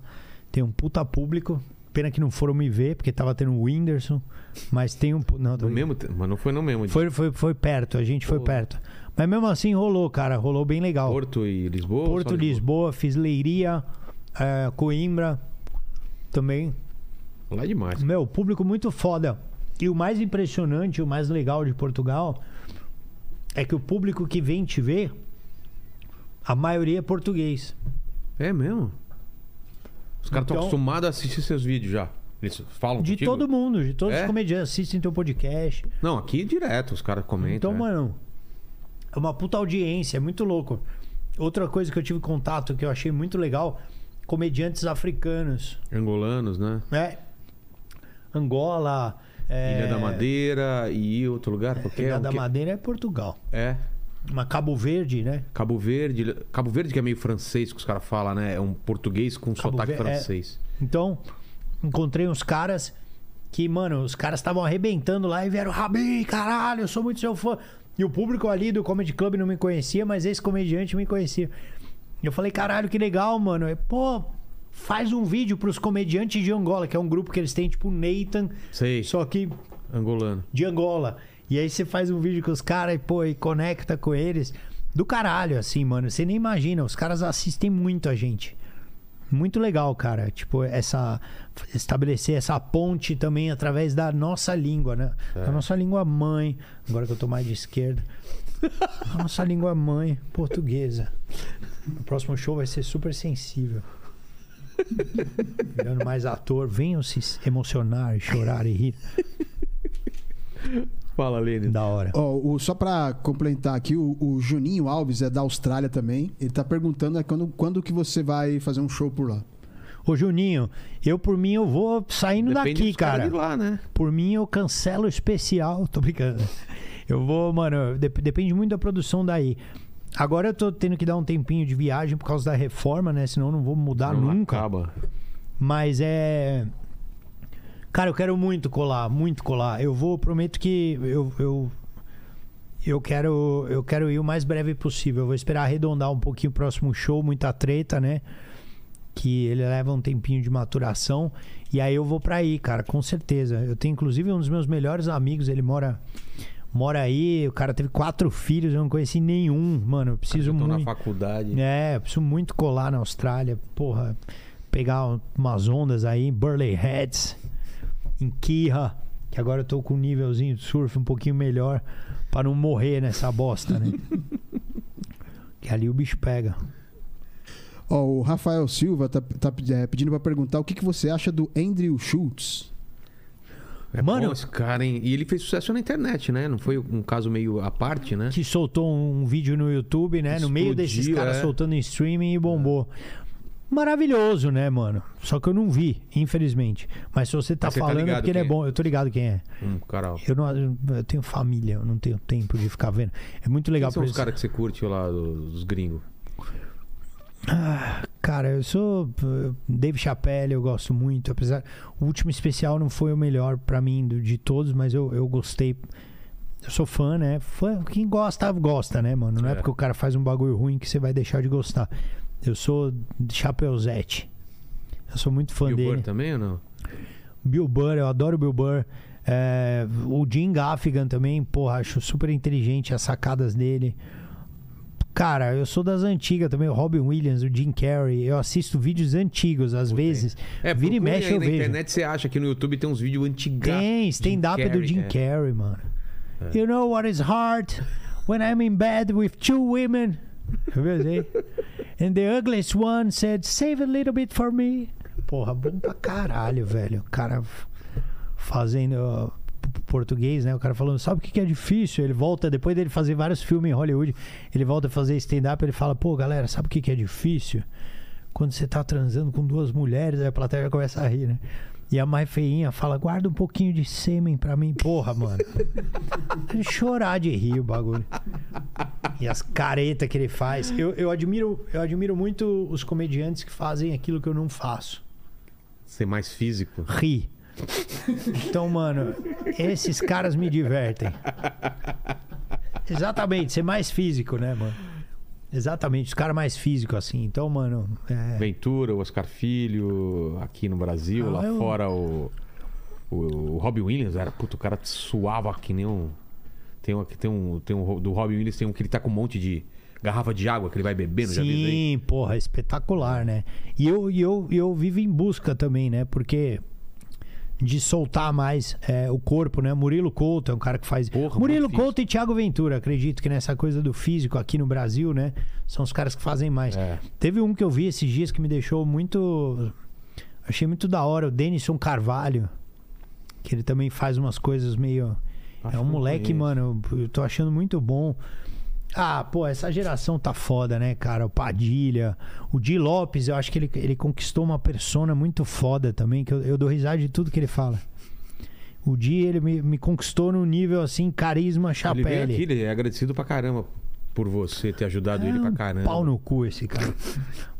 Tem um puta público. Pena que não foram me ver, porque tava tendo o Whindersson. Mas tem um. Não, No mesmo tempo, mas não foi no mesmo dia. foi, foi, foi perto, a gente foi Pô. perto. Mas mesmo assim rolou, cara, rolou bem legal. Porto e Lisboa? Porto, só Lisboa, fiz Leiria, é, Coimbra também. Lá é demais. Meu, público muito foda. E o mais impressionante, o mais legal de Portugal é que o público que vem te ver, A maioria é português. É mesmo? Os caras estão Então- acostumados a assistir seus vídeos já. Eles falam De contigo? todo mundo, de todos É? os comediantes assistem teu podcast. Não, aqui direto os caras comentam. Então, é. mano, é uma puta audiência, é muito louco. Outra coisa que eu tive contato que eu achei muito legal, comediantes africanos, Angolanos, né? né? Angola, é, Ilha da Madeira e outro lugar qualquer. Ilha da quê? Madeira é Portugal. É. Mas Cabo Verde, né? Cabo Verde. Cabo Verde que é meio francês que os caras falam, né? É um português com Cabo sotaque Ver- é. francês. Então, encontrei uns caras que, mano, os caras estavam arrebentando lá e vieram, Rabi, caralho, eu sou muito seu fã. E o público ali do Comedy Club não me conhecia, mas esse comediante me conhecia. E eu falei, caralho, que legal, mano. E, Pô, faz um vídeo pros comediantes de Angola, que é um grupo que eles têm, tipo Nathan, Sei. só que Angolano. de Angola. E aí você faz um vídeo com os caras e, pô, e conecta com eles. Do caralho, assim, mano. Você nem imagina. Os caras assistem muito a gente. Muito legal, cara. Tipo, essa. Estabelecer essa ponte também através da nossa língua, né? Da nossa língua mãe. Agora que eu tô mais de esquerda. A nossa língua mãe, portuguesa. O próximo show vai ser super sensível. Virando mais ator. Venham se emocionar, chorar e rir. Fala, Lênin. Da hora. Ó, o- só pra complementar aqui, o, o Juninho Alves é da Austrália também. Ele tá perguntando é quando, quando que você vai fazer um show por lá. Ô Juninho, eu por mim eu vou saindo Depende daqui, cara. lá, né? Por mim eu cancelo o especial, tô brincando. Eu vou, mano, dep- depende muito da produção daí. Agora eu tô tendo que dar um tempinho de viagem por causa da reforma, né? Senão eu não vou mudar Não nunca. Acaba. Mas é. Cara, eu quero muito colar, muito colar. Eu vou, prometo que eu, eu, eu quero eu quero ir o mais breve possível. Eu vou esperar arredondar um pouquinho o próximo show, muita treta, né? Que ele leva um tempinho de maturação. E aí eu vou pra aí, cara, com certeza. Eu tenho inclusive um dos meus melhores amigos, ele mora mora aí, o cara teve quatro filhos, eu não conheci nenhum, mano. Eu preciso Estão na muito. faculdade. É, eu preciso muito colar na Austrália. Porra, pegar um- umas ondas aí em Burley Heads, em Kiha, que agora eu tô com um nívelzinho de surf um pouquinho melhor pra não morrer nessa bosta, né? que ali o bicho pega. Ó, o Rafael Silva tá, tá é, pedindo pra perguntar o que, que você acha do Andrew Schultz. É Mano- esse cara, hein? E ele fez sucesso na internet, né? Não foi um caso meio à parte, né? Que soltou um vídeo no YouTube, né? no meio desses Explodiu, caras é. soltando em streaming e bombou. Maravilhoso, né, mano? Só que eu não vi, infelizmente. Mas se você tá Mas você tá falando é ligado porque ele é é? bom. Eu tô ligado quem é. Um cara. Eu, não, eu tenho família, eu não tenho tempo de ficar vendo. É muito legal Quem são os caras que você curte lá, dos gringos? Ah, cara, eu sou Dave Chappelle, eu gosto muito. Apesar, o último especial não foi o melhor pra mim de todos, mas eu, eu gostei. Eu sou fã, né? Fã, quem gosta, gosta, né, mano? Não é. É. porque o cara faz um bagulho ruim que você vai deixar de gostar. Eu sou Chapeuzete. Eu sou muito fã Bill dele. Burr também ou não? Bill Burr, eu adoro o Bill Burr. É, o Jim Gaffigan também, porra, acho super inteligente as sacadas dele. Cara, eu sou das antigas também, o Robin Williams, o Jim Carrey. Eu assisto vídeos antigos, às vezes. É, Vira e mexe aí eu na vejo. internet você acha que no YouTube tem uns vídeos antigos. Tem stand-up do Jim Carrey, mano. You know what is hard when I'm in bed with two women. And the ugliest one said, save a little bit for me. Porra, bom pra caralho, velho. O cara fazendo português, né? O cara falando, sabe o que que é difícil? Ele volta, depois dele fazer vários filmes em Hollywood, ele volta a fazer stand-up, ele fala, pô, galera, sabe o que que é difícil? Quando você tá transando com duas mulheres, aí a plateia começa a rir, né? E a mais feinha fala, guarda um pouquinho de sêmen pra mim. Porra, mano. Chorar de rir o bagulho. E as caretas que ele faz. Eu, eu, admiro, eu admiro muito os comediantes que fazem aquilo que eu não faço. Ser mais físico. Rir. Então, mano, esses caras me divertem. Exatamente, ser mais físico, né, mano? Exatamente, os caras mais físicos, assim. Então, mano. É... Ventura, o Oscar Filho, aqui no Brasil, Ah, lá eu- fora o, o, o Robin Williams era, puto, o cara suava que nem um. Tem um, tem um, tem um do Robin Williams, tem um que ele tá com um monte de garrafa de água que ele vai bebendo, já viu? Sim, porra, espetacular, né? E eu, e eu, e eu vivo em busca também, né? Porque de soltar mais é, o corpo, né? Murilo Couto é um cara que faz. Porra, Murilo. Couto e Thiago Ventura, acredito que nessa coisa do físico aqui no Brasil, né? São os caras que fazem mais. É. Teve um que eu vi esses dias que me deixou muito. Achei muito da hora, o Denison Carvalho. Que ele também faz umas coisas meio. Acho é um moleque, mano, eu tô achando muito bom. Ah, pô, essa geração tá foda, né, cara? O Padilha, o Di Lopes, eu acho que ele, ele conquistou uma persona muito foda também, que eu, eu dou risada de tudo que ele fala. O Di, ele me, me conquistou no nível assim, carisma, Ele veio aqui, chapéu. ele é agradecido pra caramba por você ter ajudado ele pra caramba. É um Pau no cu esse cara.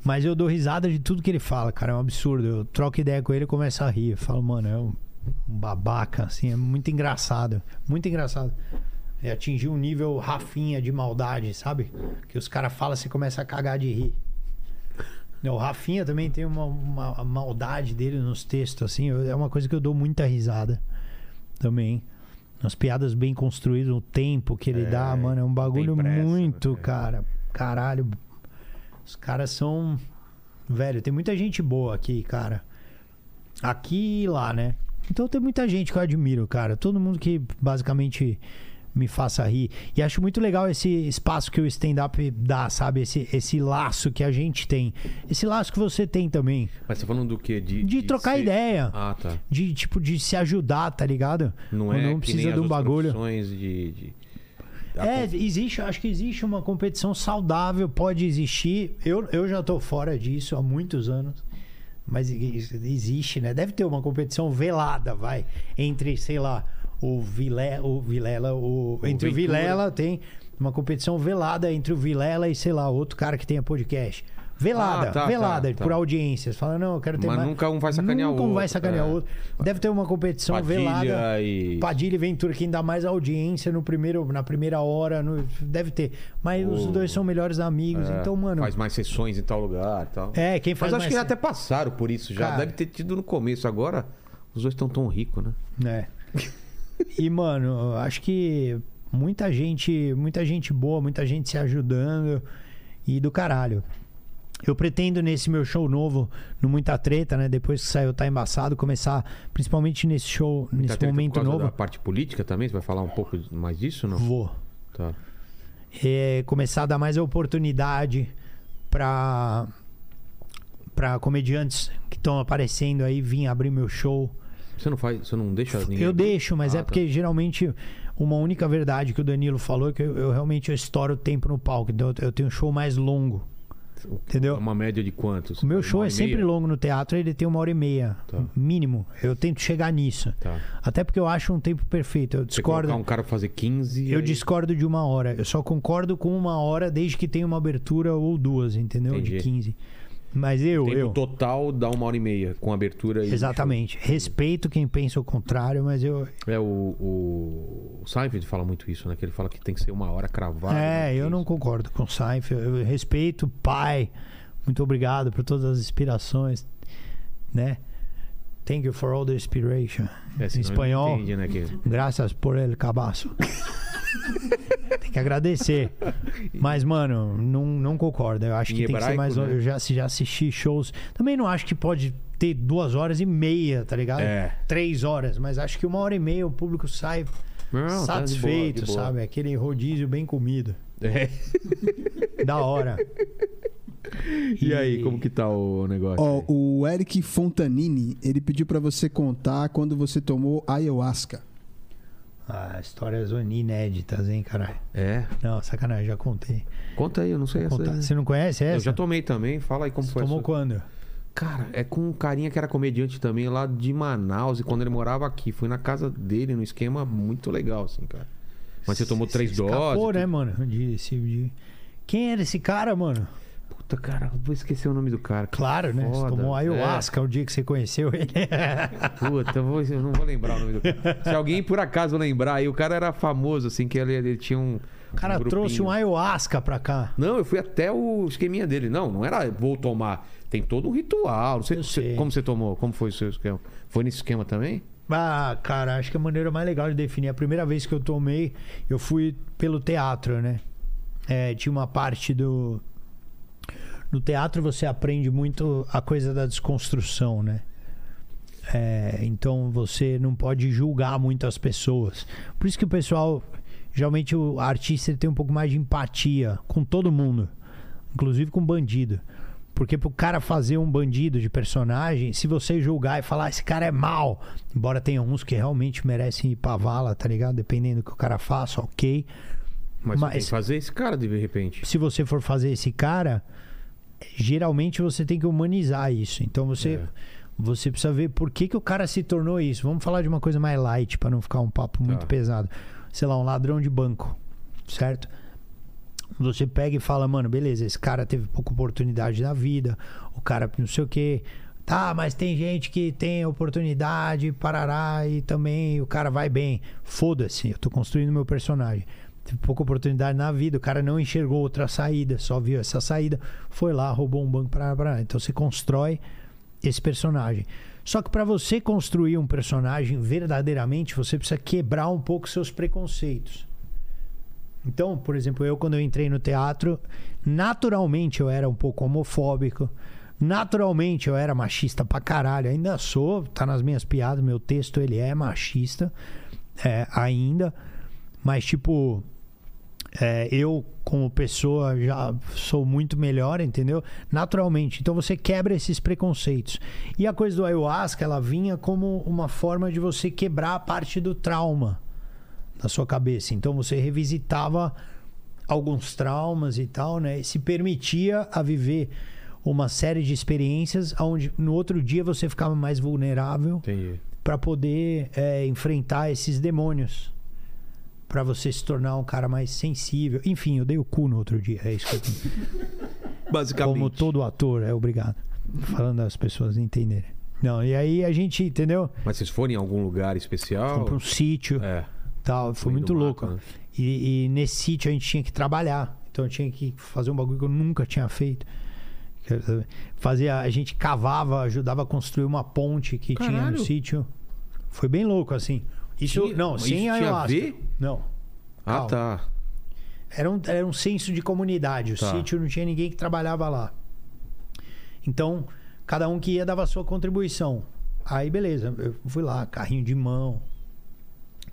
Mas eu dou risada de tudo que ele fala, cara. É um absurdo. Eu troco ideia com ele e começo a rir. Eu falo, mano, é um babaca, assim. É muito engraçado. Muito engraçado. Ele atingiu um nível Rafinha de maldade, sabe? Que os caras falam, você começa a cagar de rir. O Rafinha também tem uma, uma maldade dele nos textos, assim. eu- É uma coisa que eu dou muita risada também. Umas piadas bem construídas, o tempo que ele É, dá, mano, é um bagulho pressa, muito, né? cara. Caralho. Os caras são. Velho, tem muita gente boa aqui, cara. Aqui e lá, né? Então tem muita gente que eu admiro, cara. Todo mundo que basicamente me faça rir. E acho muito legal esse espaço que o stand-up dá, sabe? Esse, esse laço que a gente tem. Esse laço que você tem também. Mas você tá falando do quê? De, De trocar ser- ideia. Ah, tá. De, tipo, de se ajudar, tá ligado? Não Quando é que precisa de um bagulho. de... de- É, existe, acho que existe uma competição saudável, pode existir. Eu, eu já tô fora disso há muitos anos. Mas existe, né? Deve ter uma competição velada, vai. Entre, sei lá, o, Vile, o Vilela, o, entre o Ventura. Vilela tem uma competição velada entre o Vilela e, sei lá, outro cara que tenha podcast. Velada, Ah, tá, velada, tá, tá. por audiências. Fala, não, eu quero ter Mas mais. nunca um vai sacanear o Nunca um vai outro, sacanear é. o outro. Deve ter uma competição Padilha velada. e... Padilha e Ventura, quem dá mais audiência no primeiro, na primeira hora, no- deve ter. Mas os O- dois são melhores amigos, É, então, mano. Faz mais sessões em tal lugar tal. É, quem faz Mas acho mais. que até passaram por isso já. Cara. Deve ter tido no começo. Agora, os dois estão tão ricos, né? É. E, mano, acho que muita gente, muita gente boa, muita gente se ajudando e do caralho. Eu pretendo nesse meu show novo, no Muita Treta, né? Depois que saiu Tá Embaçado, começar, principalmente nesse show, Tá nesse momento novo. da parte política também? Você vai falar um pouco mais disso não? Vou. Tá. é, começar a dar mais oportunidade para para comediantes que estão aparecendo aí vir abrir meu show. Você não faz, você não deixa ninguém. Eu deixo, mas Ah, é tá. porque geralmente uma única verdade que o Danilo falou é que eu, eu realmente eu estouro o tempo no palco, então eu, eu tenho um show mais longo. Entendeu? Uma média de quantos? O meu show é sempre meia? longo no teatro, ele tem uma hora e meia, Tá. mínimo. Eu tento chegar nisso. Tá. Até porque eu acho um tempo perfeito. Eu discordo. um cara fazer 15. Eu aí- discordo de uma hora. Eu só concordo com uma hora desde que tenha uma abertura ou duas, entendeu? De Entendi. 15. Mas eu, Tempo eu. total dá uma hora e meia, com abertura e. Exatamente. Respeito quem pensa o contrário, mas eu. É, o, o, o Seinfeld fala muito isso, né? Que ele fala que tem que ser uma hora cravada. é, né? eu não concordo com o Seinfeld. Eu respeito pai. Muito obrigado por todas as inspirações, né? Thank you for all the inspiration. É, em espanhol, Entende, né? Que... graças por el cabaço. tem que agradecer. Mas, mano, não, não concordo. Eu acho Em que tem que ser hebraico, mais. né? Eu já, já assisti shows. Também não acho que pode ter duas horas e meia, tá ligado? É. Três horas. Mas acho que uma hora e meia o público sai Não, tá de boa, satisfeito, de boa. sabe? Aquele rodízio bem comido. É. Da hora. E aí, como que tá o negócio? Ó, o Eric Fontanini, ele pediu pra você contar quando você tomou ayahuasca. Ah, histórias inéditas, hein, caralho? É. Não, sacanagem, já contei. Conta aí, eu não sei essa. Contar. aí. Você não conhece essa? Eu já tomei também, fala aí como Você foi. tomou quando? Cara, é com um carinha que era comediante também lá de Manaus e quando ele morava aqui. Fui na casa dele, num esquema muito legal, assim, cara. Mas você tomou três Você escapou, doses. né, tudo. mano? De, de- Quem era esse cara, mano? Puta, cara, vou esquecer o nome do cara. Claro, né? Você tomou ayahuasca o dia que você conheceu ele. Puta, eu, vou- eu não vou lembrar o nome do cara. Se alguém por acaso lembrar aí, o cara era famoso, assim, que ele, ele tinha um. O cara um trouxe um ayahuasca pra cá. Não, eu fui até o esqueminha dele. Não, não era vou tomar. Tem todo um ritual. Não sei, Eu você- sei. como você tomou. Como foi o seu esquema? Foi nesse esquema também? Ah, cara, acho que a maneira mais legal de definir. A primeira vez que eu tomei, eu fui pelo teatro, né? É, tinha uma parte do. No teatro você aprende muito a coisa da desconstrução, né? É, então você não pode julgar muito as pessoas. Por isso que o pessoal, geralmente o artista tem um pouco mais de empatia com todo mundo, inclusive com bandido. Porque pro cara fazer um bandido de personagem, se você julgar e falar, "Ah, esse cara é mal, embora tenha uns que realmente merecem ir pra vala, tá ligado? Dependendo do que o cara faça, ok. Mas, Mas- tem que fazer esse cara de repente. Se você for fazer esse cara, geralmente você tem que humanizar isso. Então você, É. você precisa ver por que, que o cara se tornou isso. Vamos falar de uma coisa mais light, pra não ficar um papo muito Tá. pesado. Sei lá, um ladrão de banco, certo? Você pega e fala, mano, beleza, esse cara teve pouca oportunidade na vida, o cara não sei o quê. Tá, mas tem gente que tem oportunidade, parará, e também o cara vai bem. Foda-se, eu tô construindo meu personagem. Teve pouca oportunidade na vida, o cara não enxergou outra saída, só viu essa saída, foi lá, roubou um banco, parará. Então você constrói esse personagem. Só que para você construir um personagem verdadeiramente, você precisa quebrar um pouco seus preconceitos. Então, por exemplo, eu quando eu entrei no teatro, naturalmente eu era um pouco homofóbico. Naturalmente eu era machista pra caralho, ainda sou, tá nas minhas piadas, meu texto ele é machista, é, ainda, mas tipo, é, eu como pessoa já sou muito melhor, entendeu? Naturalmente. Então você quebra esses preconceitos. E a coisa do ayahuasca, ela vinha como uma forma de você quebrar a parte do trauma da sua cabeça. Então você revisitava alguns traumas e tal, né? E se permitia a viver uma série de experiências onde no outro dia você ficava mais vulnerável para poder é, enfrentar esses demônios. Pra você se tornar um cara mais sensível. Enfim, eu dei o cu no outro dia. É isso que eu Basicamente. Como todo ator, é obrigado. Falando as pessoas entenderem. Não, e aí a gente, entendeu? Mas vocês foram em algum lugar especial? Fomos pra um sítio É. tal. Foi muito louco. mato, né? E, e nesse sítio a gente tinha que trabalhar. Então eu tinha que fazer um bagulho que eu nunca tinha feito. Fazia, a gente cavava, ajudava a construir uma ponte que tinha Caralho. no sítio. Foi bem louco, assim. Isso, Tinha- não, sem isso tinha a ver? Não. Ah, Calma. tá. Era um, era um senso de comunidade. O Tá. sítio não tinha ninguém que trabalhava lá. Então, cada um que ia dava a sua contribuição. Aí, beleza. Eu fui lá, carrinho de mão.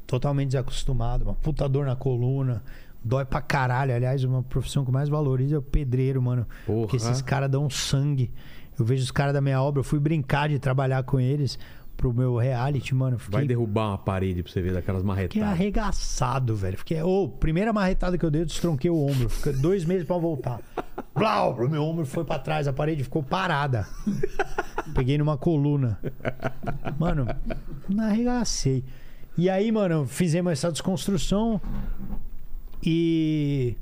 Totalmente desacostumado. Uma puta dor na coluna. Dói pra caralho. Aliás, uma profissão que eu mais valorizo é o pedreiro, mano. Porra. Porque esses caras dão sangue. Eu vejo os caras da minha obra. Eu fui brincar de trabalhar com eles pro meu reality, mano. Fiquei Vai derrubar uma parede pra você ver daquelas Fiquei marretadas. arregaçado, velho. Fiquei. Ô, primeira marretada que eu dei, eu destronquei o ombro. Fiquei dois meses pra voltar. Blau! O meu ombro foi pra trás, a parede ficou parada. Peguei numa coluna. Mano, arregacei. E aí, mano, fizemos essa desconstrução e.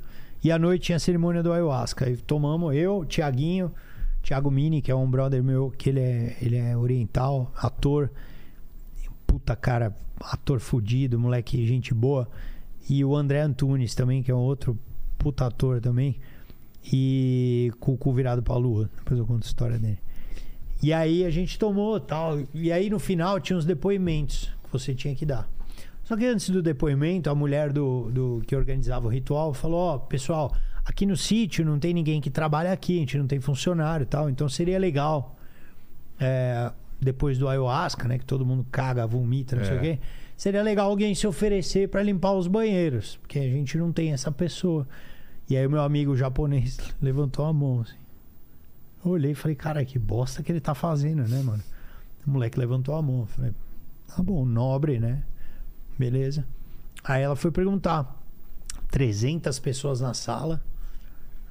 E à noite tinha a cerimônia do ayahuasca. Aí tomamos eu, Tiaguinho, Thiago Mini, que é um brother meu, que ele é, ele é oriental, ator puta cara, ator fudido, moleque, gente boa. E o André Antunes também, que é um outro puta ator também. E com o cu virado pra lua. Depois eu conto a história dele. E aí a gente tomou tal. E aí no final tinha uns depoimentos que você tinha que dar. Só que antes do depoimento, a mulher do, do que organizava o ritual falou: Ó, pessoal, aqui no sítio não tem ninguém que trabalha aqui, a gente não tem funcionário e tal. Então seria legal é, depois do ayahuasca, né? Que todo mundo caga, vomita, não sei É. o quê. Seria legal alguém se oferecer para limpar os banheiros, porque a gente não tem essa pessoa. E aí o meu amigo japonês levantou a mão assim. Eu olhei e falei, cara, que bosta que ele tá fazendo, né, mano? O moleque levantou a mão. Eu falei, tá bom, nobre, né? Beleza. Aí ela foi perguntar. 300 pessoas na sala,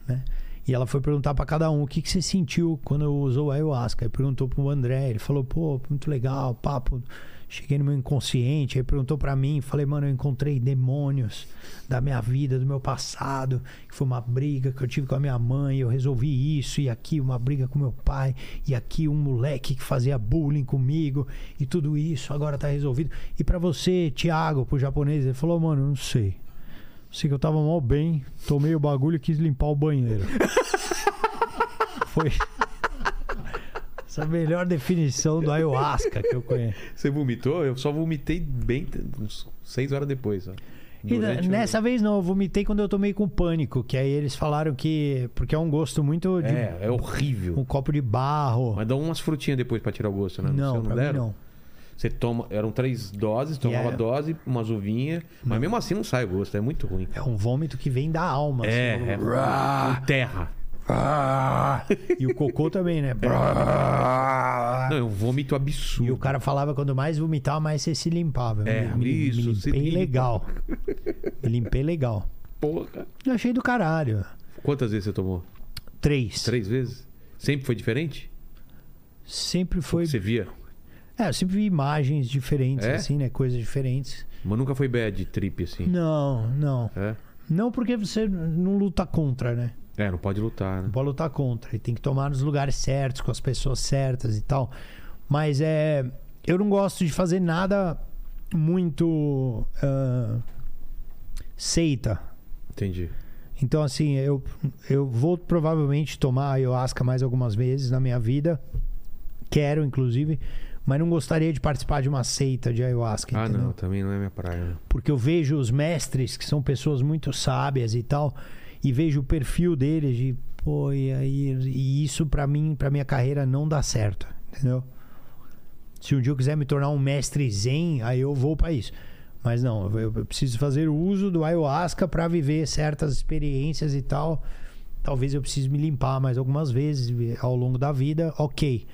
né? E ela foi perguntar pra cada um o que, que você sentiu quando usou a ayahuasca. Aí perguntou pro André, ele falou, pô, muito legal, papo. Cheguei no meu inconsciente, aí perguntou pra mim, falei, mano, eu encontrei demônios da minha vida, do meu passado, que foi uma briga que eu tive com a minha mãe, eu resolvi isso, e aqui uma briga com meu pai, e aqui um moleque que fazia bullying comigo, e tudo isso agora tá resolvido. E pra você, Thiago, pro japonês, ele falou, mano, não sei. Sei que eu tava mal bem, tomei o bagulho e quis limpar o banheiro. Foi. Essa a melhor definição do ayahuasca que eu conheço. Você vomitou? Eu só vomitei bem uns seis horas depois. Ó. E nessa vez não, eu vomitei quando eu tomei com pânico, que aí eles falaram que. Porque é um gosto muito de. É, é horrível. Um copo de barro. Mas dá umas frutinhas depois pra tirar o gosto, né? não, sei, pra mim deram? não. Você toma. Eram três doses, tomava é- dose, umas uvinhas. Mas mesmo assim não sai o gosto, é muito ruim. É um vômito que vem da alma. É, assim, é. Um terra. E o cocô também, né? Não, é um vômito absurdo. E o cara falava quando mais vomitar, mais você se limpava. É, me, isso, me limpei legal. Me limpei legal. Porra. Eu achei do caralho. Quantas vezes você tomou? Três. Três vezes? Sempre foi diferente? Sempre foi. Você via? É, eu sempre vi imagens diferentes, É? assim, né? Coisas diferentes. Mas nunca foi bad trip assim. Não, não. É? Não porque você não luta contra, né? É, não pode lutar, né? Não pode lutar contra. E tem que tomar nos lugares certos, com as pessoas certas e tal. Mas é. Eu não gosto de fazer nada muito. ah, seita. Entendi. Então, assim, eu, eu vou provavelmente tomar ayahuasca mais algumas vezes na minha vida. Quero, inclusive. Mas não gostaria de participar de uma seita de ayahuasca, Ah, entendeu? não, também não é minha praia. né? Porque eu vejo os mestres, que são pessoas muito sábias e tal, e vejo o perfil deles de, pô, e aí, e isso pra mim, pra minha carreira não dá certo, entendeu? Se um dia eu quiser me tornar um mestre zen, aí eu vou pra isso. Mas não, eu, eu preciso fazer uso do ayahuasca pra viver certas experiências e tal. Talvez eu precise me limpar mais algumas vezes ao longo da vida, ok.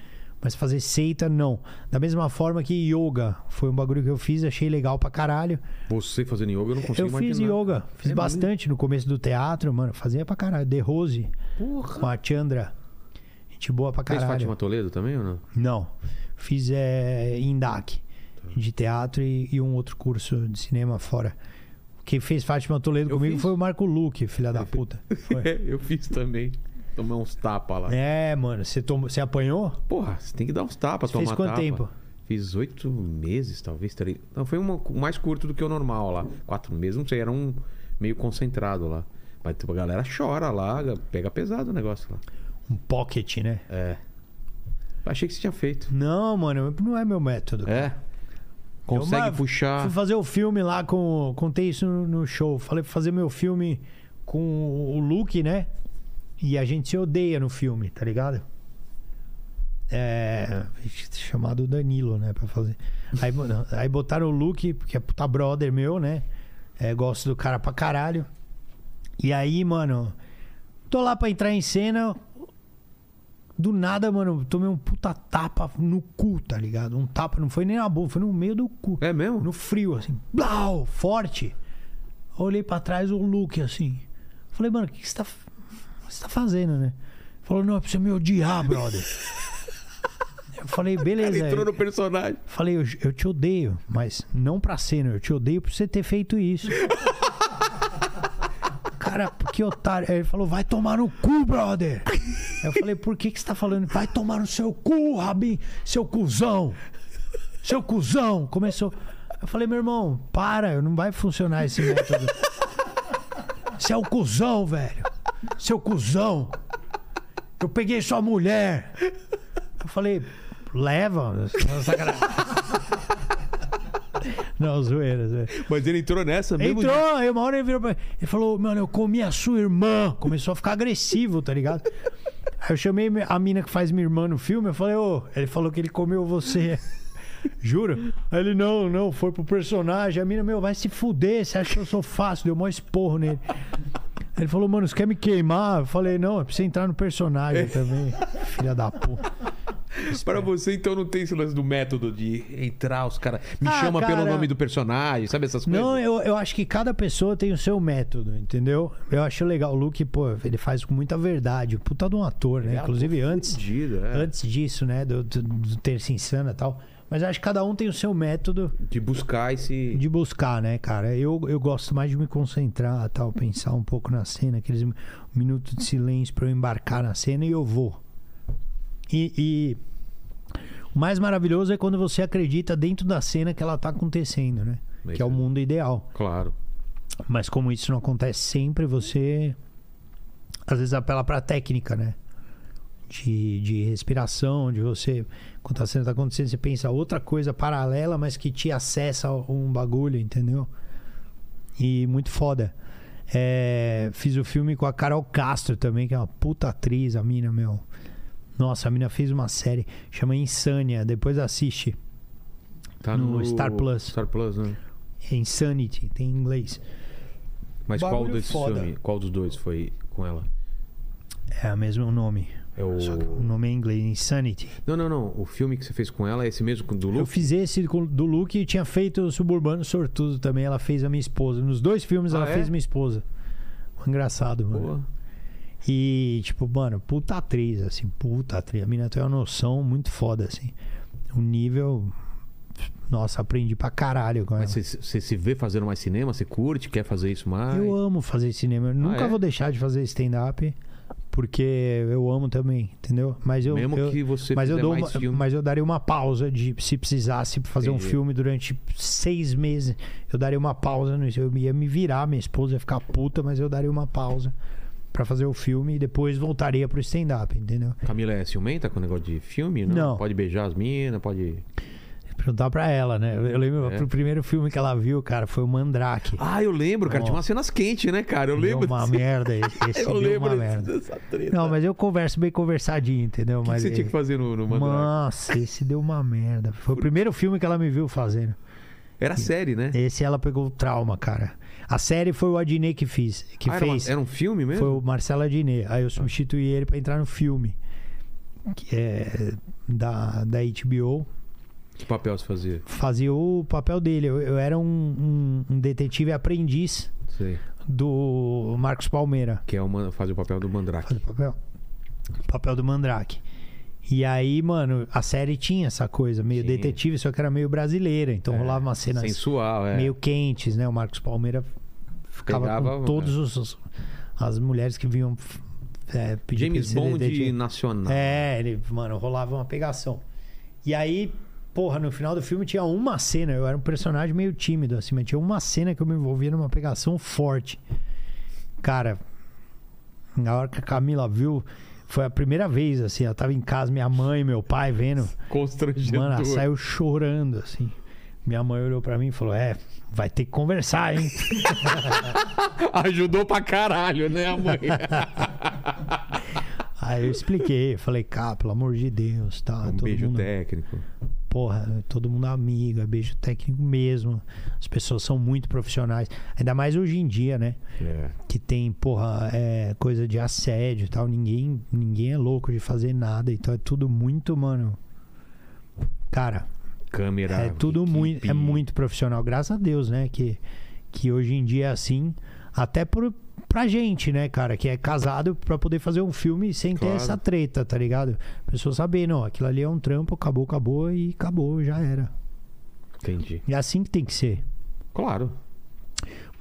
Mas fazer seita, não. Da mesma forma que yoga foi um bagulho que eu fiz, achei legal pra caralho. Você fazendo yoga, eu não consigo Eu fiz imaginar. yoga, fiz É bastante no começo do teatro, mano. Fazia pra caralho. The Rose, Porra. com a Chandra. Gente boa pra Fez caralho. Fátima Toledo também ou não? Não. Fiz é, INDAC, Tá. de teatro e, e um outro curso de cinema fora. Quem fez Fátima Toledo Eu comigo fiz. foi o Marco Luque, filha da puta. É, eu fiz também. Tomei uns tapas lá. É, mano, você, tomou, você apanhou? Porra, você tem que dar uns tapas, Fez tomar quanto tapa. tempo? Fiz oito meses, talvez. Três. Não, foi uma, mais curto do que o normal lá. Quatro meses, não sei, era um meio concentrado lá. Mas tipo, a galera chora lá, pega pesado o negócio lá. Um pocket, né? É. Achei que você tinha feito. Não, mano, não é meu método. É. Consegue Eu, puxar. Fui fazer o filme lá com. Contei isso no, no show. Falei pra fazer meu filme com o Luke, né? E a gente se odeia no filme, tá ligado? É. Chamado Danilo, né? Pra fazer. Aí, aí botaram o Luke, que é puta brother meu, né? É, gosto do cara pra caralho. E aí, mano. Tô lá pra entrar em cena. Do nada, mano, tomei um puta tapa no cu, tá ligado? Um tapa, não foi nem na boca, foi no meio do cu. É mesmo? No frio, assim. Blau! Forte. Olhei pra trás o Luke, assim. Falei, mano, o que, que você, tá, você tá fazendo, né? Falou, não, é pra você me odiar, brother. Eu falei, beleza. Ele entrou no personagem. Falei, eu, eu te odeio, mas não pra cena, eu te odeio por você ter feito isso. Cara, que otário. Aí ele falou, vai tomar no cu, brother. Eu falei, por que, que você tá falando? Vai tomar no seu cu, Rabin, seu cuzão. Seu cuzão. Começou. Eu falei, meu irmão, para, não vai funcionar esse método. Você é o cuzão, velho. Seu cuzão. Eu peguei sua mulher. Eu falei, leva. Não, zoeira, zoeira. Mas ele entrou nessa mesmo. Entrou, aí uma hora ele virou pra Ele falou, mano, eu comi a sua irmã. Começou a ficar agressivo, tá ligado? Aí eu chamei a mina que faz minha irmã no filme, eu falei, ô, ele falou que ele comeu você. Juro? Aí ele, não, não, foi pro personagem. A mina, meu, vai se fuder, você acha que eu sou fácil? Deu mó esporro nele. Ele falou, mano, você quer me queimar? Eu falei, não, é pra você entrar no personagem também. Filha da puta. Para você, então, não tem esse lance do método de entrar, os caras. Me Ah, chama pelo cara. nome do personagem, sabe essas coisas? Não, eu, eu acho que cada pessoa tem o seu método, entendeu? Eu acho legal. O Luke, pô, ele faz com muita verdade. Puta de um ator, né? É, Inclusive antes, fudido, é. antes disso, né? Do, do, do Terça Insana e tal. Mas acho que cada um tem o seu método De buscar esse. de buscar, né, cara? Eu, eu gosto mais de me concentrar, tal, pensar um pouco na cena, aqueles minutos de silêncio pra eu embarcar na cena e eu vou. E, e o mais maravilhoso é quando você acredita dentro da cena que ela tá acontecendo, né? Que é o mundo ideal. Claro. Mas como isso não acontece sempre, você às vezes apela pra técnica, né? De, de respiração, de você. Quando a cena tá acontecendo, você pensa outra coisa paralela, mas que te acessa um bagulho, entendeu? E muito foda. É, fiz o filme com a Carol Castro também, que é uma puta atriz, a mina, meu. Nossa, a mina fez uma série, chama Insânia, depois assiste. Tá no Star Plus. Star Plus, né? Insanity, tem em inglês. Mas qual desses foda. filmes, qual dos dois foi com ela? É o mesmo nome. É o... Só que o nome é em inglês, Insanity. Não, não, não. O filme que você fez com ela é esse mesmo do Eu Luke? fiz esse do Luke e tinha feito o Suburbano Sortudo também. Ela fez a minha esposa. Nos dois filmes Ah, ela é? fez minha esposa. Engraçado, mano. Boa. E, tipo, mano, puta atriz, assim, puta atriz. A mina tem uma noção muito foda, assim. O nível. Nossa, aprendi pra caralho com ela. Mas você, se vê fazendo mais cinema? Você curte? Quer fazer isso mais? Eu amo fazer cinema. Eu nunca é? vou deixar de fazer stand-up, porque eu amo também, entendeu? Mas eu. Mesmo eu- que você mas eu, dou mais uma- filme. mas eu daria uma pausa de se precisasse fazer um Entendi. filme durante seis meses. Eu daria uma pausa nisso. Eu ia me virar, minha esposa ia ficar puta, mas eu daria uma pausa pra fazer o filme e depois voltaria pro stand-up, entendeu? Camila é ciumenta com o negócio de filme? Não. Não. Pode beijar as minas, pode... Perguntar pra ela, né? Eu lembro, É. o primeiro filme que ela viu, cara, foi o Mandrake. Ah, eu lembro, cara. Ó. Tinha umas cenas quentes, né, cara? Eu Deu lembro. uma desse- merda. Esse, esse Eu deu lembro uma merda. dessa treta. Não, mas eu converso bem conversadinho, entendeu? O que, que mas você tinha que fazer no, no Mandrake? Nossa, esse deu uma merda. Foi o primeiro filme que ela me viu fazendo. Era série, né? Esse ela pegou trauma, cara. A série foi o Adnet que fiz, que Ah, era, uma- fez. era um filme mesmo? Foi o Marcelo Adnet. Aí eu substituí ele pra entrar no filme. Que é da, da HBO. Que papel você fazia? Fazia o papel dele. Eu, eu era um, um- um detetive aprendiz Sei. do Marcos Palmeira. Que é uma, fazia o papel do Mandrake. Fazia o papel. o papel do Mandrake. E aí, mano, a série tinha essa coisa, meio Tinha. detetive, só que era meio brasileira. Então É, rolava umas cenas Sensual, é. meio quentes, né? O Marcos Palmeira ficava Pegava, com todos os, os- as mulheres que vinham é, pedir James Bond detetive. nacional. É, ele, mano, rolava uma pegação. E aí, porra, no final do filme tinha uma cena, eu era um personagem meio tímido, assim, mas tinha uma cena que eu me envolvia numa pegação forte. Cara, na hora que a Camila viu, foi a primeira vez, assim, ela tava em casa, minha mãe, meu pai vendo. Constrangedor. Mano, ela saiu chorando, assim. Minha mãe olhou pra mim e falou: É, vai ter que conversar, hein? Ajudou pra caralho, né, a mãe? Aí eu expliquei, falei, cara, pelo amor de Deus, tá? um beijo mundo, técnico. Porra, todo mundo amigo, é beijo técnico mesmo. As pessoas são muito profissionais. Ainda mais hoje em dia, né? É. Que tem, porra, é, coisa de assédio e tal. Ninguém, ninguém é louco de fazer nada. Então é tudo muito, mano. Cara, Câmera. é tudo equipe. muito, é muito profissional. Graças a Deus, né? Que, que hoje em dia é assim. Até por, pra gente, né, cara, que é casado pra poder fazer um filme sem ter Claro. essa treta, tá ligado? A pessoa saber, não, aquilo ali é um trampo, acabou, acabou e acabou, já era. Entendi. É assim que tem que ser. Claro.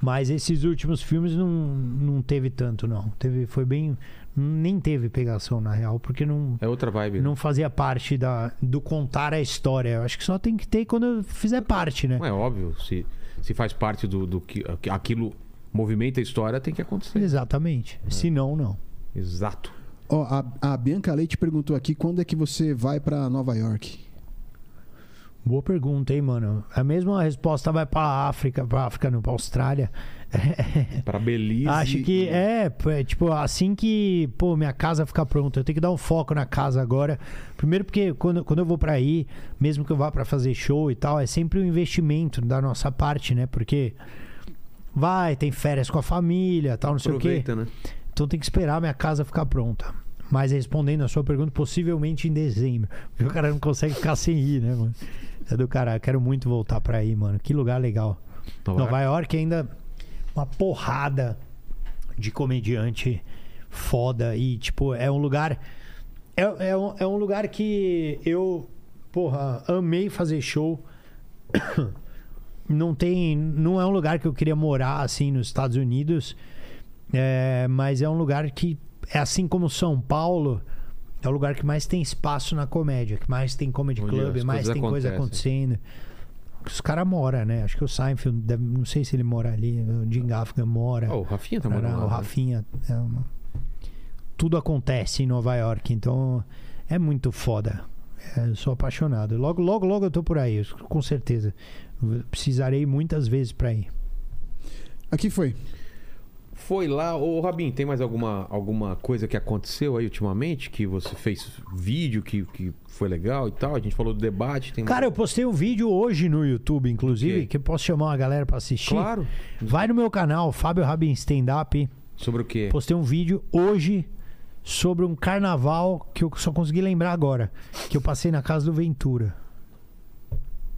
Mas esses últimos filmes não, não teve tanto, não. Teve, foi bem. Nem teve pegação, na real, porque não, É outra vibe. né? não fazia parte da, do contar a história. Eu acho que só tem que ter quando fizer parte, né? É óbvio. Se, se faz parte do, do que aquilo movimenta a história, tem que acontecer. Exatamente. Se não, não. Exato. Ó, a, a Bianca Leite perguntou aqui quando é que você vai pra Nova York? Boa pergunta, hein, mano? A mesma resposta vai pra África, pra África, não, pra Austrália. Pra Belize. Acho que é, é, tipo, assim que, pô, minha casa ficar pronta, eu tenho que dar um foco na casa agora. Primeiro porque quando, quando eu vou pra aí, mesmo que eu vá pra fazer show e tal, é sempre um investimento da nossa parte, né? Porque vai, tem férias com a família, tal, não sei o quê. Aproveita, né? Então tem que esperar a minha casa ficar pronta. Mas respondendo a sua pergunta, possivelmente em dezembro. Porque o cara não consegue ficar sem ir, né, mano? É do cara, eu quero muito voltar pra aí, mano. Que lugar legal. Nova Nova York ainda uma porrada de comediante foda e tipo é um lugar é, é, um, é um lugar que eu porra amei fazer show não tem não é um lugar que eu queria morar assim nos Estados Unidos é, mas é um lugar que é assim como São Paulo é o lugar que mais tem espaço na comédia que mais tem comedy Onde club mais tem coisa acontecem. acontecendo os caras moram, né? Acho que o Seinfeld, deve- não sei se ele mora ali, o Jim Gaffigan mora. Oh, o Rafinha tá morando lá. o né? Rafinha. é uma- Tudo acontece em Nova York, então é muito foda. É, eu sou apaixonado. Logo, logo, logo eu tô por aí, com certeza. Precisarei muitas vezes pra ir. Aqui foi. foi lá. Ô, Rabin, tem mais alguma, alguma coisa que aconteceu aí ultimamente? Que você fez vídeo que, que foi legal e tal? A gente falou do debate. Tem Cara, eu postei um vídeo hoje no YouTube, inclusive, que eu posso chamar uma galera pra assistir. Claro. Vai no meu canal, Fábio Rabin Stand Up. Sobre o quê? Postei um vídeo hoje sobre um carnaval que eu só consegui lembrar agora. Que eu passei na casa do Ventura.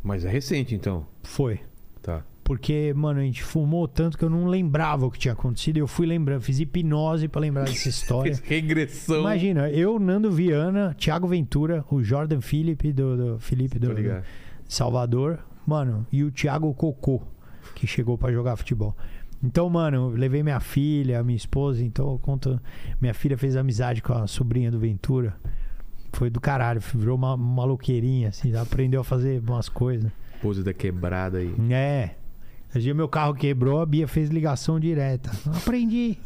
Mas é recente, então. Foi. Tá. Porque, mano, a gente fumou tanto que eu não lembrava o que tinha acontecido. Eu fui lembrando, fiz hipnose pra lembrar dessa história. Regressão. Imagina, eu, Nando Viana, Thiago Ventura, o Jordan Felipe do, do Felipe do, do Salvador, mano, e o Thiago Cocô, que chegou pra jogar futebol. Então, mano, eu levei minha filha, minha esposa, então eu conto. Minha filha fez amizade com a sobrinha do Ventura. Foi do caralho, virou uma maloqueirinha, assim, aprendeu a fazer umas coisas. Pose da quebrada aí. É. Esse dia meu carro quebrou, a Bia fez ligação direta. Aprendi.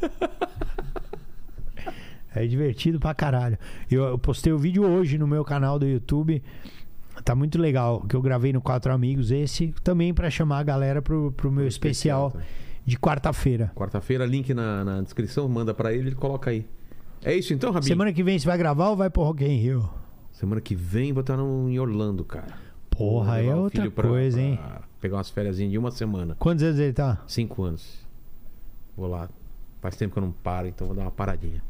É divertido pra caralho. Eu, eu postei o vídeo hoje no meu canal do YouTube. Tá muito legal. Que eu gravei no Quatro Amigos. Esse também pra chamar a galera pro, pro meu especial, tá. de quarta-feira. Quarta-feira, link na, na descrição, manda pra ele, ele coloca aí. É isso então, Rabin? Semana que vem você vai gravar ou vai pro Rock in Rio? Semana que vem vou estar no, em Orlando, cara. Porra, é o outra filho pra- coisa, hein? pra Pegar umas férias de uma semana. Quantos anos ele tá? Cinco anos. Vou lá. Faz tempo que eu não paro, então vou dar uma paradinha.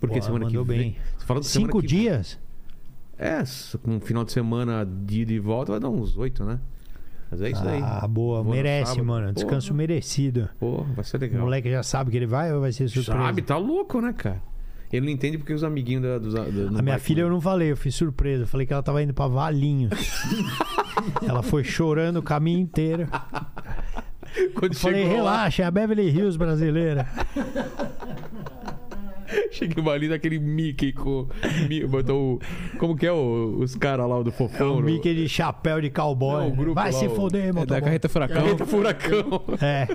Porque Porra, semana que vem. bem. Você semana Cinco que- dias? É, com um final de semana de ida e volta vai dar uns oito, né? Mas é isso aí. Ah, boa. Merece, mano. Descanso Porra. merecido. Pô, vai ser O legal. moleque já sabe que ele vai ou vai ser surpresa? Sabe, tá louco, né, cara? Ele não entende porque os amiguinhos da, dos. da- A minha filha eu não falei, eu fiz surpresa. Eu falei que ela tava indo pra Valinhos. ela foi chorando o caminho inteiro. Quando Eu falei, chegou lá, relaxa, é a Beverly Hills brasileira. Cheguei ali daquele Mickey com. Botou o. Como que é o- os caras lá do É fofão? o Mickey de chapéu de cowboy. Não, grupo Vai lá, se o- foder, É da carreta furacão. Carreta furacão. É.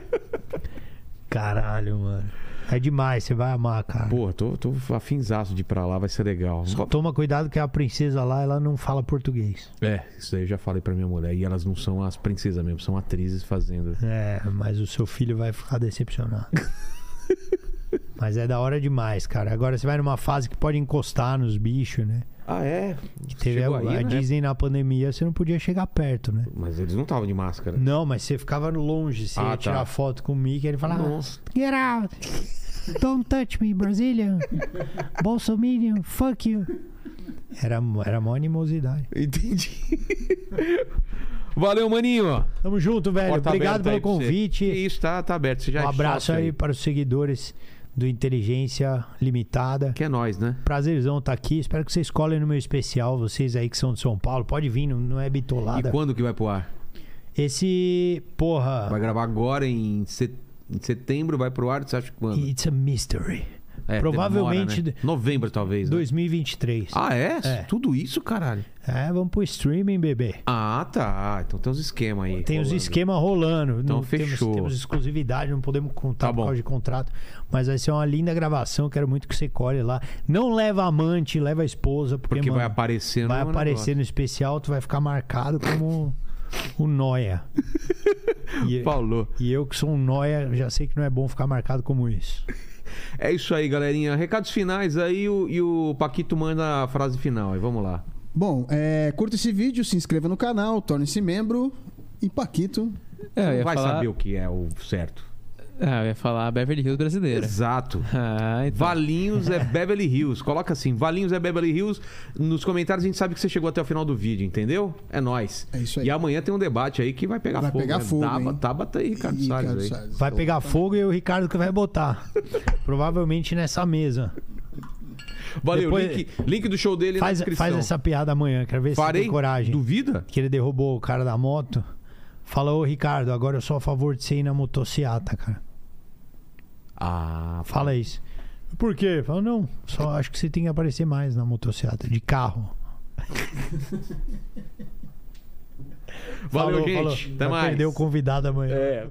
Caralho, mano. É demais, você vai amar, cara. Pô, tô, tô afinzaço de ir pra lá, vai ser legal. Só toma cuidado que a princesa lá, ela não fala português. É, isso aí eu já falei pra minha mulher. E elas não são as princesas mesmo, são atrizes fazendo. É, mas o seu filho vai ficar decepcionado. mas é da hora demais, cara. Agora você vai numa fase que pode encostar nos bichos, né? Ah, é? Teve Chegou a, aí, a né? Disney na pandemia, você não podia chegar perto, né? Mas eles não estavam de máscara. Não, mas você ficava longe, você Ah, ia tá. tirar foto com o Mickey, ele falava, Nossa. get out, don't touch me, Brazilian, Bolsominion, fuck you. Era, era mó animosidade. Entendi. Valeu, maninho. Tamo junto, velho. Porta Obrigado pelo convite. Que isso, tá, tá aberto. Você já Um é abraço aí para os seguidores do Inteligência Limitada. Que é nós, né? Prazerzão estar aqui. Espero que vocês colhem no meu especial. Vocês aí que são de São Paulo, pode vir, não, é bitolada. E quando que vai pro ar? Esse, porra, Vai gravar agora em, set- em setembro, vai pro ar, você acha que quando? it's a mystery. É, provavelmente demora, né? Novembro, talvez. né? 2023. Ah, é? É. Tudo isso, caralho? É, vamos pro streaming, bebê. Ah, tá. Então tem uns esquemas aí. Tem os rolando. esquemas rolando. Então não fechou. Temos, temos exclusividade, não podemos contar Tá por causa de contrato. Mas vai ser uma linda gravação. Quero muito que você colhe lá. Não leva amante, leva a esposa. Porque, Porque vai mano, aparecer vai no aparecer negócio. no especial, tu vai ficar marcado como o Noia. E, Falou. e eu que sou um Noia, já sei que não é bom ficar marcado como isso. É isso aí, galerinha. Recados finais aí o- e o Paquito manda a frase final. Aí vamos lá. Bom, é, curta esse vídeo, se inscreva no canal, torne-se membro. E Paquito, É, vai falar... saber o que é o certo. Ah, eu ia falar Beverly Hills brasileira. Exato. Ah, então. Valinhos é Beverly Hills. Coloca assim, Valinhos é Beverly Hills. Nos comentários a gente sabe que você chegou até o final do vídeo, entendeu? É nóis. É isso aí. E amanhã tem um debate aí que vai pegar Vai fogo. pegar né? fogo, Taba-? Tabata e Ricardo e Salles Ricardo aí. Salles. Vai pegar fogo e o Ricardo que vai botar. Provavelmente nessa mesa. Valeu, Depois- link, link do show dele Faz, na descrição. faz essa piada amanhã, quero ver se Farei? tem coragem. Duvida? Que ele derrubou o cara da moto. Fala, ô Ricardo, agora eu sou a favor de você ir na motociata, cara. Ah, Fala isso. Por quê? Fala, não, só acho que você tem que aparecer mais na motociata, de carro. Valeu, Falou, gente. falou. Até Vai mais. perder o convidado amanhã. É.